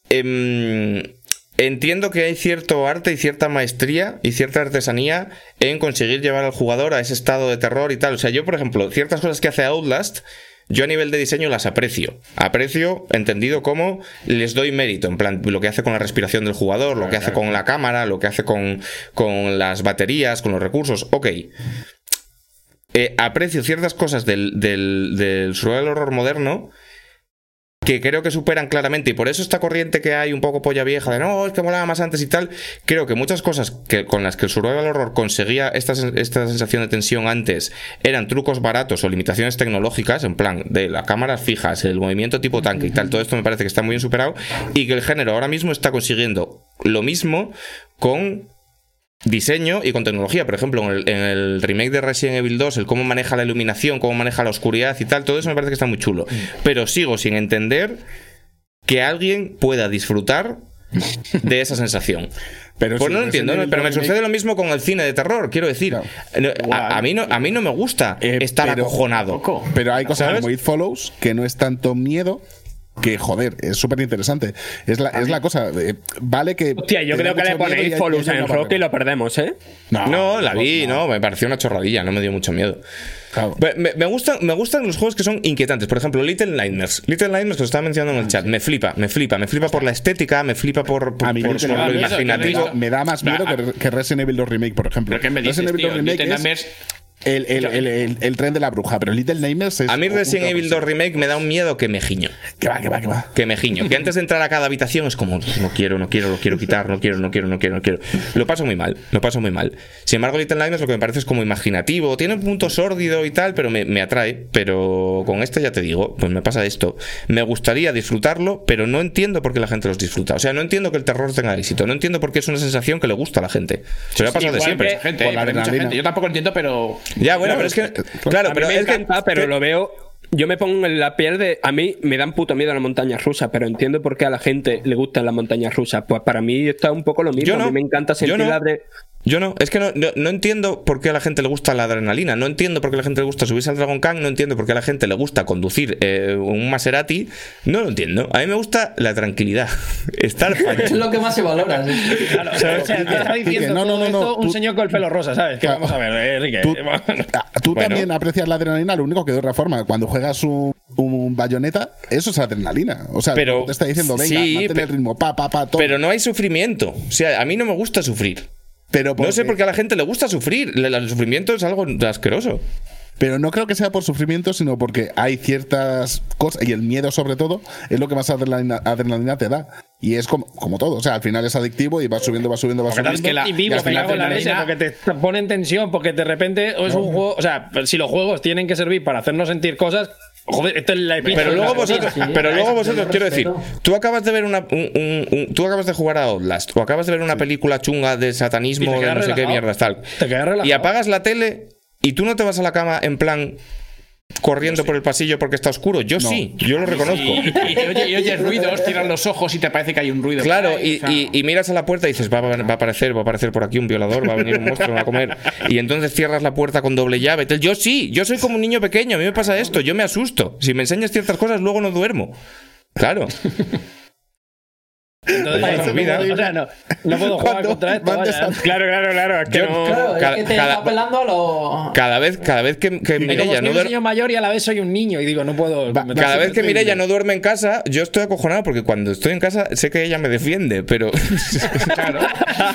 em, entiendo que hay cierto arte y cierta maestría y cierta artesanía en conseguir llevar al jugador a ese estado de terror y tal. O sea, yo, por ejemplo, ciertas cosas que hace Outlast, yo a nivel de diseño las aprecio. Aprecio, entendido como les doy mérito. En plan, lo que hace con la respiración del jugador, lo que hace con la cámara, lo que hace con, con las baterías, con los recursos. Ok. Eh, aprecio ciertas cosas del, del, del survival horror moderno que creo que superan claramente, y por eso esta corriente que hay un poco polla vieja de no, es que molaba más antes y tal, creo que muchas cosas que, con las que el Survival Horror conseguía esta, esta sensación de tensión antes eran trucos baratos o limitaciones tecnológicas, en plan de las cámaras fijas, el movimiento tipo tanque y tal, todo esto me parece que está muy bien superado, y que el género ahora mismo está consiguiendo lo mismo con diseño y con tecnología. Por ejemplo, en el, en el remake de Resident Evil 2, el cómo maneja la iluminación, cómo maneja la oscuridad y tal, todo eso me parece que está muy chulo. Pero sigo sin entender que alguien pueda disfrutar de esa sensación. Pero pues si no lo entiendo, pero me 2 remake- sucede lo mismo con el cine de terror, quiero decir. A, a mí no, a mí no me gusta Eh, estar pero- acojonado. Pero hay cosas ¿Sabes? como It Follows que no es tanto miedo que, joder, es súper interesante. Es la, es la cosa. eh, vale que. Hostia, yo creo que le ponéis hay en una Rock y lo perdemos, ¿eh? No, la vi, no. me pareció una chorradilla, no me dio mucho miedo. Claro. Me, me- me gustan, me gustan los juegos que son inquietantes. Por ejemplo, Little Nightmares. Little Nightmares, que lo estaba mencionando en el chat. Me flipa, me flipa. Me flipa por la estética, me flipa por, por, A mí por Little lo imaginativo. me da más miedo Ah, que, que Resident Evil 2 Remake, por ejemplo. ¿Pero qué me dices, Resident Evil 2 tío? Remake Little es Nightmares- el, el, el, el- el tren de la bruja, pero Little Nightmares es. A mí Resident Evil cosa. 2 Remake me da un miedo que me giño. Que va, que va, que va. Que me giño. Que antes de entrar a cada habitación es como, no quiero, no quiero, lo quiero quitar, no quiero, no quiero, no quiero, no quiero. Lo paso muy mal, lo paso muy mal. Sin embargo, Little Nightmares lo que me parece es como imaginativo. Tiene un punto sórdido y tal, pero me, me atrae. Pero con este ya te digo, pues me pasa esto. Me gustaría disfrutarlo, pero no entiendo por qué la gente los disfruta. O sea, no entiendo que el terror tenga éxito. No entiendo por qué es una sensación que le gusta a la gente. Se lo ha pasado de siempre. mucha gente, Por la mucha adrenalina. gente. Yo tampoco lo entiendo, pero. Ya, bueno, pero es que. Claro, a pero mí me es que- encanta, pero que- lo veo. Yo me pongo en la piel de. A mí me dan puto miedo las montañas rusas, pero entiendo por qué a la gente le gustan las montañas rusas. Pues para mí está un poco lo mismo. Yo no. A mí me encanta sentir no. la adre- Yo no, es que no, no, no entiendo por qué a la gente le gusta la adrenalina, no entiendo por qué a la gente le gusta subirse al Dragon Khan, no entiendo por qué a la gente le gusta conducir eh, un Maserati, no lo entiendo. A mí me gusta la tranquilidad, estar Es lo que más se valora. sí. Claro, o sea, te está diciendo no, no, todo no, no, esto un tú- señor con el pelo rosa, ¿sabes? Que Claro. vamos a ver, eh, Enrique. Tú, Bueno. ah, tú Bueno. también aprecias la adrenalina, lo único que de otra forma, cuando juegas un, un bayoneta, eso es adrenalina. O sea, Pero- te está diciendo, venga, sí, mantén pe- el ritmo, pa, pa, pa, todo. Pero no hay sufrimiento, o sea, a mí no me gusta sufrir. Pero No sé porque- por qué a la gente le gusta sufrir, el, el sufrimiento es algo asqueroso. Pero no creo que sea por sufrimiento, sino porque hay ciertas cosas, y el miedo sobre todo, es lo que más adrenalina, adrenalina te da. Y es como, como todo, o sea, al final es adictivo y va subiendo, va subiendo, va subiendo. es que la- y vivo, y final la leche, adrenalina- porque te pone en tensión, porque de repente es un juego. O sea, si los juegos tienen que servir para hacernos sentir cosas, joder, esto es la epítome Pero luego vosotros, sí, pero luego yo vosotros lo quiero decir, tú acabas de ver una, un- un- un- tú acabas de jugar a Outlast o acabas de ver una película chunga de satanismo de no sé qué mierdas tal. Te quedas relajado. Y apagas la tele y tú no te vas a la cama en plan corriendo por el pasillo porque está oscuro. Yo sí, yo lo reconozco. Y, y- y oye- y oyes ruidos, cierras los ojos y te parece que hay un ruido. Claro, ahí, y, miras a la puerta y dices, va, a- va a aparecer, va a aparecer por aquí un violador, va a venir un monstruo, va a comer. Y entonces cierras la puerta con doble llave. Yo sí, yo soy como un niño pequeño, a mí me pasa esto, yo me asusto. Si me enseñas ciertas cosas, luego no duermo. Claro. Entonces, Ay, tu vida. o sea, no, no puedo jugar contra esto. mandes vaya. a- Claro, claro, claro. Es que Yo- no- Claro, Cada- es que te cada- está apelando a lo. Cada vez, cada vez que, que Mireia soy no un duerme. señor mayor y a la vez soy un niño y digo, no puedo. Va- Cada vez que. Mireia no duerme en casa, yo estoy acojonado porque cuando estoy en casa sé que ella me defiende, pero. Claro.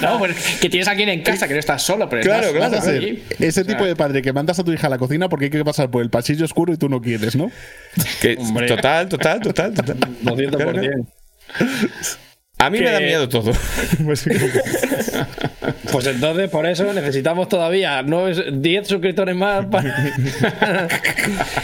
No, pues que tienes a alguien en casa, que no estás solo, pero Claro, estás- claro, estás Ser allí. Ese O sea, tipo de padre que mandas a tu hija a la cocina porque hay que pasar por el pasillo oscuro y tú no quieres, ¿no? que- total, total, total, total. 200%. A mí me da miedo todo. Pues entonces, por eso necesitamos todavía no es 10 suscriptores más para.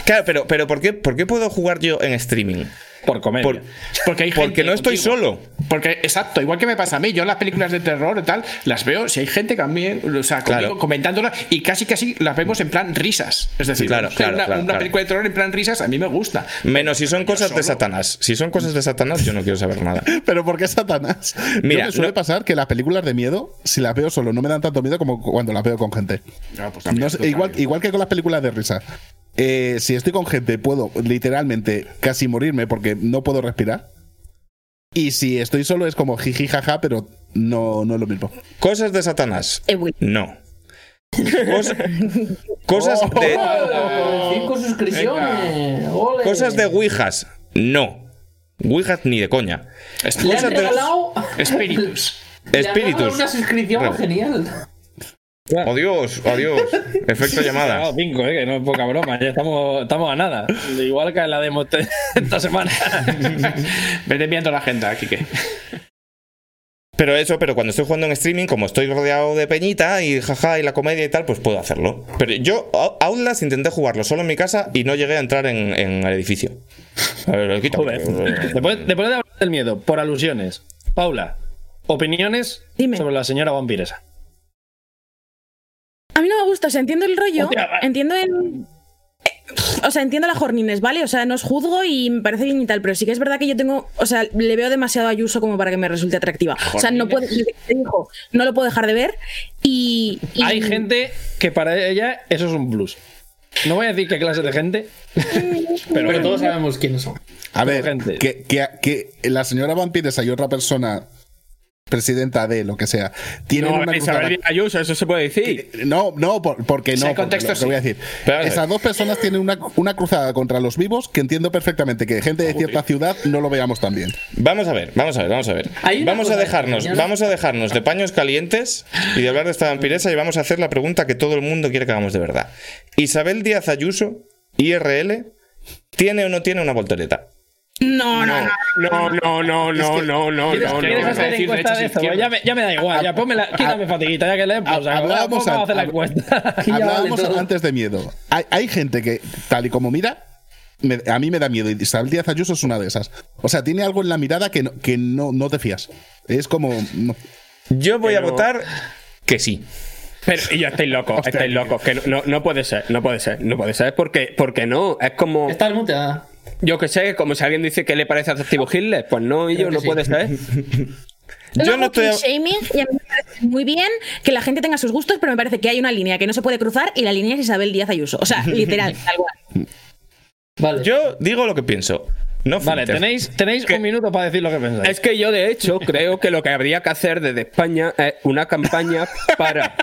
claro, pero, pero ¿por, qué, ¿por qué puedo jugar yo en streaming? Por comer. Por- Porque, hay porque gente no estoy contigo. solo. Porque, exacto, igual que me pasa a mí, yo las películas de terror y tal, las veo, si hay gente también, o sea, conmigo, Claro. comentándolas, y casi casi las vemos en plan risas. Es decir, Claro, claro, una, claro, una claro. película de terror en plan risas a mí me gusta. Menos si son cosas de. Satanás. Si son cosas de Satanás, yo no quiero saber nada. Pero ¿por qué Satanás? Mira, me suele no- pasar que las películas de miedo, si las veo solo, no me dan tanto miedo como cuando las veo con gente. Ah, pues también, No sé, tú igual, igual que con las películas de risa. Eh, si estoy con gente, puedo literalmente casi morirme porque no puedo respirar. Y si estoy solo, es como jiji jaja, pero no, no es lo mismo. Cosas de Satanás. Eh. No. Cos- cosas de. Oh, cinco suscripciones. Ole. Cosas de Ouijas. No. Ouijas ni de coña. Le han Cosas de. Espíritus. Espíritus. una suscripción genial. Adiós, adiós. Efecto llamada. Claro, cinco, eh, que no es poca broma. Ya estamos, estamos a nada. Igual que en la demo esta semana. Vete viendo la agenda, Kike. Pero eso, pero cuando estoy jugando en streaming, como estoy rodeado de peñita y jaja y la comedia y tal, pues puedo hacerlo. Pero yo, Out- Outlast, intenté jugarlo solo en mi casa y no llegué a entrar en, en el edificio. A ver, lo quito. Joder. Después, después de hablar del miedo, por alusiones. Paula, opiniones Dime. sobre la señora vampiresa. A mí no me gusta, o sea, entiendo el rollo, Hostia, entiendo el... O sea, entiendo la Jornines, ¿vale? O sea, no os juzgo y me parece bien y tal, pero sí que es verdad que yo tengo, o sea, le veo demasiado a Ayuso como para que me resulte atractiva. O sea, no puedo, dijo, no lo puedo dejar de ver y... y- Hay gente que para ella eso es un plus. No voy a decir qué clase de gente, pero, Pero todos sabemos quiénes son. A ver, gente. que, que, que la señora vampiresa y otra persona, presidenta de lo que sea, tienen No, una Isabel cruzada- Díaz Ayuso, eso se puede decir. No, no, por- porque no. porque contexto, lo que sí. voy a decir. Pero. Esas dos personas tienen una, una cruzada contra los vivos que entiendo perfectamente que gente de cierta ciudad no lo veamos tan bien. Vamos a ver, vamos a ver, vamos a ver. Vamos a dejarnos, señora. vamos a dejarnos de paños calientes y de hablar de esta vampiresa y vamos a hacer la pregunta que todo el mundo quiere que hagamos de verdad. Isabel Díaz Ayuso, IRL, ¿tiene o no tiene una voltereta? No, no, no. No, no, no, no, no, no, ¿Quieres, no, quieres no. hacer encuesta de e esto? izquierdas. Ya me, ya me da igual, ya ponme la, quítame fatiguita, ya que le Hablábamos hacer la encuesta. Hablábamos antes de miedo. Hay, hay gente que, tal y como mira, me- a mí me da miedo. Y Isabel Díaz Ayuso es una de esas. O sea, tiene algo en la mirada que no, que no, no te fías. Es como. no. Yo voy a votar que sí. Pero y ya estáis locos, estáis locos. Que no, no, no puede ser, no puede ser, no puede ser. Porque, porque no, es como. Está muteada. Yo que sé, como si alguien dice que le parece atractivo Hitler. Pues no, y yo no sí. puede ser. Yo no estoy. shaming y a mí me parece muy bien que la gente tenga sus gustos, pero me parece que hay una línea que no se puede cruzar y la línea es Isabel Díaz Ayuso. O sea, literal, tal cual. Vale. Yo digo lo que pienso. No Vale, tenéis, tenéis un minuto para decir lo que pensáis. Es que yo, de hecho, creo que lo que habría que hacer desde España es una campaña para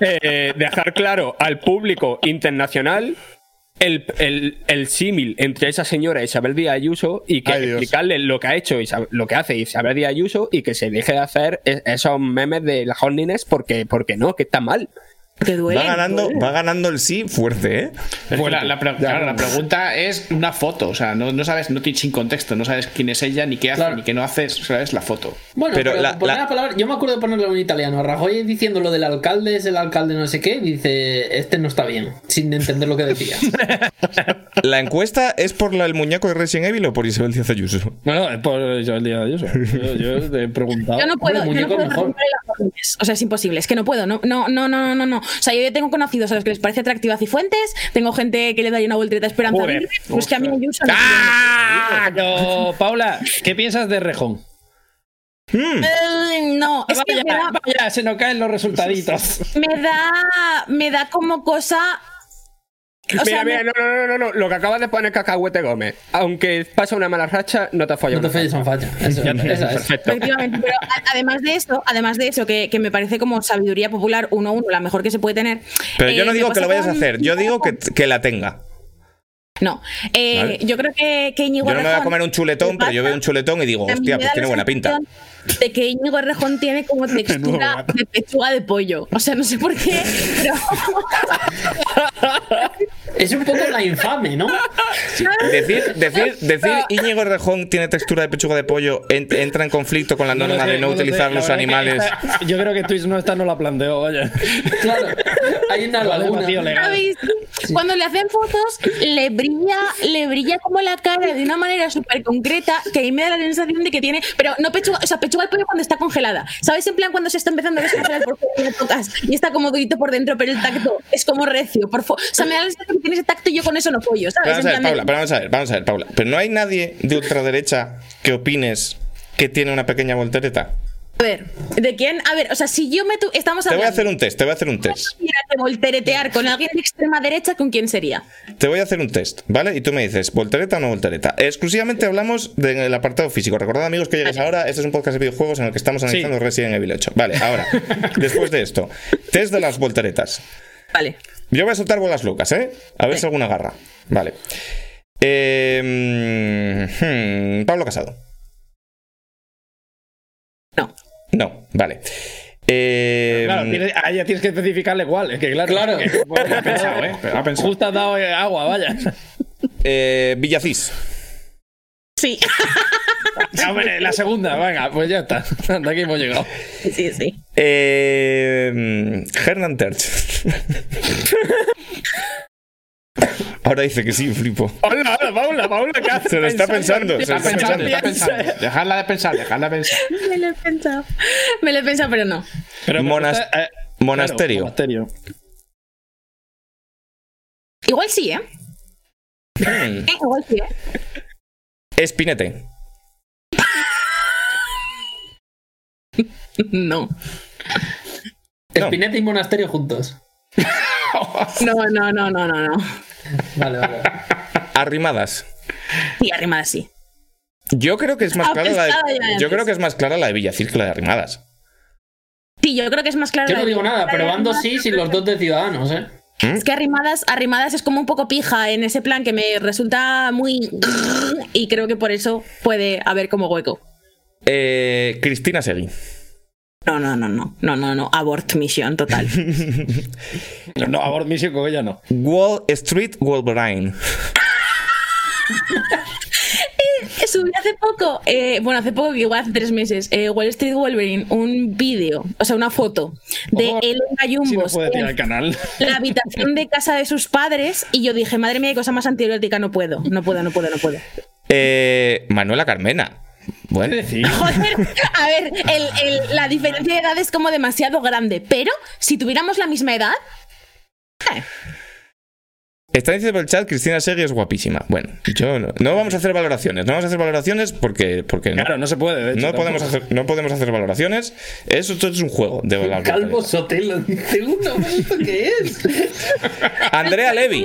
eh, dejar claro al público internacional el, el- el símil entre esa señora Isabel Díaz Ayuso y que Ay, Dios. explicarle lo que ha hecho, Isa- lo que hace Isabel Díaz Ayuso y que se deje de hacer es- esos memes de las hornines porque, porque no, que está mal. Que duele. Va ganando, duele. va ganando el sí fuerte, ¿eh? Es que la, la pre- claro, la pregunta es una foto, o sea, no, no sabes, no tienes sin contexto, no sabes quién es ella, ni qué hace, Claro. ni qué no hace, sabes la foto. Bueno, Pero pero, la- poner la- la palabra- yo me acuerdo de ponerlo en italiano. Rajoy diciendo lo del alcalde es el alcalde no sé qué, dice, este no está bien, sin entender lo que decía. ¿La encuesta es por la, el muñeco de Resident Evil o por Isabel Díaz Ayuso? No, no, es por Isabel Díaz Ayuso. Yo, yo te he preguntado. Yo no puedo, yo no puedo las. O sea, es imposible, es que no puedo, no, no, no, no, no, no. O sea, yo tengo conocidos a los que les parece atractiva Cifuentes, tengo gente que le da una voltereta a Esperanza Joder. Aguirre, pues que a mí Ayuso no. ¡Ah! Pero, Paula, ¿qué piensas de Rejón? Eh, No, es que me da, vaya, se nos caen los resultaditos. me da, me da como cosa. O mira, sea, mira, me- no, no, no, no, no, lo que acabas de poner Cacahuete Gómez. Aunque pasa una mala racha, no te falla No te falles, son falla. Eso, es. Perfecto. Efectivamente, pero además de eso, además de eso, que, que me parece como sabiduría popular uno a uno, la mejor que se puede tener. Pero yo eh, no me digo que lo vayas a hacer, yo digo que, que la tenga. No, eh, Vale. yo creo que, que Íñigo Yo no me voy a comer un chuletón, pero yo veo un chuletón y digo, hostia, pues tiene buena pinta. De que Íñigo Errejón tiene como textura de pechuga de pollo. O sea, no sé por qué, pero. Es un poco la infame, ¿no? Decir, decir, decir Íñigo Rejón tiene textura de pechuga de pollo en- entra en conflicto con la norma sé, de no utilizar La los animales. esta- yo creo que Twitch no esta no la planteó, vaya. Claro. Hay una laguna. Cuando le hacen fotos, le brilla, le brilla como la cara de una manera súper concreta que ahí me da la sensación de que tiene. Pero no pechuga, o sea, pechuga de pollo cuando está congelada. ¿Sabes? En plan, cuando se está empezando a descongelar por fuera y le tocas y está como durito por dentro, pero el tacto es como recio. Por o sea, me da la sensación que tiene ese tacto y yo con eso no pollo, ¿sabes? Vamos a ver, Paula, pero vamos a ver, vamos a ver, Paula. Pero no hay nadie de ultraderecha que opines que tiene una pequeña voltereta. A ver, ¿de quién? A ver, o sea, si yo me. tu- Estamos Te voy a hablando. hacer un test, te voy a hacer un test. Si volteretear con alguien de extrema derecha, ¿con quién sería? Te voy a hacer un test, ¿vale? Y tú me dices, ¿voltereta o no voltereta? Exclusivamente hablamos del apartado físico. Recordad, amigos, que llegues ahora. Este es un podcast de videojuegos en el que estamos analizando Resident Evil 8. Vale, ahora, después de esto, test de las volteretas. Vale. Yo voy a soltar bolas locas, ¿eh? A ver si alguna agarra. Vale. Eh, hmm, Pablo Casado. No. No, vale. Eh, Claro, tienes, que especificarle cuál. Es que claro. Claro. que, bueno, Ha pensado, ¿eh? Ha pensado. Justo has dado agua, vaya. eh, Villacís. Sí, Ya, hombre, la segunda, venga, pues ya está. Hasta aquí hemos llegado. sí, sí. Eh, Hernán Terch. Ahora dice que sí, flipo. Hola, hola, Paula, Paula, ¿qué haces? Se lo está pensando, se lo Está pensando, está pensando. Dejadla de pensar, dejadla de pensar. Me lo he pensado. Me lo he pensado, pero no. Pero me Monas- gusta, eh, monasterio. claro, monasterio. Igual sí, ¿eh? Hmm. Eh, Igual sí, ¿eh? Espinete. No. Espinete y monasterio juntos. No, no, no, no, no, no. Vale, vale. Arrimadas. Sí, arrimada sí. Yo creo que es más Ah, clara la de. Yo creo que es más clara la de Villacís que la de Arrimadas. Sí, yo creo que es más claro. Yo no digo nada, pero van dos Arrimadas. sí y los dos de ciudadanos, ¿eh? Es que arrimadas, arrimadas es como un poco pija en ese plan que me resulta muy. Y creo que por eso puede haber como hueco. Eh, Cristina Segui. No, no, no, no. No, no, no. Abort mission total. No, no, Abort Mission con ella no. Wall Street Wolverine. Subí hace poco, eh, bueno, hace poco, igual hace tres meses, eh, Wall Street Wolverine, un vídeo, o sea, una foto de Ojo, él en Si no en el canal. la habitación de casa de sus padres y yo dije, madre mía, qué cosa más antibiótica, no puedo, no puedo, no puedo, no puedo. Eh, Manuela Carmena. Bueno, ¿Qué decir? Joder, a ver, el- el- la diferencia de edad es como demasiado grande, pero si tuviéramos la misma edad, eh, está diciendo por el chat Cristina Segui es guapísima. Bueno, yo no, no vamos a hacer valoraciones. No vamos a hacer valoraciones porque, porque no, Claro, no se puede, de hecho. no podemos hacer, no podemos hacer valoraciones. Eso todo es un juego de Calvo. Sotelo, dice uno, ¿esto qué es? Andrea Levy.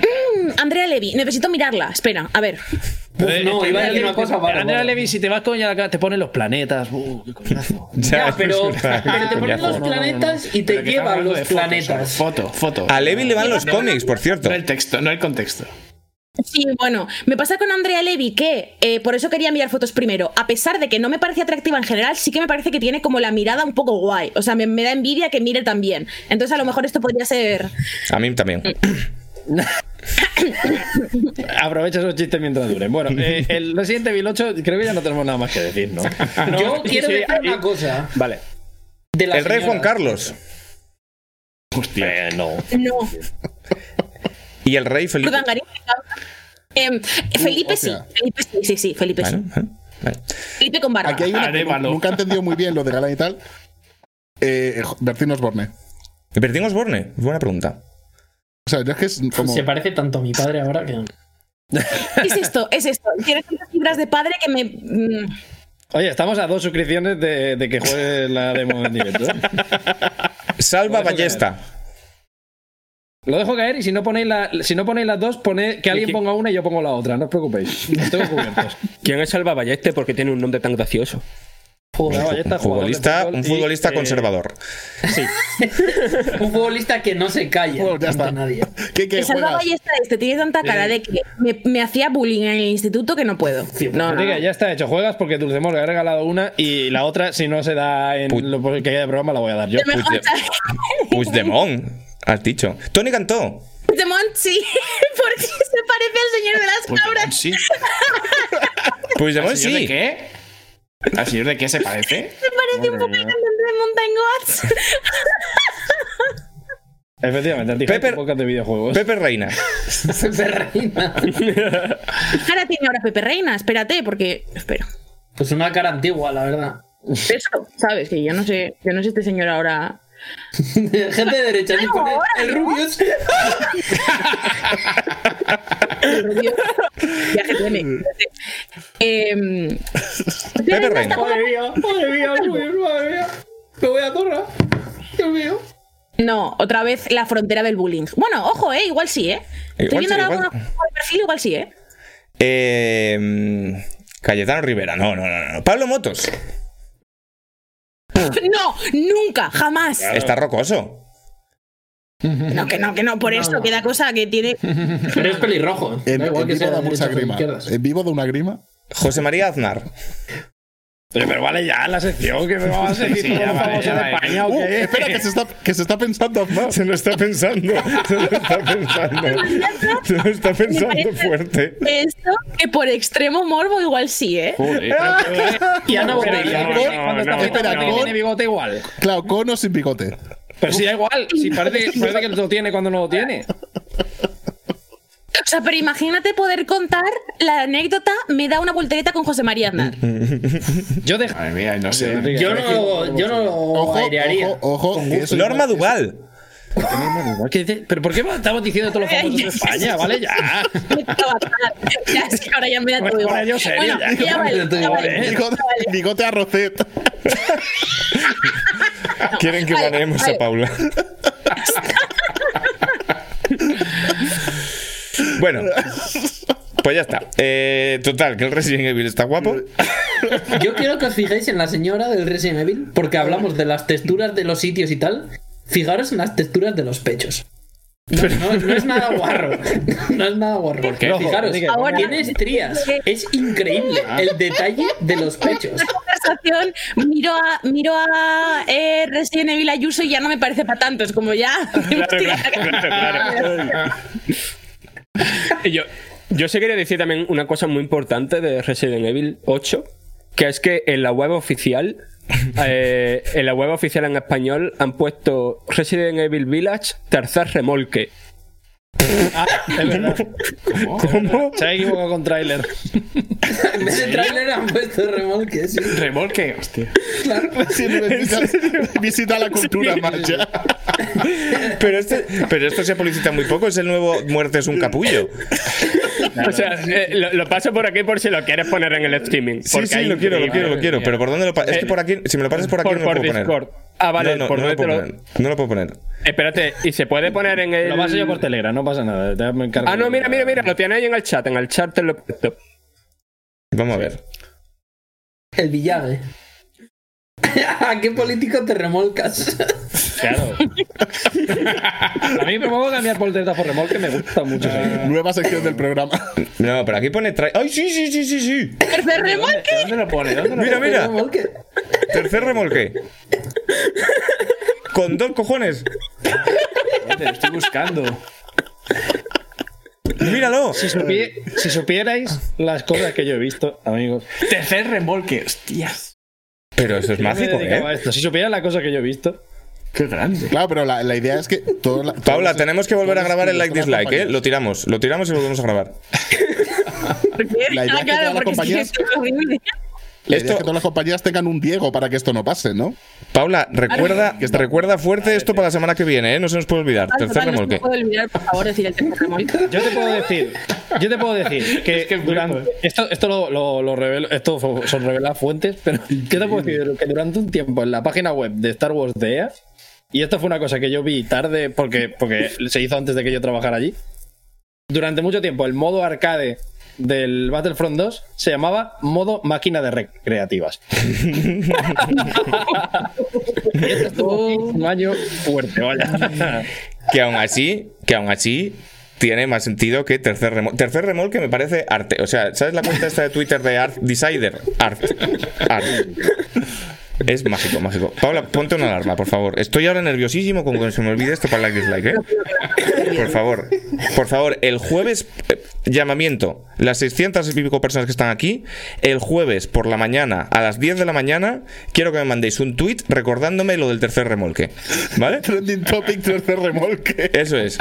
Mm, Andrea Levy, necesito mirarla. Espera, a ver. Uf, no, iba a decir una cosa, vale, Andrea vale. Levy, si te vas con ella te ponen los planetas. Uh, qué coñazo. Ya, pero, te ponen los planetas y te llevan los planetas. Foto, foto. A Levy le van los cómics, por cierto. No el texto, no el contexto. Sí, bueno, me pasa con Andrea Levy que eh, por eso quería mirar fotos primero. A pesar de que no me parece atractiva en general, sí que me parece que tiene como la mirada un poco guay. O sea, me, me da envidia que mire también. Entonces, a lo mejor esto podría ser. A mí también. Aprovecha esos chistes mientras duren. Bueno, eh, el Resident Evil 8, creo que ya no tenemos nada más que decir, ¿no? Yo quiero sí, decir ahí- una cosa. Vale. De la El rey. Juan Carlos. Hostia. Eh, no. No. Y el rey Felipe. Eh, Felipe sí. Felipe sí, sí, sí. Felipe sí. Vale. Felipe con barba. Aquí hay una que nunca he entendido muy bien lo de Galán y tal. Eh, Bertín Osborne. ¿Bertín Osborne? Buena pregunta. O sea, yo es que es como. Se parece tanto a mi padre ahora que. Es esto, es esto. Tiene tantas fibras de padre que me. mm, Oye, estamos a dos suscripciones de, de que juegue la demo en directo. ¿eh? Salva Ballesta. Lo dejo caer y si no ponéis, la- si no ponéis las dos, poned que alguien ponga una y yo pongo la otra. No os preocupéis. Los tengo cubiertos. ¿Quién es Salva Balleste? Porque tiene un nombre tan gracioso. Un futbolista, y, eh, conservador. Sí. Un futbolista que no se calla ya está. nadie. ¿Qué, qué Que Salva? Ballesta este tiene tanta cara de que me, me hacía bullying en el instituto que no puedo. No, no, Enrique, no. ya está hecho. Juegas porque Dulcemor le ha regalado una y la otra, si no se da en Put- lo que queda de programa, la voy a dar yo. Puigdemont, has dicho. Tony Cantó. Puigdemont, sí, porque se parece al señor de las Pues, cabras. sí. Puigdemont ¿Al señor sí. de qué? ¿Al señor de qué se parece? Se parece un poco al cantante de Mountain Goats. Efectivamente, Pepper- podcast de videojuegos. Pepe Reina. Pepe Reina. ¿Qué cara tiene ahora Pepe Reina? Espérate, porque. Espera. Pues una cara antigua, la verdad. Eso, ¿sabes? Que yo no sé, yo no sé este señor ahora. Gente de derecha, ni pone el Rubius. El rubio, Ya que tiene. Eh, Pepe Reina. Madre mía, madre mía, madre mía. Me voy a torra. Dios mío. no, otra vez la frontera del bullying. Bueno, ojo, eh, igual sí, eh. Estoy Igual viendo sí, ahora igual. alguna de perfil, igual sí, eh. Eh, Cayetano Rivera. No, no, no, no. Pablo Motos. No, nunca, jamás. Está rocoso. No, que no, que no, por esto, que da cosa que tiene. Pero es pelirrojo. En, da igual en que vivo sea da de mucha de grima. En vivo da una grima. José María Aznar. Oye, pero vale ya la sección que me vamos a seguir Sí, ya vale, ya de. España Uh, espera, que se está, que se está pensando más. Se lo está pensando. Se lo está pensando. Se lo está pensando fuerte. Esto que por extremo morbo igual sí, ¿eh? Joder. Y Ana Botella, Espera, ¿no? no, cuando está no, espera, con- tiene bigote igual. Claro, con o sin bigote. Pero si da igual, si parece, parece que lo tiene cuando no lo tiene. O sea, pero imagínate poder contar la anécdota, me da una voltereta con José María Aznar. Yo dejo. Madre mía, no sé. Yo no, lo- yo no lo Ojo, airearía. ojo, ojo. igual- Duval. ¿Qué? ¿Pero por qué estamos diciendo todos los famosos de España? Vale, ya. Es que ahora ya me da todo Bueno, igual. yo bueno, ya. ya vale, ya vale. Bigote, bigote a. Quieren que Vale, baneemos vale. a Paula. bueno. Pues ya está. Eh, total, que el Resident Evil está guapo. Yo quiero que os fijéis en la señora del Resident Evil, porque hablamos de las texturas de los sitios y tal. Fijaros en las texturas de los pechos. No, no- no es nada guarro. No es nada guarro. ¿Por qué? Fijaros, Ahora- tiene estrías. Es increíble el detalle de los pechos. Esta conversación miro a, miro a eh, Resident Evil Ayuso y ya no me parece para tanto. Es como ya. Y yo, yo sí quería decir también una cosa muy importante de Resident Evil 8, que es que en la web oficial, eh, en la web oficial en español han puesto Resident Evil Village tercer remolque. Ah, es verdad. ¿Cómo? Se ha equivocado con tráiler. En vez de trailer han puesto remolque. sí. Remolque, hostia. Sí, visita, visita la cultura, macha. Pero, este, pero esto se publicita muy poco. Es el nuevo Muerte es un capullo. O sea, eh, lo, lo paso por aquí por si lo quieres poner en el streaming. Sí, porque sí, lo quiero, lo quiero, lo quiero. Pero ¿por dónde lo pasas? Es que por aquí, si me lo pasas por aquí, Por- no lo por puedo Discord. poner. Ah, vale, no, no, por no lo dónde puedo te lo- poner. No lo puedo poner. Espérate, y se puede poner en el. Lo paso yo por Telegram, no pasa nada. me. Ah, no, mira, mira, mira, lo tiene ahí en el chat. En el chat te lo he puesto. Vamos a ver. El village. ¿A qué político te remolcas? Claro. A mí me puedo cambiar por tetas por remolque, me gusta mucho. Nueva sección del programa. No, pero aquí pone. tra- ¡Ay, sí, sí, sí, sí, sí! Tercer remolque. ¿Dónde lo pone? ¿Dónde lo Mira, mira. remolque. Tercer remolque. Con dos cojones. Te lo estoy buscando. Míralo. Si, supie- si supierais las cosas que yo he visto, amigos. Tercer remolque, hostias. Pero eso es mágico, ¿eh? esto. Si supierais las cosas que yo he visto. Qué grande. Claro, pero la, la idea es que. todo la- Paula, tenemos que volver a grabar el like dislike, ¿eh? Lo tiramos, lo tiramos y lo volvemos a grabar. La idea Ah, es que claro, todas las porque es que esto es idea es que todas las compañías tengan un Diego para que esto no pase, ¿no? Paula, recuerda, recuerda fuerte esto para la semana que viene, ¿eh? No se nos puede olvidar. Total, Tercer total, no remolque. puede olvidar, por favor, decir el tercer remolque. Yo te puedo decir, yo te puedo decir que, durante esto, esto lo, lo, lo revelo, esto fo- son reveladas fuentes, pero ¿qué te puedo decir? Que durante un tiempo en la página web de Star Wars de EA, y esto fue una cosa que yo vi tarde porque, porque se hizo antes de que yo trabajara allí. Durante mucho tiempo, el modo arcade del Battlefront 2 se llamaba modo máquina de recreativas. estuvo un año fuerte, vaya. Que aún así, que aún así tiene más sentido que tercer remolque. Tercer remolque me parece arte. O sea, ¿sabes la cuenta esta de Twitter de Art Decider? Art. Art. Es mágico, mágico. Paula, ponte una alarma, por favor. Estoy ahora nerviosísimo con que se me olvide esto para el like dislike, ¿eh? Por favor. Por favor, el jueves, llamamiento. Las 600 y pico personas que están aquí, el jueves por la mañana, a las 10 de la mañana, quiero que me mandéis un tweet recordándome lo del tercer remolque. ¿Vale? Trending topic, tercer remolque. Eso es.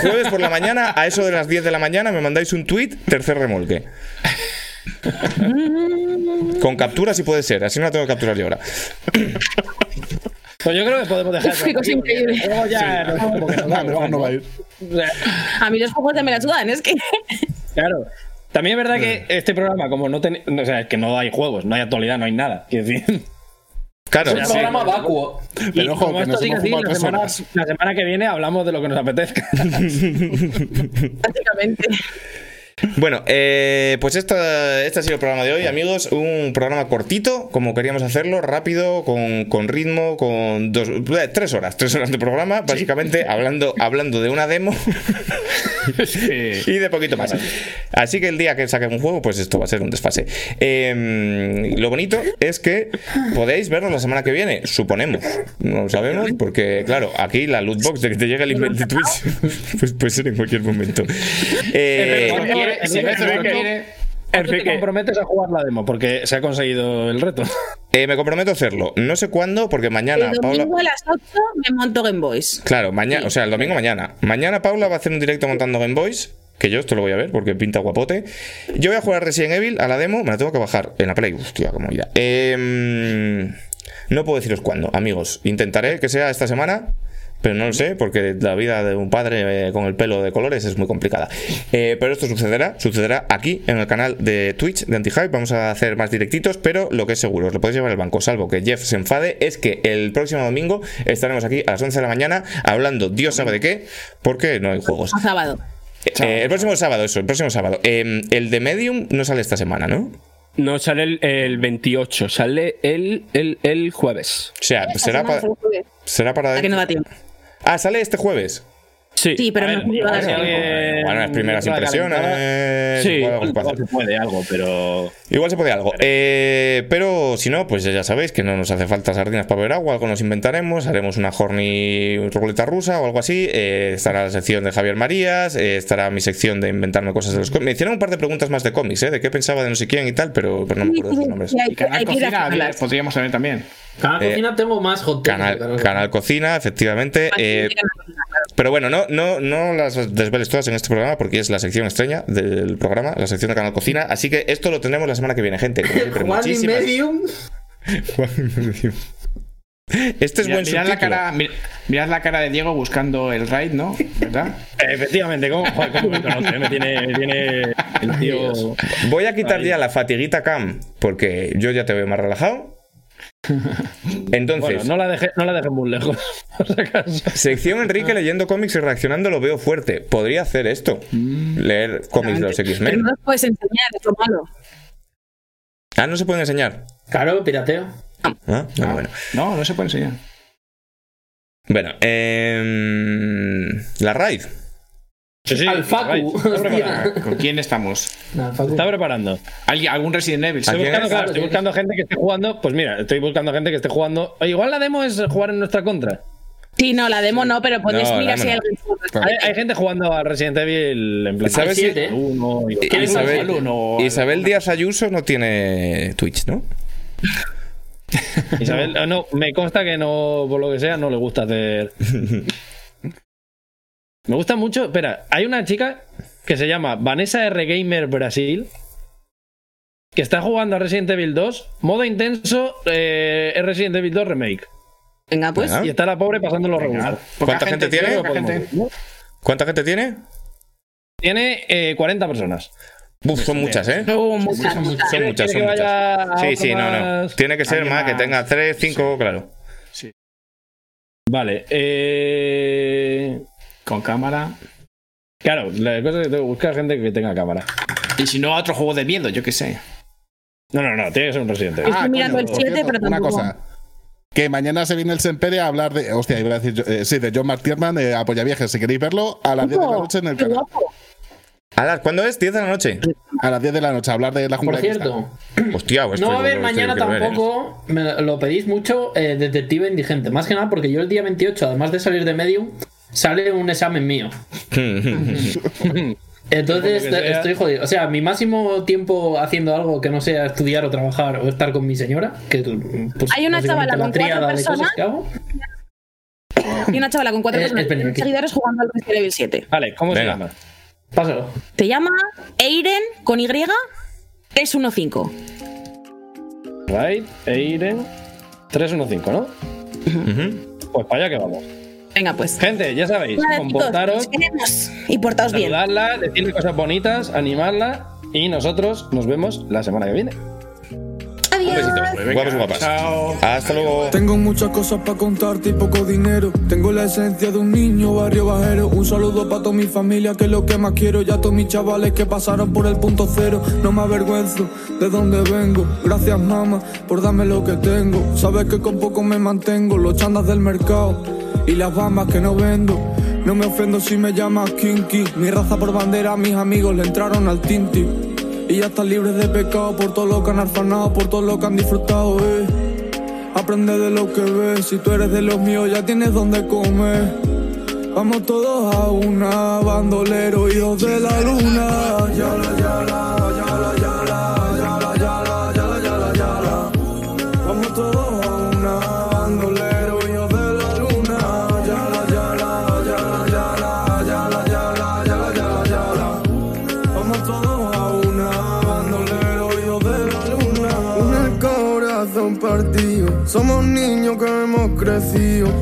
Jueves por la mañana, a eso de las 10 de la mañana, me mandáis un tweet, tercer remolque. Con captura si puede ser, así no la tengo que capturar yo ahora. Pues yo creo que podemos dejar. Cosa increíble. Luego ya da No, no ¿no? va a ir. A mí los juegos de me la sudan, es que. Claro. También es verdad que este programa, como no ten- o sea, es que no hay juegos, no hay actualidad, no hay nada. Quiero decir. Claro, Es un programa vacuo. Pero ojo, como que esto nos sigue hemos así, fumado la tres semana, horas. la semana que viene hablamos de lo que nos apetezca. Básicamente. Bueno, eh, pues esta, este ha sido el programa de hoy, amigos. Un programa cortito, como queríamos hacerlo, rápido, con, con ritmo, con dos, eh, tres horas, tres horas de programa, básicamente hablando, hablando de una demo y de poquito más. Así que el día que saque un juego, pues esto va a ser un desfase. Eh, lo bonito es que podéis vernos la semana que viene, suponemos. No lo sabemos, porque claro, aquí la loot box de que te llegue el email de Twitch, pues puede ser en cualquier momento. Eh, Si ves lo que quiere, ¿cuánto te comprometes a jugar la demo? Porque se ha conseguido el reto. eh, me comprometo a hacerlo. No sé cuándo, porque mañana El Paula. domingo a las 8 me monto Game Boys. Claro, mañana, o sea, el domingo mañana. Mañana Paula va a hacer un directo montando Game Boys. Que yo esto lo voy a ver porque pinta guapote. Yo voy a jugar Resident Evil a la demo. Me la tengo que bajar en la Play. Hostia, como irá. Em, no puedo deciros cuándo, amigos. Intentaré que sea esta semana. Pero no lo sé, porque la vida de un padre eh, con el pelo de colores es muy complicada. Eh, pero esto sucederá, sucederá aquí en el canal de Twitch de Antihype. Vamos a hacer más directitos, pero lo que es seguro, os lo podéis llevar al banco, salvo que Jeff se enfade, es que el próximo domingo estaremos aquí a las 11 de la mañana hablando Dios sabe de qué, porque no hay juegos. A sábado. Eh, el próximo sábado, eso, el próximo sábado. Eh, el de Medium no sale esta semana, ¿no? No sale el, el 28, sale el, el, el jueves. O sea, será, pa- será para... Aquí no da tiempo. Ah, sale este jueves. Sí, Sí, pero A no alguien Bueno, las primeras impresiones. calentada, Sí, igual se igual, puede hacer. se puede algo, pero. Igual se puede algo. Eh, pero si no, pues ya sabéis que no nos hace falta sardinas para beber agua, algo nos inventaremos, haremos una horny ruleta rusa o algo así. eh, estará la sección de Javier Marías, eh, estará mi sección de inventarme cosas de los cómics. Me hicieron un par de preguntas más de cómics, ¿eh? De qué pensaba de no sé quién y tal, pero, pero no me acuerdo de sus nombres. Y Canal Cocina podríamos tener también. Cada Eh, cocina tengo más hot Canal, Canal Canal Cocina, efectivamente. Pero bueno, no, no, no las desveles todas en este programa porque es la sección extraña del programa, la sección de Canal Cocina. Así que esto lo tenemos la semana que viene, gente. como siempre, Juan y muchísimas- Medium. Este es Mirad, buen mirad la cara, mir- mirad la cara de Diego buscando el raid, ¿no? ¿Verdad? Efectivamente, ¿cómo, joder, cómo me conoce? Me tiene, me tiene el tío. Voy a quitar Ahí. ya la fatiguita cam porque yo ya te veo más relajado. Entonces, Bueno, no la dejé, no la dejé muy lejos, sección Enrique leyendo cómics y reaccionando lo veo fuerte. Podría hacer esto. Leer cómics de los Pero X-Men. no los puedes enseñar, es lo malo. Ah, no se pueden enseñar. Claro, pirateo. Ah, bueno, bueno. No, no se puede enseñar. Bueno, em, la raid. Sí, sí, Al Facu. ¿Con quién estamos? No, al Facu. Está preparando. ¿Alguien- ¿Algún Resident Evil? ¿A Estoy buscando, claro, estoy buscando gente que esté jugando. Pues mira, estoy buscando gente que esté jugando. Oye, igual la demo es jugar en nuestra contra. Sí, no, la demo no, pero puedes No, mirar si hay alguien. Hay, hay gente jugando a Resident Evil en plan. ¿Sabes siete. Uno y ¿Quién es el Isabel, uno? Isabel Díaz Ayuso no tiene Twitch, ¿no? Isabel, no, me consta que no, por lo que sea, no le gusta hacer. me gusta mucho. Espera, hay una chica que se llama Vanessa R. Gamer Brasil. Que está jugando a Resident Evil 2, modo intenso, eh, es Resident Evil 2 Remake. Venga, pues. Venga. Y está la pobre pasando los rebuscos. ¿Cuánta gente tiene? Gente. ¿Cuánta gente tiene? Tiene eh, 40 personas. Uf, son muchas, ¿eh? Oh, muchas, Son muchas. muchas, ¿Quiere son muchas. a Sí, sí, no, no. Tiene que ser más, que tenga 3, 5, claro. Vale. Eh... Con cámara. Claro, la cosa es que tengo que buscar gente que tenga cámara. Y si no, otro juego de miedo, yo qué sé. No, no, no, tiene que ser un Resident Evil. Estoy mirando el por 7, cierto, pero Una tampoco. cosa. Que mañana se viene el Sempere a hablar de. Hostia, iba a decir. yo- eh, sí, de John McTiernan, eh, Apoya Viejes. Si queréis verlo, a las 10 de la noche en el canal. guapo. ¿A las cuándo es? ¿10 de la noche? A las 10 de la noche, a hablar de la Por jungla cristal. cierto, Hostia, pues no va a haber mañana ver, ¿eh? tampoco, me lo pedís mucho, eh, Detective Indigente. Más que nada porque yo el día 28, además de salir de Medium, sale un examen mío. Entonces estoy jodido. O sea, mi máximo tiempo haciendo algo que no sea estudiar o trabajar o estar con mi señora, que pues, Hay una chavala la con cuatro cosas personas. que hago. Y una chavala con cuatro Eh, personas seguidores jugando al Resident Evil 7. Vale, ¿cómo Venga. se llama? Pásalo. Te llama Eiren con Y 315. Right, Eiren 315, ¿no? Ujú. Pues para allá que vamos. Venga, pues. Gente, ya sabéis, chicos, comportaros, os queremos. Y portaos bien. saludarla, decirle cosas bonitas, animarla y nosotros nos vemos la semana que viene. Adiós. Un besito. Guapos guapas. Hasta luego. Tengo muchas cosas para contarte y poco dinero. Tengo la esencia de un niño barrio bajero. Un saludo para toda mi familia, que es lo que más quiero. Ya todos mis chavales que pasaron por el punto cero. No me avergüenzo de dónde vengo. Gracias, mamá, por darme lo que tengo. Sabes que con poco me mantengo. Los chandas del mercado y las bambas que no vendo. No me ofendo si me llamas Kinky. Mi raza por bandera, mis amigos le entraron al Tinti. Y ya están libres de pecado por todo lo que han arfanado, por todo lo que han disfrutado, eh. Aprende de lo que ves, si tú eres de los míos ya tienes donde comer. Vamos todos a una, bandolero, hijos de la luna.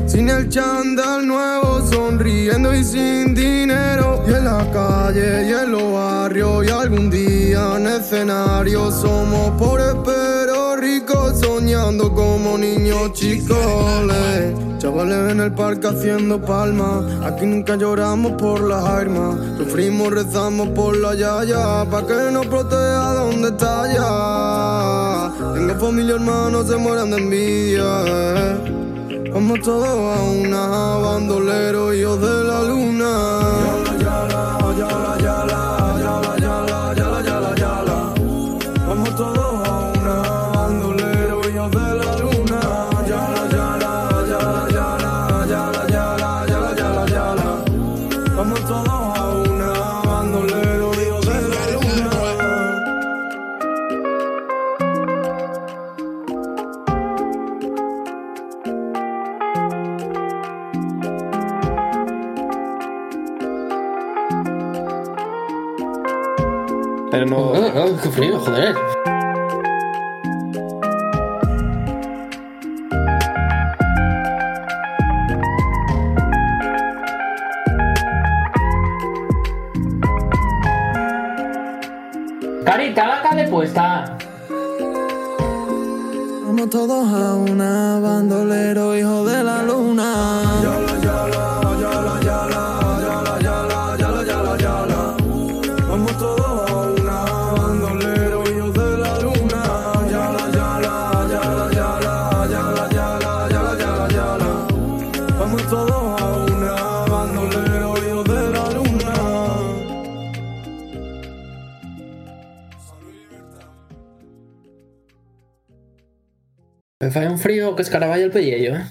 Sin el chándal nuevo, sonriendo y sin dinero. Y en la calle y en los barrios, y algún día en escenario. Somos pobres pero ricos, soñando como niños chicos. le. Chavales en el parque haciendo palmas. Aquí nunca lloramos por las armas. Sufrimos, rezamos por la yaya. Pa' que nos proteja donde está ya. Tengo familia, hermanos, se mueran de envidia. Vamos todos a una bandolero, hijos de la luna. Pero no. Oh, oh, qué frío, joder. Carita, la cara puesta. Vamos todos a una bandolero, hijo de la luna. Me falla un frío que escaraballa el pellejo, eh.